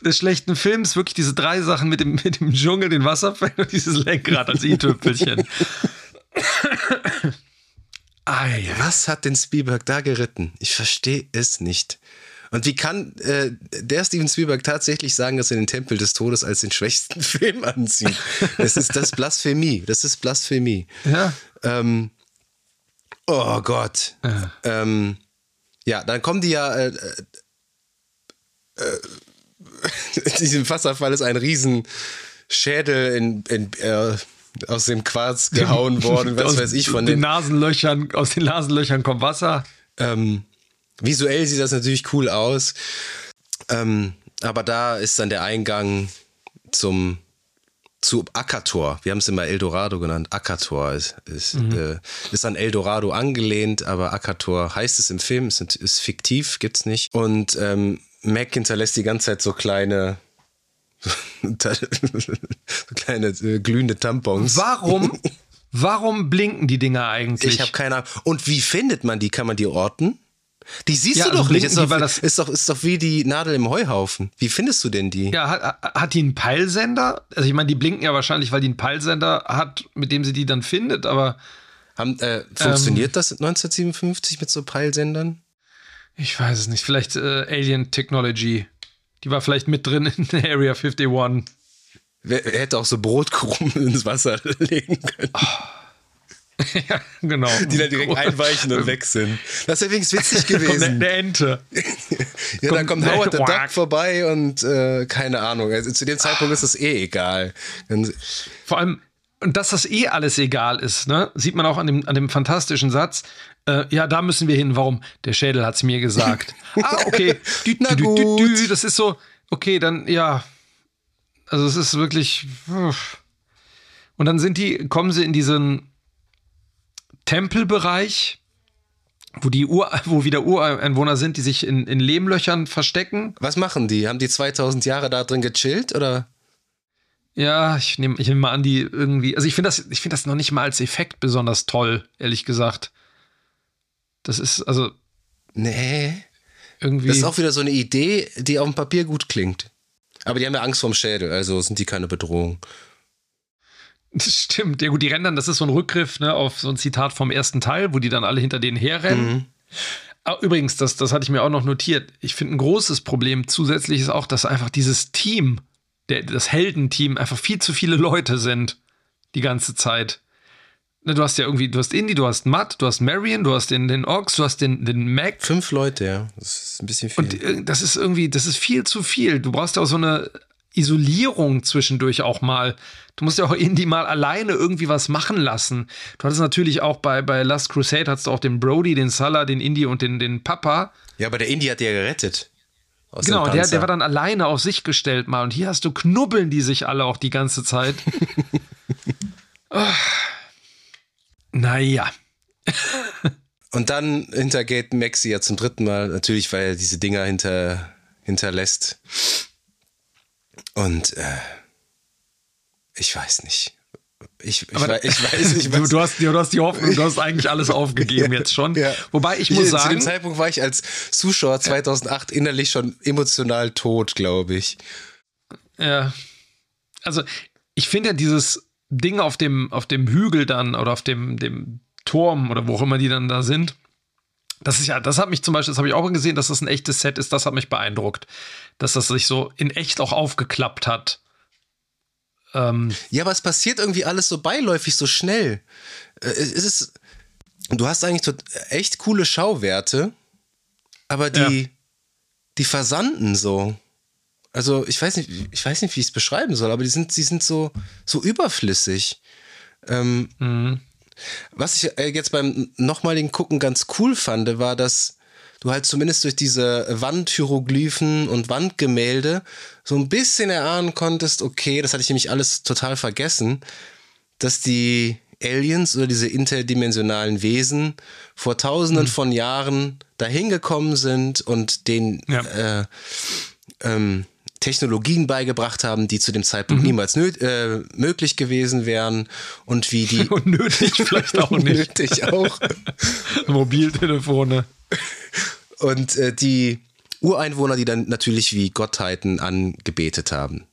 des schlechten Films. Wirklich diese drei Sachen mit dem, mit dem Dschungel, den Wasserfällen und dieses Lenkrad als i-Tüpfelchen. Was hat den Spielberg da geritten? Ich verstehe es nicht. Und wie kann äh, der Steven Spielberg tatsächlich sagen, dass er den Tempel des Todes als den schwächsten Film ansieht? Das ist das Blasphemie. Das ist Blasphemie. Ja. Ähm, oh Gott. Ja. Ähm, ja, dann kommen die ja. Äh, äh, in diesem Wasserfall ist ein Riesenschädel in, in äh, aus dem Quarz gehauen worden, was aus weiß ich von den, den Nasenlöchern. Aus den Nasenlöchern kommt Wasser. Ähm, Visuell sieht das natürlich cool aus. Ähm, aber da ist dann der Eingang zum zu Akator. Wir haben es immer Eldorado genannt. Akator ist, ist, mhm. äh, ist an Eldorado angelehnt, aber Akator heißt es im Film, ist, ist fiktiv, gibt's nicht. Und ähm, Mac hinterlässt die ganze Zeit so kleine so kleine äh, glühende Tampons. Warum? Warum blinken die Dinger eigentlich? Ich habe keine Ahnung. Und wie findet man die? Kann man die orten? Die siehst ja, du doch nicht. Ist, doch, ist, doch, ist doch wie die Nadel im Heuhaufen. Wie findest du denn die? Ja, hat, hat die einen Peilsender? Also ich meine, die blinken ja wahrscheinlich, weil die einen Peilsender hat, mit dem sie die dann findet, aber. Haben, äh, funktioniert ähm, das 1957 mit so Peilsendern? Ich weiß es nicht. Vielleicht äh, Alien Technology. Die war vielleicht mit drin in Area 51. Wer, hätte auch so Brotkrumen ins Wasser legen können. Oh. ja, genau. Die dann direkt einweichen und weg sind. Das wäre übrigens witzig gewesen. Eine Ente. ja, dann kommt Howard the Duck vorbei und äh, keine Ahnung. Also zu dem Zeitpunkt ist das eh egal. Vor allem, und dass das eh alles egal ist, ne, sieht man auch an dem, an dem fantastischen Satz. Äh, ja, da müssen wir hin. Warum? Der Schädel hat es mir gesagt. ah, okay. Dü, dü, dü, das ist so, okay, dann, ja. Also es ist wirklich. Und dann sind die, kommen sie in diesen Tempelbereich, wo die Ur, wo wieder Ureinwohner sind, die sich in, in Lehmlöchern verstecken. Was machen die? Haben die 2000 Jahre da drin gechillt oder? Ja, ich nehme ich nehm mal an, die irgendwie. Also ich finde das, ich finde das noch nicht mal als Effekt besonders toll, ehrlich gesagt. Das ist also. Nee. Irgendwie. Das ist auch wieder so eine Idee, die auf dem Papier gut klingt. Aber die haben ja Angst vorm Schädel, also sind die keine Bedrohung. Das stimmt. Ja, gut, die rennen dann, das ist so ein Rückgriff ne, auf so ein Zitat vom ersten Teil, wo die dann alle hinter denen herrennen. Mhm. Ah, übrigens, das, das hatte ich mir auch noch notiert. Ich finde, ein großes Problem zusätzlich ist auch, dass einfach dieses Team, der, das Heldenteam, einfach viel zu viele Leute sind. Die ganze Zeit. Ne, du hast ja irgendwie, du hast Indy, du hast Matt, du hast Marion, du hast den, den Ox, du hast den, den Mac. Fünf Leute, ja. Das ist ein bisschen viel. Und äh, das ist irgendwie, das ist viel zu viel. Du brauchst ja auch so eine Isolierung zwischendurch auch mal. Du musst ja auch Indy mal alleine irgendwie was machen lassen. Du hattest natürlich auch bei, bei Last Crusade hattest du auch den Brody, den Salah, den Indy und den, den Papa. Ja, aber der Indy hat ja gerettet. Genau, der, der war dann alleine auf sich gestellt mal. Und hier hast du knubbeln die sich alle auch die ganze Zeit. oh. Naja. und dann hintergeht Maxi ja zum dritten Mal, natürlich, weil er diese Dinger hinter, hinterlässt. Und äh, ich weiß nicht. Ich, ich, Aber, ich weiß, ich weiß. Du, du, hast, du hast die Hoffnung, du hast eigentlich alles aufgegeben jetzt schon. Ja. Wobei ich muss ich, sagen. Zu dem Zeitpunkt war ich als Zuschauer 2008 ja. innerlich schon emotional tot, glaube ich. Ja. Also, ich finde ja dieses Ding auf dem, auf dem Hügel dann oder auf dem, dem Turm oder wo auch immer die dann da sind. Das ist ja, das hat mich zum Beispiel, das habe ich auch gesehen, dass das ein echtes Set ist, das hat mich beeindruckt. Dass das sich so in echt auch aufgeklappt hat. Ähm ja, aber es passiert irgendwie alles so beiläufig, so schnell. Äh, es ist, du hast eigentlich echt coole Schauwerte, aber die, ja. die versanden so. Also ich weiß nicht, ich weiß nicht, wie ich es beschreiben soll, aber die sind, die sind so, so überflüssig. Ähm, mhm. Was ich äh, jetzt beim nochmaligen Gucken ganz cool fand, war, dass du halt zumindest durch diese Wandhieroglyphen und Wandgemälde so ein bisschen erahnen konntest, okay, das hatte ich nämlich alles total vergessen, dass die Aliens oder diese interdimensionalen Wesen vor tausenden mhm. von Jahren dahin gekommen sind und den ja. äh, ähm, Technologien beigebracht haben, die zu dem Zeitpunkt mhm. niemals äh, möglich gewesen wären und wie die und nötig vielleicht auch nicht. nötig auch. Mobiltelefone. Und äh, die Ureinwohner, die dann natürlich wie Gottheiten angebetet haben.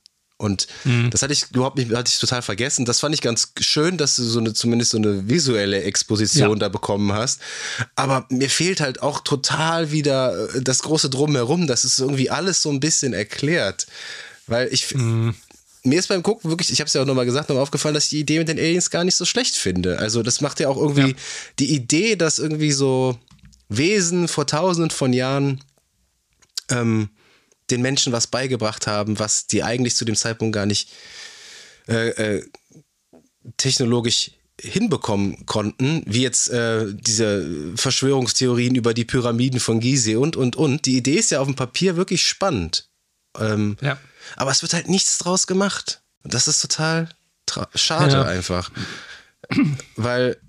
Und mhm. das hatte ich überhaupt nicht, hatte ich total vergessen. Das fand ich ganz schön, dass du so eine, zumindest so eine visuelle Exposition ja. da bekommen hast. Aber mir fehlt halt auch total wieder äh, das große Drumherum, dass es irgendwie alles so ein bisschen erklärt. Weil ich, mhm. mir ist beim Gucken wirklich, ich habe es ja auch nochmal gesagt, nochmal aufgefallen, dass ich die Idee mit den Aliens gar nicht so schlecht finde. Also das macht ja auch irgendwie ja. die Idee, dass irgendwie so Wesen vor tausenden von Jahren ähm, den Menschen was beigebracht haben, was die eigentlich zu dem Zeitpunkt gar nicht äh, äh, technologisch hinbekommen konnten, wie jetzt äh, diese Verschwörungstheorien über die Pyramiden von Gizeh und, und, und. Die Idee ist ja auf dem Papier wirklich spannend. Ähm, ja. Aber es wird halt nichts draus gemacht. Und das ist total schade ja. einfach. Weil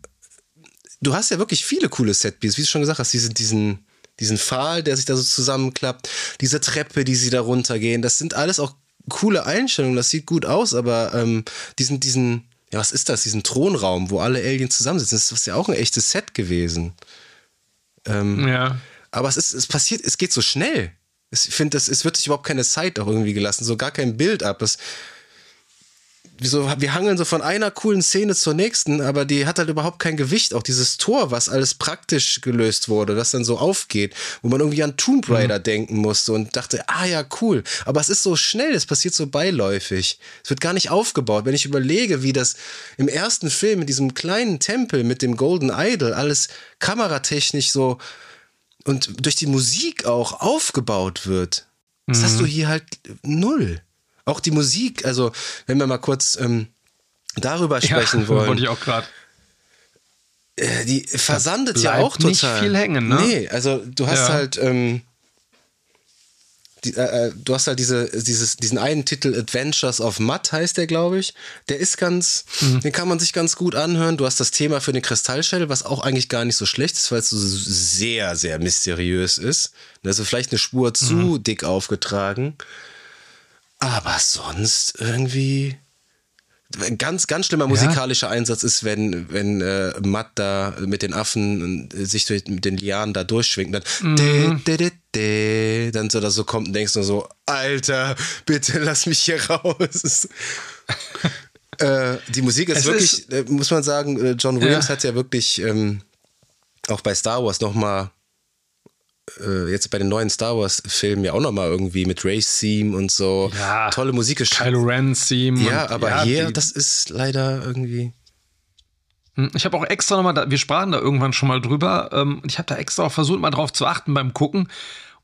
du hast ja wirklich viele coole Setpieces, wie du schon gesagt hast, diesen, diesen diesen Pfahl, der sich da so zusammenklappt, diese Treppe, die sie da runtergehen, das sind alles auch coole Einstellungen, das sieht gut aus, aber ähm, diesen, diesen, ja, was ist das, diesen Thronraum, wo alle Aliens zusammensitzen, das ist ja auch ein echtes Set gewesen. Ähm, ja. Aber es ist, es passiert, es geht so schnell. Ich finde, es wird sich überhaupt keine Zeit auch irgendwie gelassen, so gar kein Bild ab. Das, so, wir hangeln so von einer coolen Szene zur nächsten, aber die hat halt überhaupt kein Gewicht. Auch dieses Tor, was alles praktisch gelöst wurde, das dann so aufgeht, wo man irgendwie an Tomb Raider mhm. denken musste und dachte, ah ja, cool. Aber es ist so schnell, es passiert so beiläufig. Es wird gar nicht aufgebaut. Wenn ich überlege, wie das im ersten Film in diesem kleinen Tempel mit dem Golden Idol alles kameratechnisch so und durch die Musik auch aufgebaut wird. Das mhm. hast du hier halt null. Auch die Musik, also wenn wir mal kurz ähm, darüber sprechen ja, wollen. Wollte ich auch gerade. Äh, die versandet ja auch total. Nicht viel hängen, ne? Nee, also du hast ja. halt, ähm, die, äh, äh, du hast halt diese, dieses, diesen einen Titel Adventures of Mud heißt der, glaube ich. Der ist ganz, mhm. den kann man sich ganz gut anhören. Du hast das Thema für den Kristallschädel, was auch eigentlich gar nicht so schlecht ist, weil es so sehr, sehr mysteriös ist. Also vielleicht eine Spur zu mhm. dick aufgetragen. Aber sonst irgendwie. Ganz, ganz schlimmer musikalischer ja. Einsatz ist, wenn, wenn äh, Matt da mit den Affen äh, sich durch mit den Lianen da durchschwingt. Dann, mhm. de, de, de, dann so da so kommt und denkst nur so, Alter, bitte lass mich hier raus. äh, die Musik ist es wirklich, ist, äh, muss man sagen, äh, John Williams ja. hat ja wirklich ähm, auch bei Star Wars nochmal äh, jetzt bei den neuen Star Wars-Filmen ja auch nochmal irgendwie mit Race-Theme und so. Ja, tolle Musik Kylo Ren-Theme. Ja, aber ja, hier, das ist leider irgendwie. Hm, ich habe auch extra nochmal, wir sprachen da irgendwann schon mal drüber, ähm, ich habe da extra auch versucht, mal drauf zu achten beim Gucken.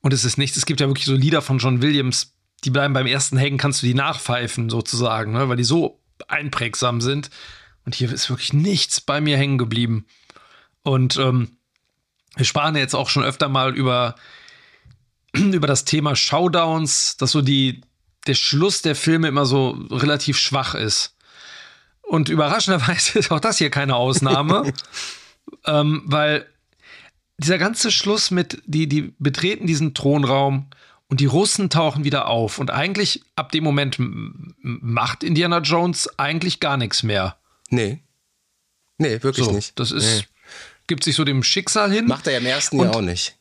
Und es ist nichts, es gibt ja wirklich so Lieder von John Williams, die bleiben beim ersten hängen, kannst du die nachpfeifen sozusagen, ne? weil die so einprägsam sind. Und hier ist wirklich nichts bei mir hängen geblieben. Und ähm, wir sprachen ja jetzt auch schon öfter mal über, über das Thema Showdowns, dass so die, der Schluss der Filme immer so relativ schwach ist. Und überraschenderweise ist auch das hier keine Ausnahme, ähm, weil dieser ganze Schluss mit, die, die betreten diesen Thronraum und die Russen tauchen wieder auf. Und eigentlich ab dem Moment macht Indiana Jones eigentlich gar nichts mehr. Nee. Nee, wirklich so, nicht. Das ist. Nee gibt sich so dem Schicksal hin. Macht er ja im ersten Jahr auch nicht.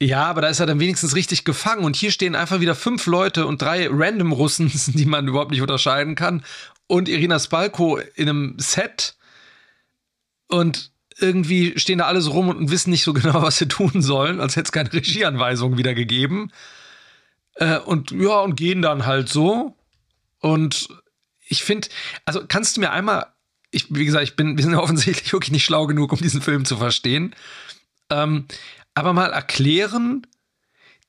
Ja, aber da ist er dann wenigstens richtig gefangen. Und hier stehen einfach wieder fünf Leute und drei random Russen, die man überhaupt nicht unterscheiden kann. Und Irina Spalko in einem Set. Und irgendwie stehen da alle so rum und wissen nicht so genau, was sie tun sollen, als hätte es keine Regieanweisung wieder gegeben. Äh, und ja, und gehen dann halt so. Und ich finde, also kannst du mir einmal ich, wie gesagt, ich bin, wir sind ja offensichtlich wirklich nicht schlau genug, um diesen Film zu verstehen. Ähm, aber mal erklären,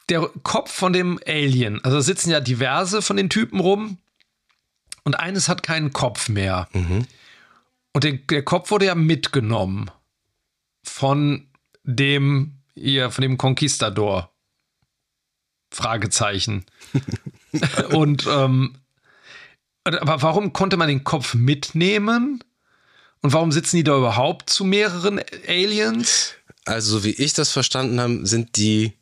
der Kopf von dem Alien, also sitzen ja diverse von den Typen rum und eines hat keinen Kopf mehr. Mhm. Und der, der, Kopf wurde ja mitgenommen von dem, hier, von dem Conquistador. Fragezeichen. und ähm, aber warum konnte man den Kopf mitnehmen? Und warum sitzen die da überhaupt zu mehreren Aliens? Also, so wie ich das verstanden habe, sind die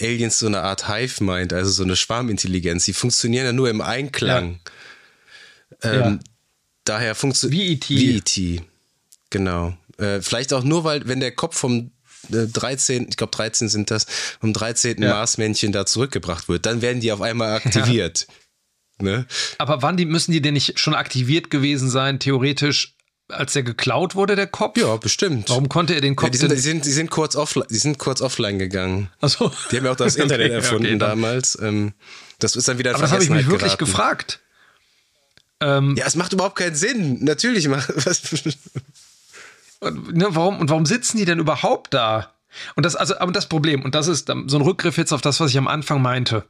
Aliens so eine Art Hive-Mind, also so eine Schwarmintelligenz. Die funktionieren ja nur im Einklang. Ja. Ähm, ja. Daher funktioniert. Wie E.T. Wie E.T. Genau. Äh, vielleicht auch nur, weil, wenn der Kopf vom 13, äh, ich glaube 13 sind das, vom 13. Ja. Marsmännchen da zurückgebracht wird, dann werden die auf einmal aktiviert. Ne? Aber wann die, müssen die denn nicht schon aktiviert gewesen sein, theoretisch, als der geklaut wurde, der Kopf? Ja, bestimmt. Warum konnte er den Kopf? Ja, die, sind, die, sind, die, sind kurz offline, die sind kurz offline gegangen. Achso. Die haben ja auch das Internet erfunden okay, damals. Ähm, das ist dann wieder Aber das habe ich mich wirklich geraten. gefragt. Ähm, ja, es macht überhaupt keinen Sinn. Natürlich macht ne, warum, und warum sitzen die denn überhaupt da? Und das, also, aber das Problem, und das ist so ein Rückgriff jetzt auf das, was ich am Anfang meinte.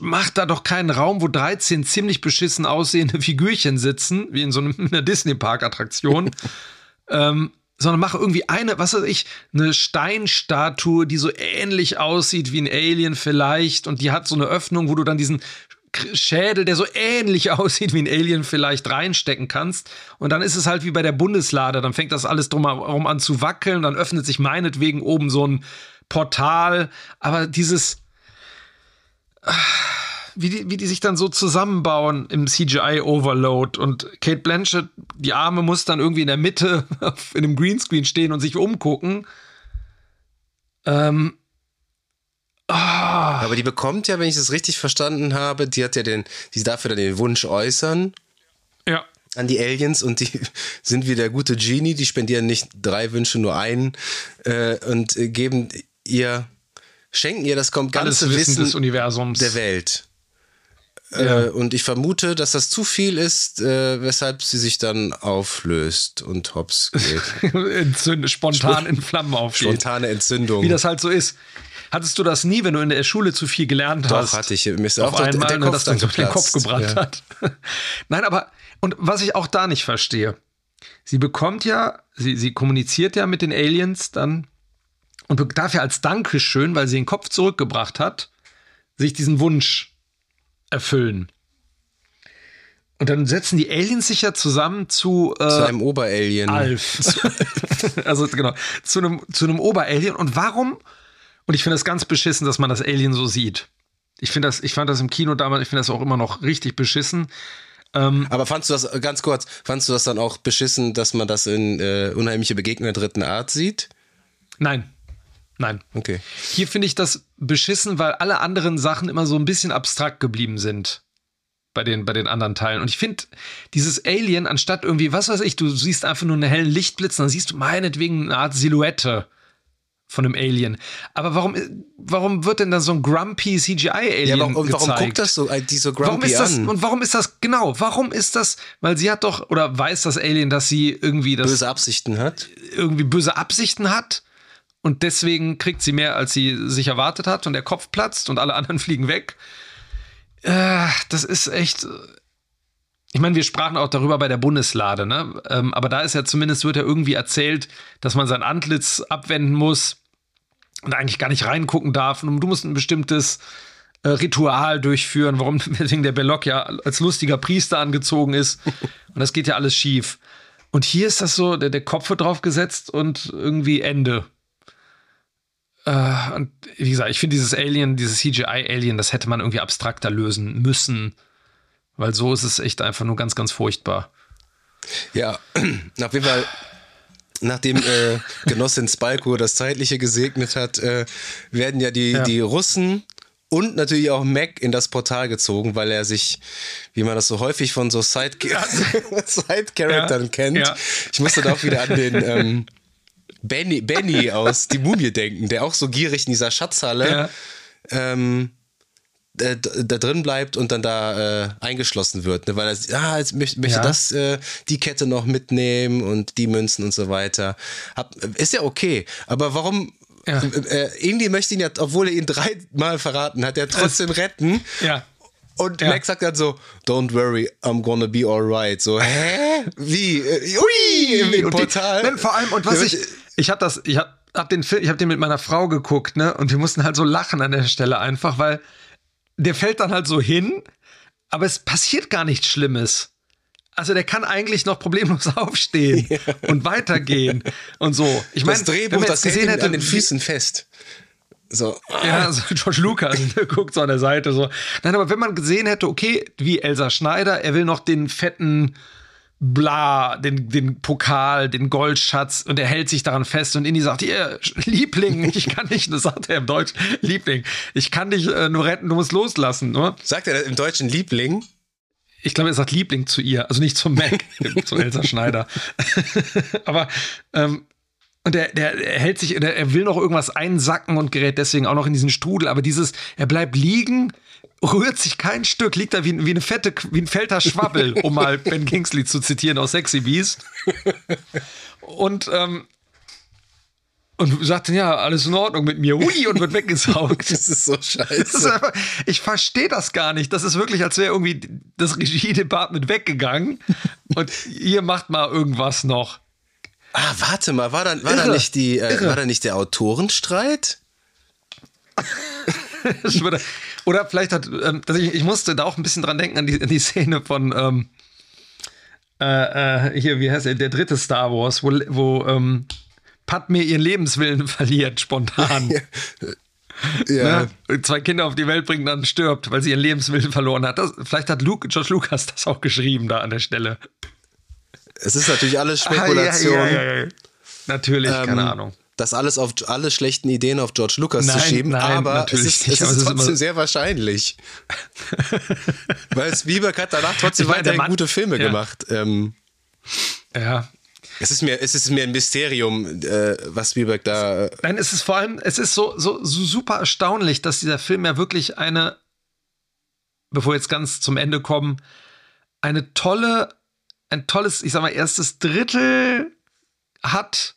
Macht da doch keinen Raum, wo 13 ziemlich beschissen aussehende Figürchen sitzen, wie in so einer Disney-Park-Attraktion. ähm, sondern mach irgendwie eine, was weiß ich, eine Steinstatue, die so ähnlich aussieht wie ein Alien vielleicht und die hat so eine Öffnung, wo du dann diesen Schädel, der so ähnlich aussieht wie ein Alien, vielleicht reinstecken kannst. Und dann ist es halt wie bei der Bundeslade. Dann fängt das alles drumherum an zu wackeln. Dann öffnet sich meinetwegen oben so ein Portal. Aber dieses. Wie die, wie die sich dann so zusammenbauen im CGI-Overload und Kate Blanchett, die Arme muss dann irgendwie in der Mitte in einem Greenscreen stehen und sich umgucken. Ähm, Oh. Aber die bekommt ja, wenn ich das richtig verstanden habe, die hat ja den, die darf ja dann den Wunsch äußern. Ja. An die Aliens und die sind wie der gute Genie, die spendieren nicht drei Wünsche, nur einen äh, und geben ihr, schenken ihr das kommt ganze Alles Wissen, Wissen des Universums der Welt. Ja. Äh, und ich vermute, dass das zu viel ist, äh, weshalb sie sich dann auflöst und hops geht. Entzünde, spontan in Flammen aufgeht. Spontane Entzündung. Wie das halt so ist. Hattest du das nie, wenn du in der Schule zu viel gelernt Doch, hast? Doch, hatte ich. Mir ist auf auch einmal, der ne, Kopf dann dann so den Kopf gebrannt ja. hat. Nein, aber, und was ich auch da nicht verstehe, sie bekommt ja, sie, sie kommuniziert ja mit den Aliens dann und darf ja als Dankeschön, weil sie den Kopf zurückgebracht hat, sich diesen Wunsch erfüllen. Und dann setzen die Aliens sich ja zusammen zu, äh, zu einem Oberalien. Alf. also genau, zu einem, zu einem Oberalien. Und warum? Und ich finde das ganz beschissen, dass man das Alien so sieht. Ich finde das, ich fand das im Kino damals, ich finde das auch immer noch richtig beschissen. Ähm, Aber fandst du das, ganz kurz, fandst du das dann auch beschissen, dass man das in äh, Unheimliche Begegnung der dritten Art sieht? Nein. Nein. Okay. Hier finde ich das beschissen, weil alle anderen Sachen immer so ein bisschen abstrakt geblieben sind. Bei den, bei den anderen Teilen. Und ich finde, dieses Alien, anstatt irgendwie, was weiß ich, du siehst einfach nur einen hellen Lichtblitz, dann siehst du meinetwegen eine Art Silhouette von einem Alien. Aber warum, warum wird denn da so ein grumpy CGI-Alien ja, warum, gezeigt? warum guckt das so, äh, die so grumpy warum ist das, an? Und warum ist das, genau, warum ist das, weil sie hat doch, oder weiß das Alien, dass sie irgendwie das Böse Absichten hat? irgendwie böse Absichten hat und deswegen kriegt sie mehr, als sie sich erwartet hat und der Kopf platzt und alle anderen fliegen weg. Äh, das ist echt. Ich meine, wir sprachen auch darüber bei der Bundeslade, ne? Ähm, aber da ist ja zumindest, wird ja irgendwie erzählt, dass man sein Antlitz abwenden muss und eigentlich gar nicht reingucken darf. Und du musst ein bestimmtes äh, Ritual durchführen, warum deswegen der Belloc ja als lustiger Priester angezogen ist. Und das geht ja alles schief. Und hier ist das so, der, der Kopf wird drauf gesetzt und irgendwie Ende. Äh, und wie gesagt, ich finde dieses Alien, dieses CGI-Alien, das hätte man irgendwie abstrakter lösen müssen. Weil so ist es echt einfach nur ganz, ganz furchtbar. Ja, auf jeden Fall, nachdem äh, Genossin Spalko das Zeitliche gesegnet hat, äh, werden ja die, Ja. die Russen und natürlich auch Mac in das Portal gezogen, weil er sich, wie man das so häufig von so Side- Side-Charaktern Ja. kennt. Ja. Ich musste da auch wieder an den ähm, Benny, Benny aus Die Mumie denken, der auch so gierig in dieser Schatzhalle Ja. ähm, äh, d- da drin bleibt und dann da äh, eingeschlossen wird, ne? weil er ah, jetzt möchte, möchte Ja. das äh, die Kette noch mitnehmen und die Münzen und so weiter. Hab, ist ja okay, aber warum Ja. äh, Indy möchte ihn ja, obwohl er ihn dreimal verraten hat, er trotzdem retten. Ja. Und Ja. Max sagt dann so, don't worry, I'm gonna be alright. So, hä? Wie? Äh, Ui, im, die- Portal. Nein, vor allem, und was ich, ich habe das, ich habe hab den Film, ich habe den mit meiner Frau geguckt, ne, und wir mussten halt so lachen an der Stelle einfach, weil der fällt dann halt so hin, aber es passiert gar nichts Schlimmes. also der kann eigentlich noch problemlos aufstehen ja. und weitergehen und so. Ich meine, das Drehbuch, das gesehen hätte, an den Füßen fest. So. Ja, also George Lucas guckt so an der Seite so. Nein, aber wenn man gesehen hätte, okay, wie Elsa Schneider, er will noch den fetten bla, den, den Pokal, den Goldschatz und er hält sich daran fest und Indy sagt, ihr Liebling, ich kann nicht, das sagt er im Deutsch, Liebling, ich kann dich äh, nur retten, du musst loslassen. Nur. Sagt er im Deutschen Liebling? Ich glaube, er sagt Liebling zu ihr, also nicht zum Mac, zu Elsa Schneider. Aber ähm, und der, der, er hält sich, der, er will noch irgendwas einsacken und gerät deswegen auch noch in diesen Strudel. Aber dieses, er bleibt liegen, rührt sich kein Stück, liegt da wie, wie eine fette, wie ein fetter Schwabbel, um mal Ben Kingsley zu zitieren aus Sexy Beast. Und, ähm, und sagt dann, ja, alles in Ordnung mit mir. Hui, und wird weggesaugt. das ist so scheiße. Ist einfach, ich verstehe das gar nicht. Das ist wirklich, als wäre irgendwie das Regie-Department weggegangen und ihr macht mal irgendwas noch. Ah, warte mal, war da, war da nicht die, äh, war da nicht der Autorenstreit? Oder vielleicht hat, ähm, ich, ich, musste da auch ein bisschen dran denken an die, an die Szene von ähm, äh, äh, hier, wie heißt er, der dritte Star Wars, wo, wo ähm, Padme ihren Lebenswillen verliert, spontan. ja. Ne? Zwei Kinder auf die Welt bringt, dann stirbt, weil sie ihren Lebenswillen verloren hat. Das, vielleicht hat Luke, George Lucas das auch geschrieben da an der Stelle. Es ist natürlich alles Spekulation. Ah, ja, ja, ja, Natürlich, ähm, keine Ahnung das alles auf alle schlechten Ideen auf George Lucas nein, zu schieben, nein, aber es ist, es ist trotzdem sehr wahrscheinlich. Weil Spielberg hat danach trotzdem meine, weiterhin Mann, gute Filme ja. gemacht. Ähm, ja. Es ist mir, es ist mir ein Mysterium, äh, was Spielberg da. Nein, es ist vor allem, es ist so, so, so super erstaunlich, dass dieser Film ja wirklich eine, bevor wir jetzt ganz zum Ende kommen, eine tolle, ein tolles, ich sag mal, erstes Drittel hat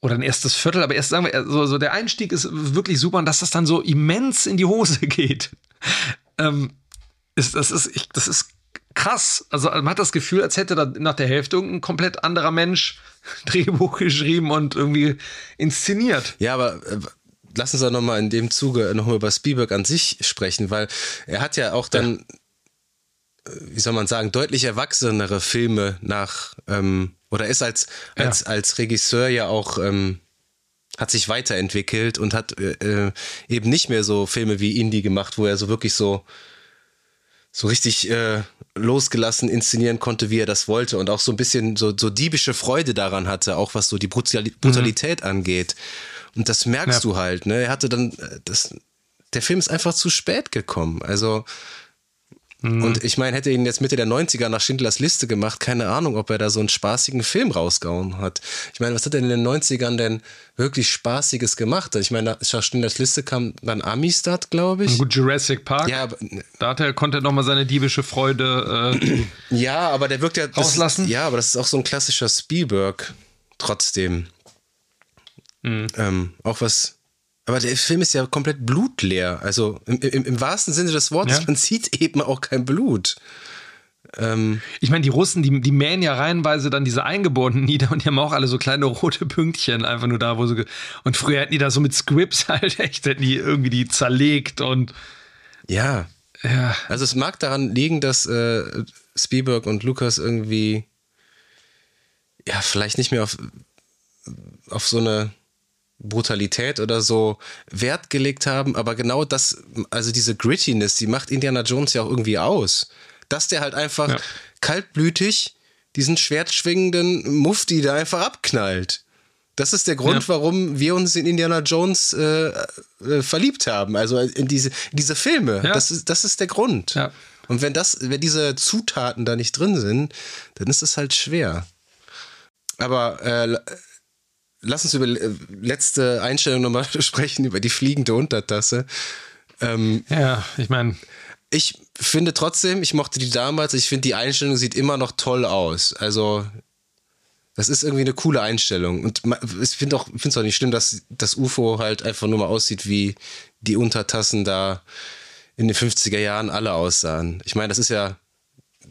oder ein erstes Viertel, aber erst sagen wir, so, so der Einstieg ist wirklich super und dass das dann so immens in die Hose geht. Ähm, ist, das, ist, ich, das ist krass. Also man hat das Gefühl, als hätte da nach der Hälfte irgendein komplett anderer Mensch Drehbuch geschrieben und irgendwie inszeniert. Ja, aber äh, lass uns doch nochmal in dem Zuge nochmal über Spielberg an sich sprechen, weil er hat ja auch dann, ja. Äh, wie soll man sagen, deutlich erwachsenere Filme nach ähm, oder ist als, als, ja. als Regisseur ja auch, ähm, hat sich weiterentwickelt und hat äh, äh, eben nicht mehr so Filme wie Indie gemacht, wo er so wirklich so, so richtig äh, losgelassen inszenieren konnte, wie er das wollte und auch so ein bisschen so, so diebische Freude daran hatte, auch was so die Brutalität mhm. angeht. Und das merkst ja. du halt, ne? Er hatte dann, äh, das, der Film ist einfach zu spät gekommen. Also, Mhm. Und ich meine, hätte ihn jetzt Mitte der 90er nach Schindlers Liste gemacht, keine Ahnung, ob er da so einen spaßigen Film rausgehauen hat. Ich meine, was hat er in den 90ern denn wirklich Spaßiges gemacht? Ich meine, nach Schindlers Liste kam dann Amistad, glaube ich. Gut, Jurassic Park. Ja, aber, da hat er, konnte er nochmal seine diebische Freude äh, Ja, aber der wirkt ja. rauslassen. ja, aber das ist auch so ein klassischer Spielberg trotzdem. Mhm. Ähm, auch was aber der Film ist ja komplett blutleer. Also im, im, im wahrsten Sinne des Wortes, ja. man sieht eben auch kein Blut. Ähm, ich meine, die Russen, die, die mähen ja reihenweise dann diese Eingeborenen nieder und die haben auch alle so kleine rote Pünktchen einfach nur da, wo sie. Und früher hätten die da so mit Scripts halt echt, hätten die irgendwie die zerlegt und. Ja. Ja. Also es mag daran liegen, dass äh, Spielberg und Lucas irgendwie ja, vielleicht nicht mehr auf, auf so eine Brutalität oder so Wert gelegt haben, aber genau das, also diese Grittiness, die macht Indiana Jones ja auch irgendwie aus. Dass der halt einfach ja. kaltblütig diesen schwertschwingenden Mufti da einfach abknallt. Das ist der Grund, ja. warum wir uns in Indiana Jones äh, äh, verliebt haben, also in diese, in diese Filme. Ja. Das, ist, das ist der Grund. Und wenn das, wenn diese Zutaten da nicht drin sind, dann ist es halt schwer. Aber äh, lass uns über äh, letzte Einstellung nochmal sprechen, über die fliegende Untertasse. Ähm, ja, ich meine. Ich finde trotzdem, ich mochte die damals, ich finde die Einstellung sieht immer noch toll aus. Also, das ist irgendwie eine coole Einstellung. Und ich finde auch, finde es auch nicht schlimm, dass das UFO halt einfach nur mal aussieht, wie die Untertassen da in den 50er Jahren alle aussahen. Ich meine, das ist ja,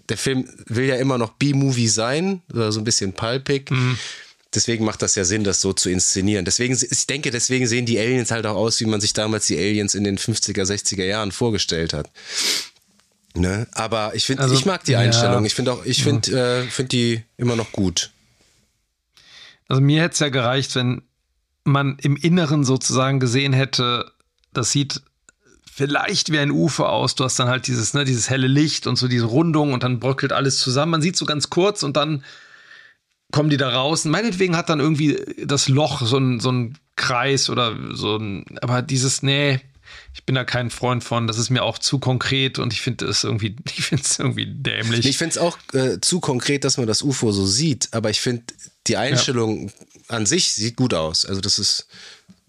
der Film will ja immer noch B-Movie sein, oder so ein bisschen pulpig. Mhm. Deswegen macht das ja Sinn, das so zu inszenieren. Deswegen, ich denke, deswegen sehen die Aliens halt auch aus, wie man sich damals die Aliens in den 50er, 60er Jahren vorgestellt hat. Ne? Aber ich finde, also, ich mag die Einstellung. Ja, ich finde auch, ich finde, ja. äh, finde die immer noch gut. Also mir hätte es ja gereicht, wenn man im Inneren sozusagen gesehen hätte, das sieht vielleicht wie ein Ufer aus. Du hast dann halt dieses, ne, dieses helle Licht und so diese Rundung und dann bröckelt alles zusammen. Man sieht so ganz kurz und dann kommen die da raus. Und meinetwegen hat dann irgendwie das Loch so ein, so ein Kreis oder so ein, aber dieses, nee, ich bin da kein Freund von. Das ist mir auch zu konkret und ich finde es irgendwie, ich finde es irgendwie dämlich. Ich finde es auch äh, zu konkret, dass man das UFO so sieht, aber ich finde, die Einstellung ja. an sich sieht gut aus. Also das ist,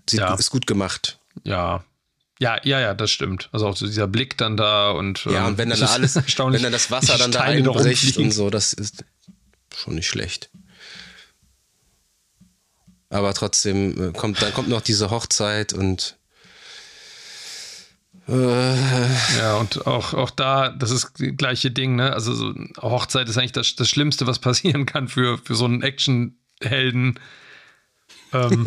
sieht, ja. ist gut gemacht. Ja. Ja, ja, ja, das stimmt. Also auch so dieser Blick dann da und ja, und wenn dann da alles, wenn dann das Wasser dann da einbricht und so, das ist schon nicht schlecht. Aber trotzdem äh, kommt, dann kommt noch diese Hochzeit und äh. ja, und auch, auch da, das ist das gleiche Ding, ne? Also so Hochzeit ist eigentlich das, das Schlimmste, was passieren kann für, für so einen Actionhelden. Ähm,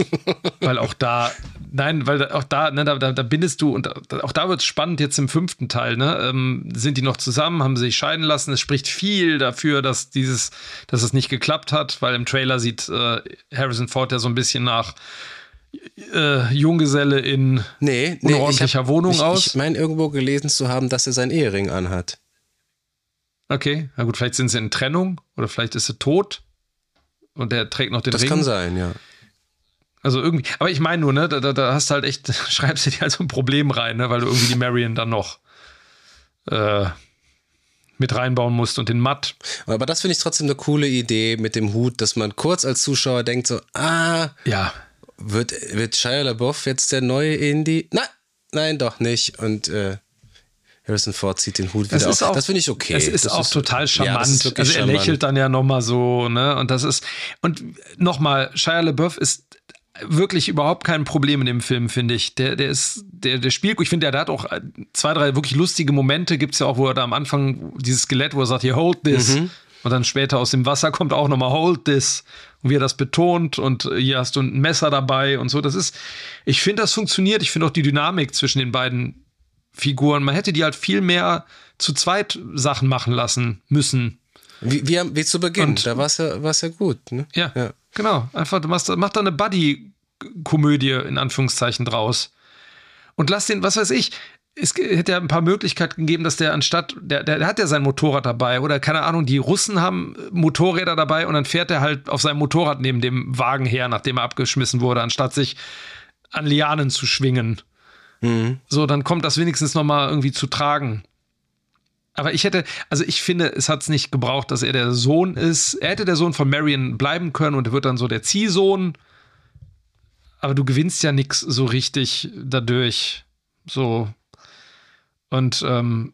weil auch da, nein, weil auch da, ne, da, da, bindest du und auch da wird es spannend jetzt im fünften Teil, ne? Ähm, sind die noch zusammen, haben sie sich scheiden lassen? Es spricht viel dafür, dass dieses, dass es nicht geklappt hat, weil im Trailer sieht äh, Harrison Ford ja so ein bisschen nach äh, Junggeselle in nee, nee, unordentlicher hab, Wohnung ich, aus? Ich meine, irgendwo gelesen zu haben, dass er seinen Ehering anhat. Okay, na gut, vielleicht sind sie in Trennung oder vielleicht ist er tot und der trägt noch den das Ring. Das kann sein, ja. Also irgendwie, aber ich meine nur, ne, da, da, hast du halt echt, schreibst du dir halt so ein Problem rein, ne, weil du irgendwie die Marion dann noch äh, mit reinbauen musst und den Matt. Aber das finde ich trotzdem eine coole Idee mit dem Hut, dass man kurz als Zuschauer denkt so, ah, ja. Wird, wird Shia LaBeouf jetzt der neue Indie? Nein, nein, doch nicht. Und äh, Harrison Ford zieht den Hut wieder auf. das finde ich okay. Es ist das auch ist, total charmant. Ja, also er charmant. lächelt dann ja nochmal so, ne? Und das ist, und nochmal, Shia LaBeouf ist wirklich überhaupt kein Problem in dem Film, finde ich. Der, der ist, der, der spielt, ich finde, der, der hat auch zwei, drei wirklich lustige Momente, gibt es ja auch, wo er da am Anfang dieses Skelett, wo er sagt, hier, hold this. Mhm. Und dann später aus dem Wasser kommt auch nochmal Hold this. Und wie er das betont und hier hast du ein Messer dabei und so. Das ist, ich finde, das funktioniert. Ich finde auch die Dynamik zwischen den beiden Figuren. Man hätte die halt viel mehr zu zweit Sachen machen lassen müssen. Wie, wie, wie zu Beginn, und, da war es ja, ja gut. Ne? Ja, ja, genau. Einfach, du machst, mach da eine Buddy-Komödie in Anführungszeichen draus. Und lass den, was weiß ich, es hätte ja ein paar Möglichkeiten gegeben, dass der anstatt, der, der, der, hat ja sein Motorrad dabei oder keine Ahnung, die Russen haben Motorräder dabei und dann fährt er halt auf seinem Motorrad neben dem Wagen her, nachdem er abgeschmissen wurde, anstatt sich an Lianen zu schwingen. Mhm. So, dann kommt das wenigstens nochmal irgendwie zu tragen. Aber ich hätte, also ich finde, es hat es nicht gebraucht, dass er der Sohn ist. Er hätte der Sohn von Marion bleiben können und er wird dann so der Ziehsohn. Aber du gewinnst ja nichts so richtig dadurch. So, und ähm,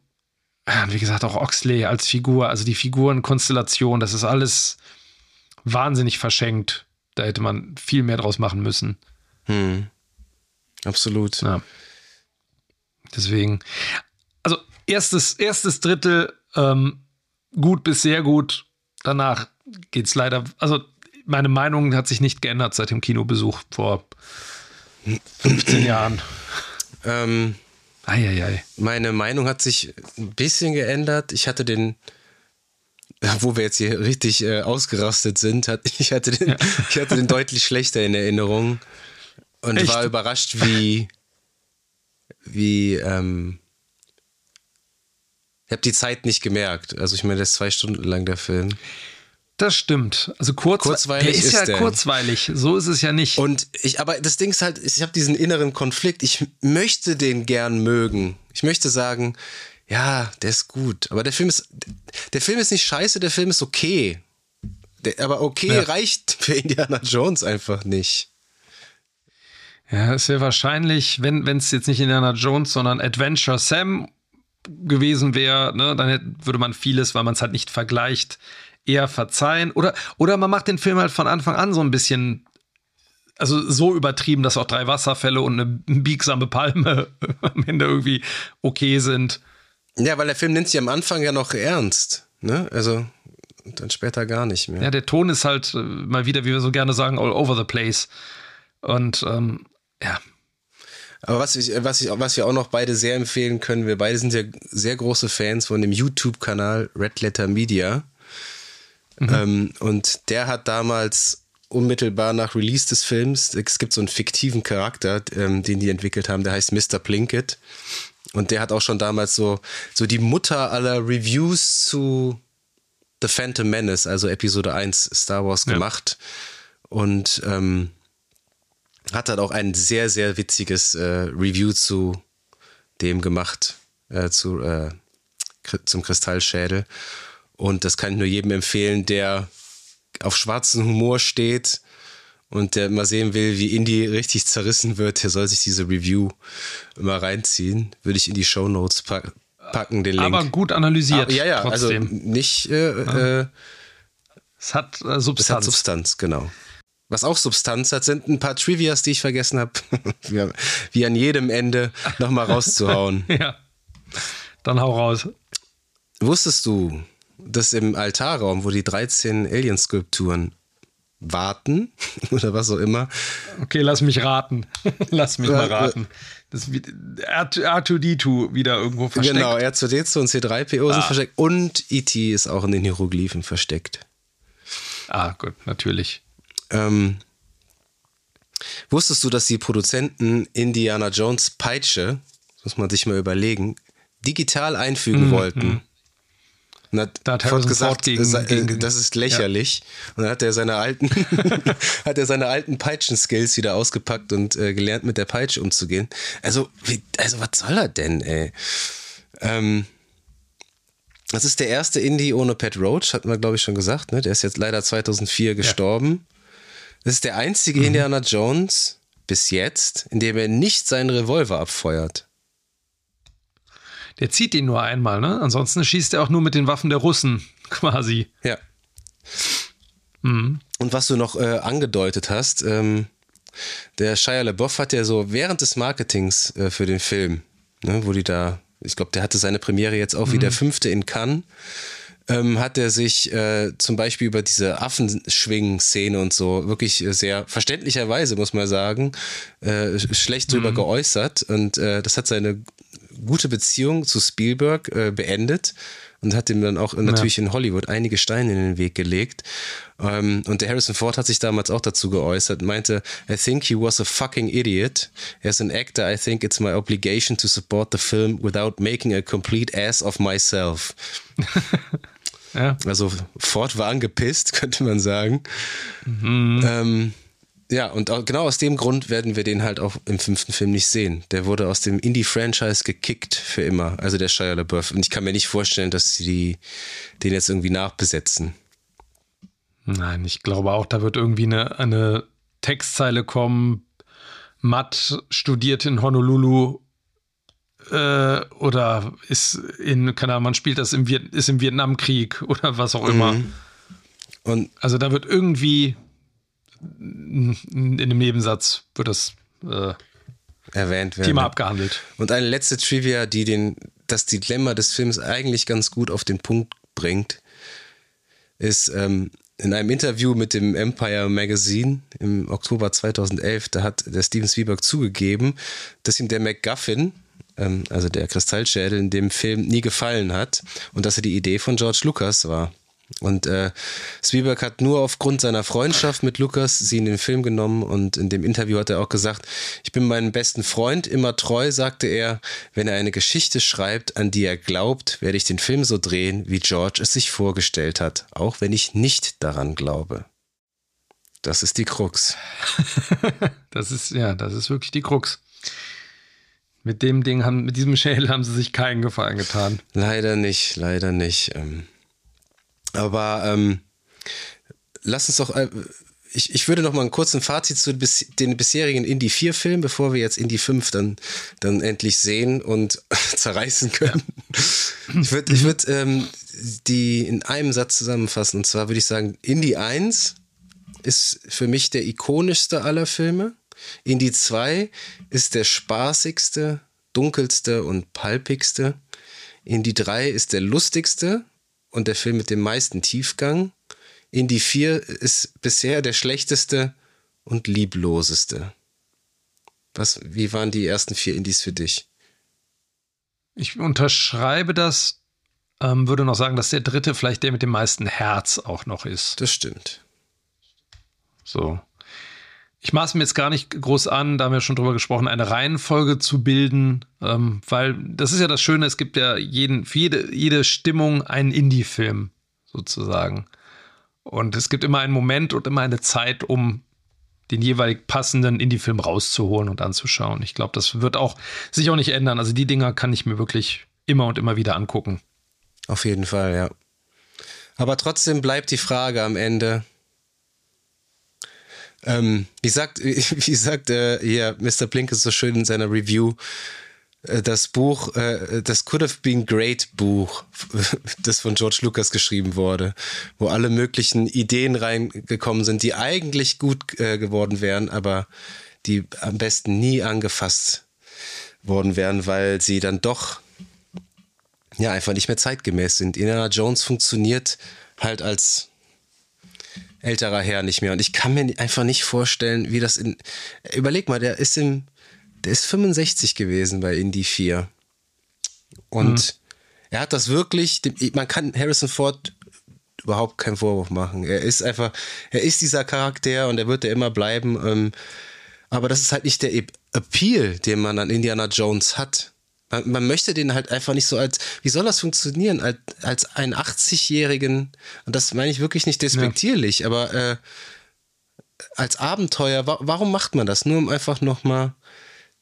wie gesagt, auch Oxley als Figur, also die Figurenkonstellation, das ist alles wahnsinnig verschenkt. Da hätte man viel mehr draus machen müssen. Hm. Absolut. Ja. Deswegen, erstes, erstes Drittel ähm, gut bis sehr gut. Danach geht es leider, also meine Meinung hat sich nicht geändert seit dem Kinobesuch vor 15 Jahren. Ähm, Eieiei. Meine Meinung hat sich ein bisschen geändert. Ich hatte den, wo wir jetzt hier richtig äh, ausgerastet sind, hat, ich, hatte den, ja. ich hatte den deutlich schlechter in Erinnerung und Echt? war überrascht, wie, wie, ähm, ich habe die Zeit nicht gemerkt. Also ich meine, das ist zwei Stunden lang der Film. Das stimmt. Also kurz, kurzweilig der ist, ist ja der. kurzweilig. So ist es ja nicht. Und ich, aber das Ding ist halt, ich habe diesen inneren Konflikt. Ich möchte den gern mögen. Ich möchte sagen, ja, der ist gut. Aber der Film ist, der Film ist nicht scheiße. Der Film ist okay. Der, aber okay ja. reicht für Indiana Jones einfach nicht. Ja, es wäre wahrscheinlich, wenn es jetzt nicht Indiana Jones, sondern Adventure Sam gewesen wäre, ne, dann hätte, würde man vieles, weil man es halt nicht vergleicht, eher verzeihen. Oder, oder man macht den Film halt von Anfang an so ein bisschen, also so übertrieben, dass auch drei Wasserfälle und eine biegsame Palme am Ende irgendwie okay sind. Ja, weil der Film nimmt sich am Anfang ja noch ernst. Ne? Also dann später gar nicht mehr. Ja, der Ton ist halt äh, mal wieder, wie wir so gerne sagen, all over the place. Und ähm, ja. Aber was, ich, was, ich, was wir auch noch beide sehr empfehlen können, wir beide sind ja sehr große Fans von dem YouTube-Kanal Red Letter Media. Mhm. Ähm, und der hat damals unmittelbar nach Release des Films, es gibt so einen fiktiven Charakter, ähm, den die entwickelt haben, der heißt Mr. Plinkett. Und der hat auch schon damals so, so die Mutter aller Reviews zu The Phantom Menace, also Episode 1 Star Wars gemacht. Ja. Und ähm, hat dann auch ein sehr, sehr witziges äh, Review zu dem gemacht, äh, zu, äh, zum Kristallschädel. Und das kann ich nur jedem empfehlen, der auf schwarzen Humor steht und der mal sehen will, wie Indie richtig zerrissen wird, der soll sich diese Review mal reinziehen. Würde ich in die Show Notes packen, den Link. Aber gut analysiert. Aber, ja, ja, also trotzdem. also nicht. Äh, ja. Äh, es hat äh, Substanz. Es hat Substanz, genau. Was auch Substanz hat, sind ein paar Trivias, die ich vergessen habe, wie, an jedem Ende nochmal rauszuhauen. ja. Dann hau raus. Wusstest du, dass im Altarraum, wo die 13 Alien-Skulpturen warten oder was auch immer. Okay, lass mich raten. lass mich mal äh, raten. Das R2D2 wieder irgendwo versteckt. Genau, R2D2 und C3PO ah. sind versteckt und E.T. ist auch in den Hieroglyphen versteckt. Ah, gut, natürlich. Ähm, wusstest du, dass die Produzenten Indiana Jones Peitsche, muss man sich mal überlegen, digital einfügen mm, wollten? Mm. Und hat, da hat Ford gesagt, gegen, äh, gegen, das ist lächerlich. Ja. Und dann hat er seine alten, hat er seine alten Peitschen-Skills wieder ausgepackt und äh, gelernt, mit der Peitsche umzugehen. Also, wie, also was soll er denn, ey? Ähm, das ist der erste Indie ohne Pat Roach, hatten wir, glaube ich, schon gesagt. Ne? Der ist jetzt leider 2004 gestorben. Das ist der einzige mhm. Indiana Jones bis jetzt, in dem er nicht seinen Revolver abfeuert. Der zieht ihn nur einmal, ne? Ansonsten schießt er auch nur mit den Waffen der Russen, quasi. Ja. Mhm. Und was du noch äh, angedeutet hast, ähm, der Shia LaBeouf hat ja so während des Marketings äh, für den Film, ne, wo die da, ich glaube, der hatte seine Premiere jetzt auch mhm. wie der fünfte in Cannes, ähm, hat er sich äh, zum Beispiel über diese Affenschwingen-Szene und so wirklich sehr verständlicherweise, muss man sagen, äh, schlecht drüber mhm. geäußert. Und äh, das hat seine gute Beziehung zu Spielberg äh, beendet und hat ihm dann auch natürlich ja. in Hollywood einige Steine in den Weg gelegt. Ähm, und der Harrison Ford hat sich damals auch dazu geäußert, meinte, I think he was a fucking idiot. As an actor, I think it's my obligation to support the film without making a complete ass of myself. ja. Also Ford war angepisst, könnte man sagen. Mhm. Ähm, ja, und auch genau aus dem Grund werden wir den halt auch im fünften Film nicht sehen. Der wurde aus dem Indie-Franchise gekickt für immer, also der Shia LaBeouf. Und ich kann mir nicht vorstellen, dass sie den jetzt irgendwie nachbesetzen. Nein, ich glaube auch, da wird irgendwie eine, eine Textzeile kommen. Matt studiert in Honolulu äh, oder ist in, keine Ahnung, man spielt das im, Viet ist im Vietnamkrieg oder was auch immer. Mhm. Und also da wird irgendwie in dem Nebensatz wird das äh, erwähnt werden. Thema abgehandelt. Und eine letzte Trivia, die den, das Dilemma des Films eigentlich ganz gut auf den Punkt bringt, ist ähm, in einem Interview mit dem Empire Magazine im Oktober 2011, da hat der Steven Spielberg zugegeben, dass ihm der MacGuffin, ähm, also der Kristallschädel in dem Film nie gefallen hat und dass er die Idee von George Lucas war. Und äh, Spielberg hat nur aufgrund seiner Freundschaft mit Lukas sie in den Film genommen und in dem Interview hat er auch gesagt, ich bin meinem besten Freund immer treu, sagte er, wenn er eine Geschichte schreibt, an die er glaubt, werde ich den Film so drehen, wie George es sich vorgestellt hat, auch wenn ich nicht daran glaube. Das ist die Krux. das ist, ja, das ist wirklich die Krux. Mit dem Ding haben, mit diesem Schädel haben sie sich keinen Gefallen getan. Leider nicht, leider nicht. Ähm aber ähm, lass uns doch. Äh, ich, ich würde noch mal einen kurzen Fazit zu den bisherigen Indie 4 Filmen, bevor wir jetzt Indie 5 dann, dann endlich sehen und zerreißen können. Ja. Ich würde ich würd, ähm, die in einem Satz zusammenfassen. Und zwar würde ich sagen, Indie 1 ist für mich der ikonischste aller Filme. Indie 2 ist der spaßigste, dunkelste und palpigste. Indie 3 ist der lustigste und der Film mit dem meisten Tiefgang. Indie 4 ist bisher der schlechteste und liebloseste. Was, wie waren die ersten vier Indies für dich? Ich unterschreibe das, ähm, würde noch sagen, dass der dritte vielleicht der mit dem meisten Herz auch noch ist. Das stimmt. So. Ich maße mir jetzt gar nicht groß an, da haben wir schon drüber gesprochen, eine Reihenfolge zu bilden, ähm, weil das ist ja das Schöne, es gibt ja jeden, für jede, jede Stimmung einen Indie-Film sozusagen. Und es gibt immer einen Moment und immer eine Zeit, um den jeweilig passenden Indie-Film rauszuholen und anzuschauen. Ich glaube, das wird auch sich auch nicht ändern. Also die Dinger kann ich mir wirklich immer und immer wieder angucken. Auf jeden Fall, ja. Aber trotzdem bleibt die Frage am Ende. Ähm, wie sagt, wie sagt äh, hier Mr. Blink ist so schön in seiner Review, äh, das Buch, äh, das Could Have Been Great Buch, das von George Lucas geschrieben wurde, wo alle möglichen Ideen reingekommen sind, die eigentlich gut äh, geworden wären, aber die am besten nie angefasst worden wären, weil sie dann doch ja einfach nicht mehr zeitgemäß sind. Indiana Jones funktioniert halt als älterer Herr nicht mehr und ich kann mir einfach nicht vorstellen, wie das in überleg mal, der ist im der ist 65 gewesen bei Indy 4. Und mhm. er hat das wirklich, man kann Harrison Ford überhaupt keinen Vorwurf machen. Er ist einfach, er ist dieser Charakter und er wird er immer bleiben. Ähm, aber das ist halt nicht der Appeal, den man an Indiana Jones hat. Man, man, möchte den halt einfach nicht so als, wie soll das funktionieren, als, als einen 80-Jährigen, und das meine ich wirklich nicht despektierlich, ja. aber äh, als Abenteuer, wa warum macht man das? Nur um einfach nochmal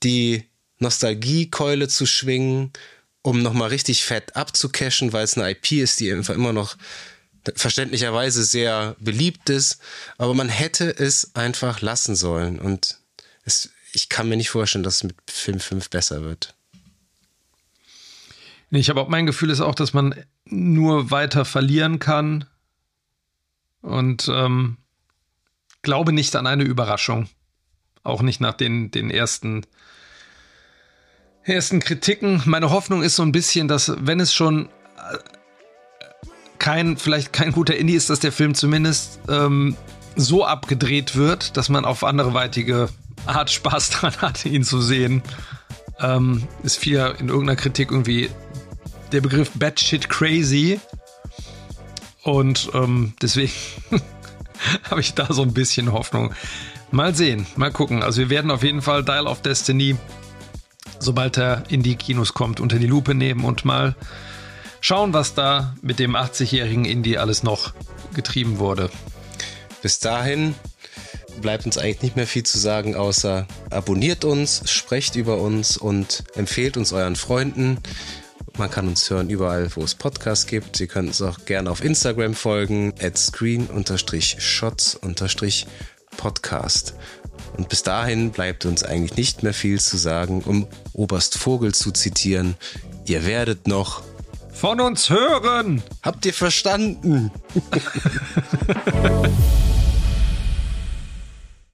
die Nostalgiekeule zu schwingen, um nochmal richtig fett abzucashen, weil es eine IP ist, die einfach immer noch verständlicherweise sehr beliebt ist. Aber man hätte es einfach lassen sollen. Und es, ich kann mir nicht vorstellen, dass es mit Film 5 besser wird. Ich habe auch mein Gefühl ist auch, dass man nur weiter verlieren kann. Und ähm, glaube nicht an eine Überraschung. Auch nicht nach den, den ersten ersten Kritiken. Meine Hoffnung ist so ein bisschen, dass wenn es schon äh, kein, vielleicht kein guter Indie ist, dass der Film zumindest ähm, so abgedreht wird, dass man auf anderweitige Art Spaß dran hat, ihn zu sehen. Ähm, ist viel in irgendeiner Kritik irgendwie der Begriff Batshit Crazy. Und ähm, deswegen habe ich da so ein bisschen Hoffnung. Mal sehen, mal gucken. Also wir werden auf jeden Fall Dial of Destiny sobald er in die Kinos kommt, unter die Lupe nehmen und mal schauen, was da mit dem 80-jährigen Indie alles noch getrieben wurde. Bis dahin bleibt uns eigentlich nicht mehr viel zu sagen, außer abonniert uns, sprecht über uns und empfehlt uns euren Freunden. Man kann uns hören überall, wo es Podcasts gibt. Sie können uns auch gerne auf Instagram folgen, at screen-shots-podcast. Und bis dahin bleibt uns eigentlich nicht mehr viel zu sagen, um Oberst Vogel zu zitieren. Ihr werdet noch von uns hören. Habt ihr verstanden?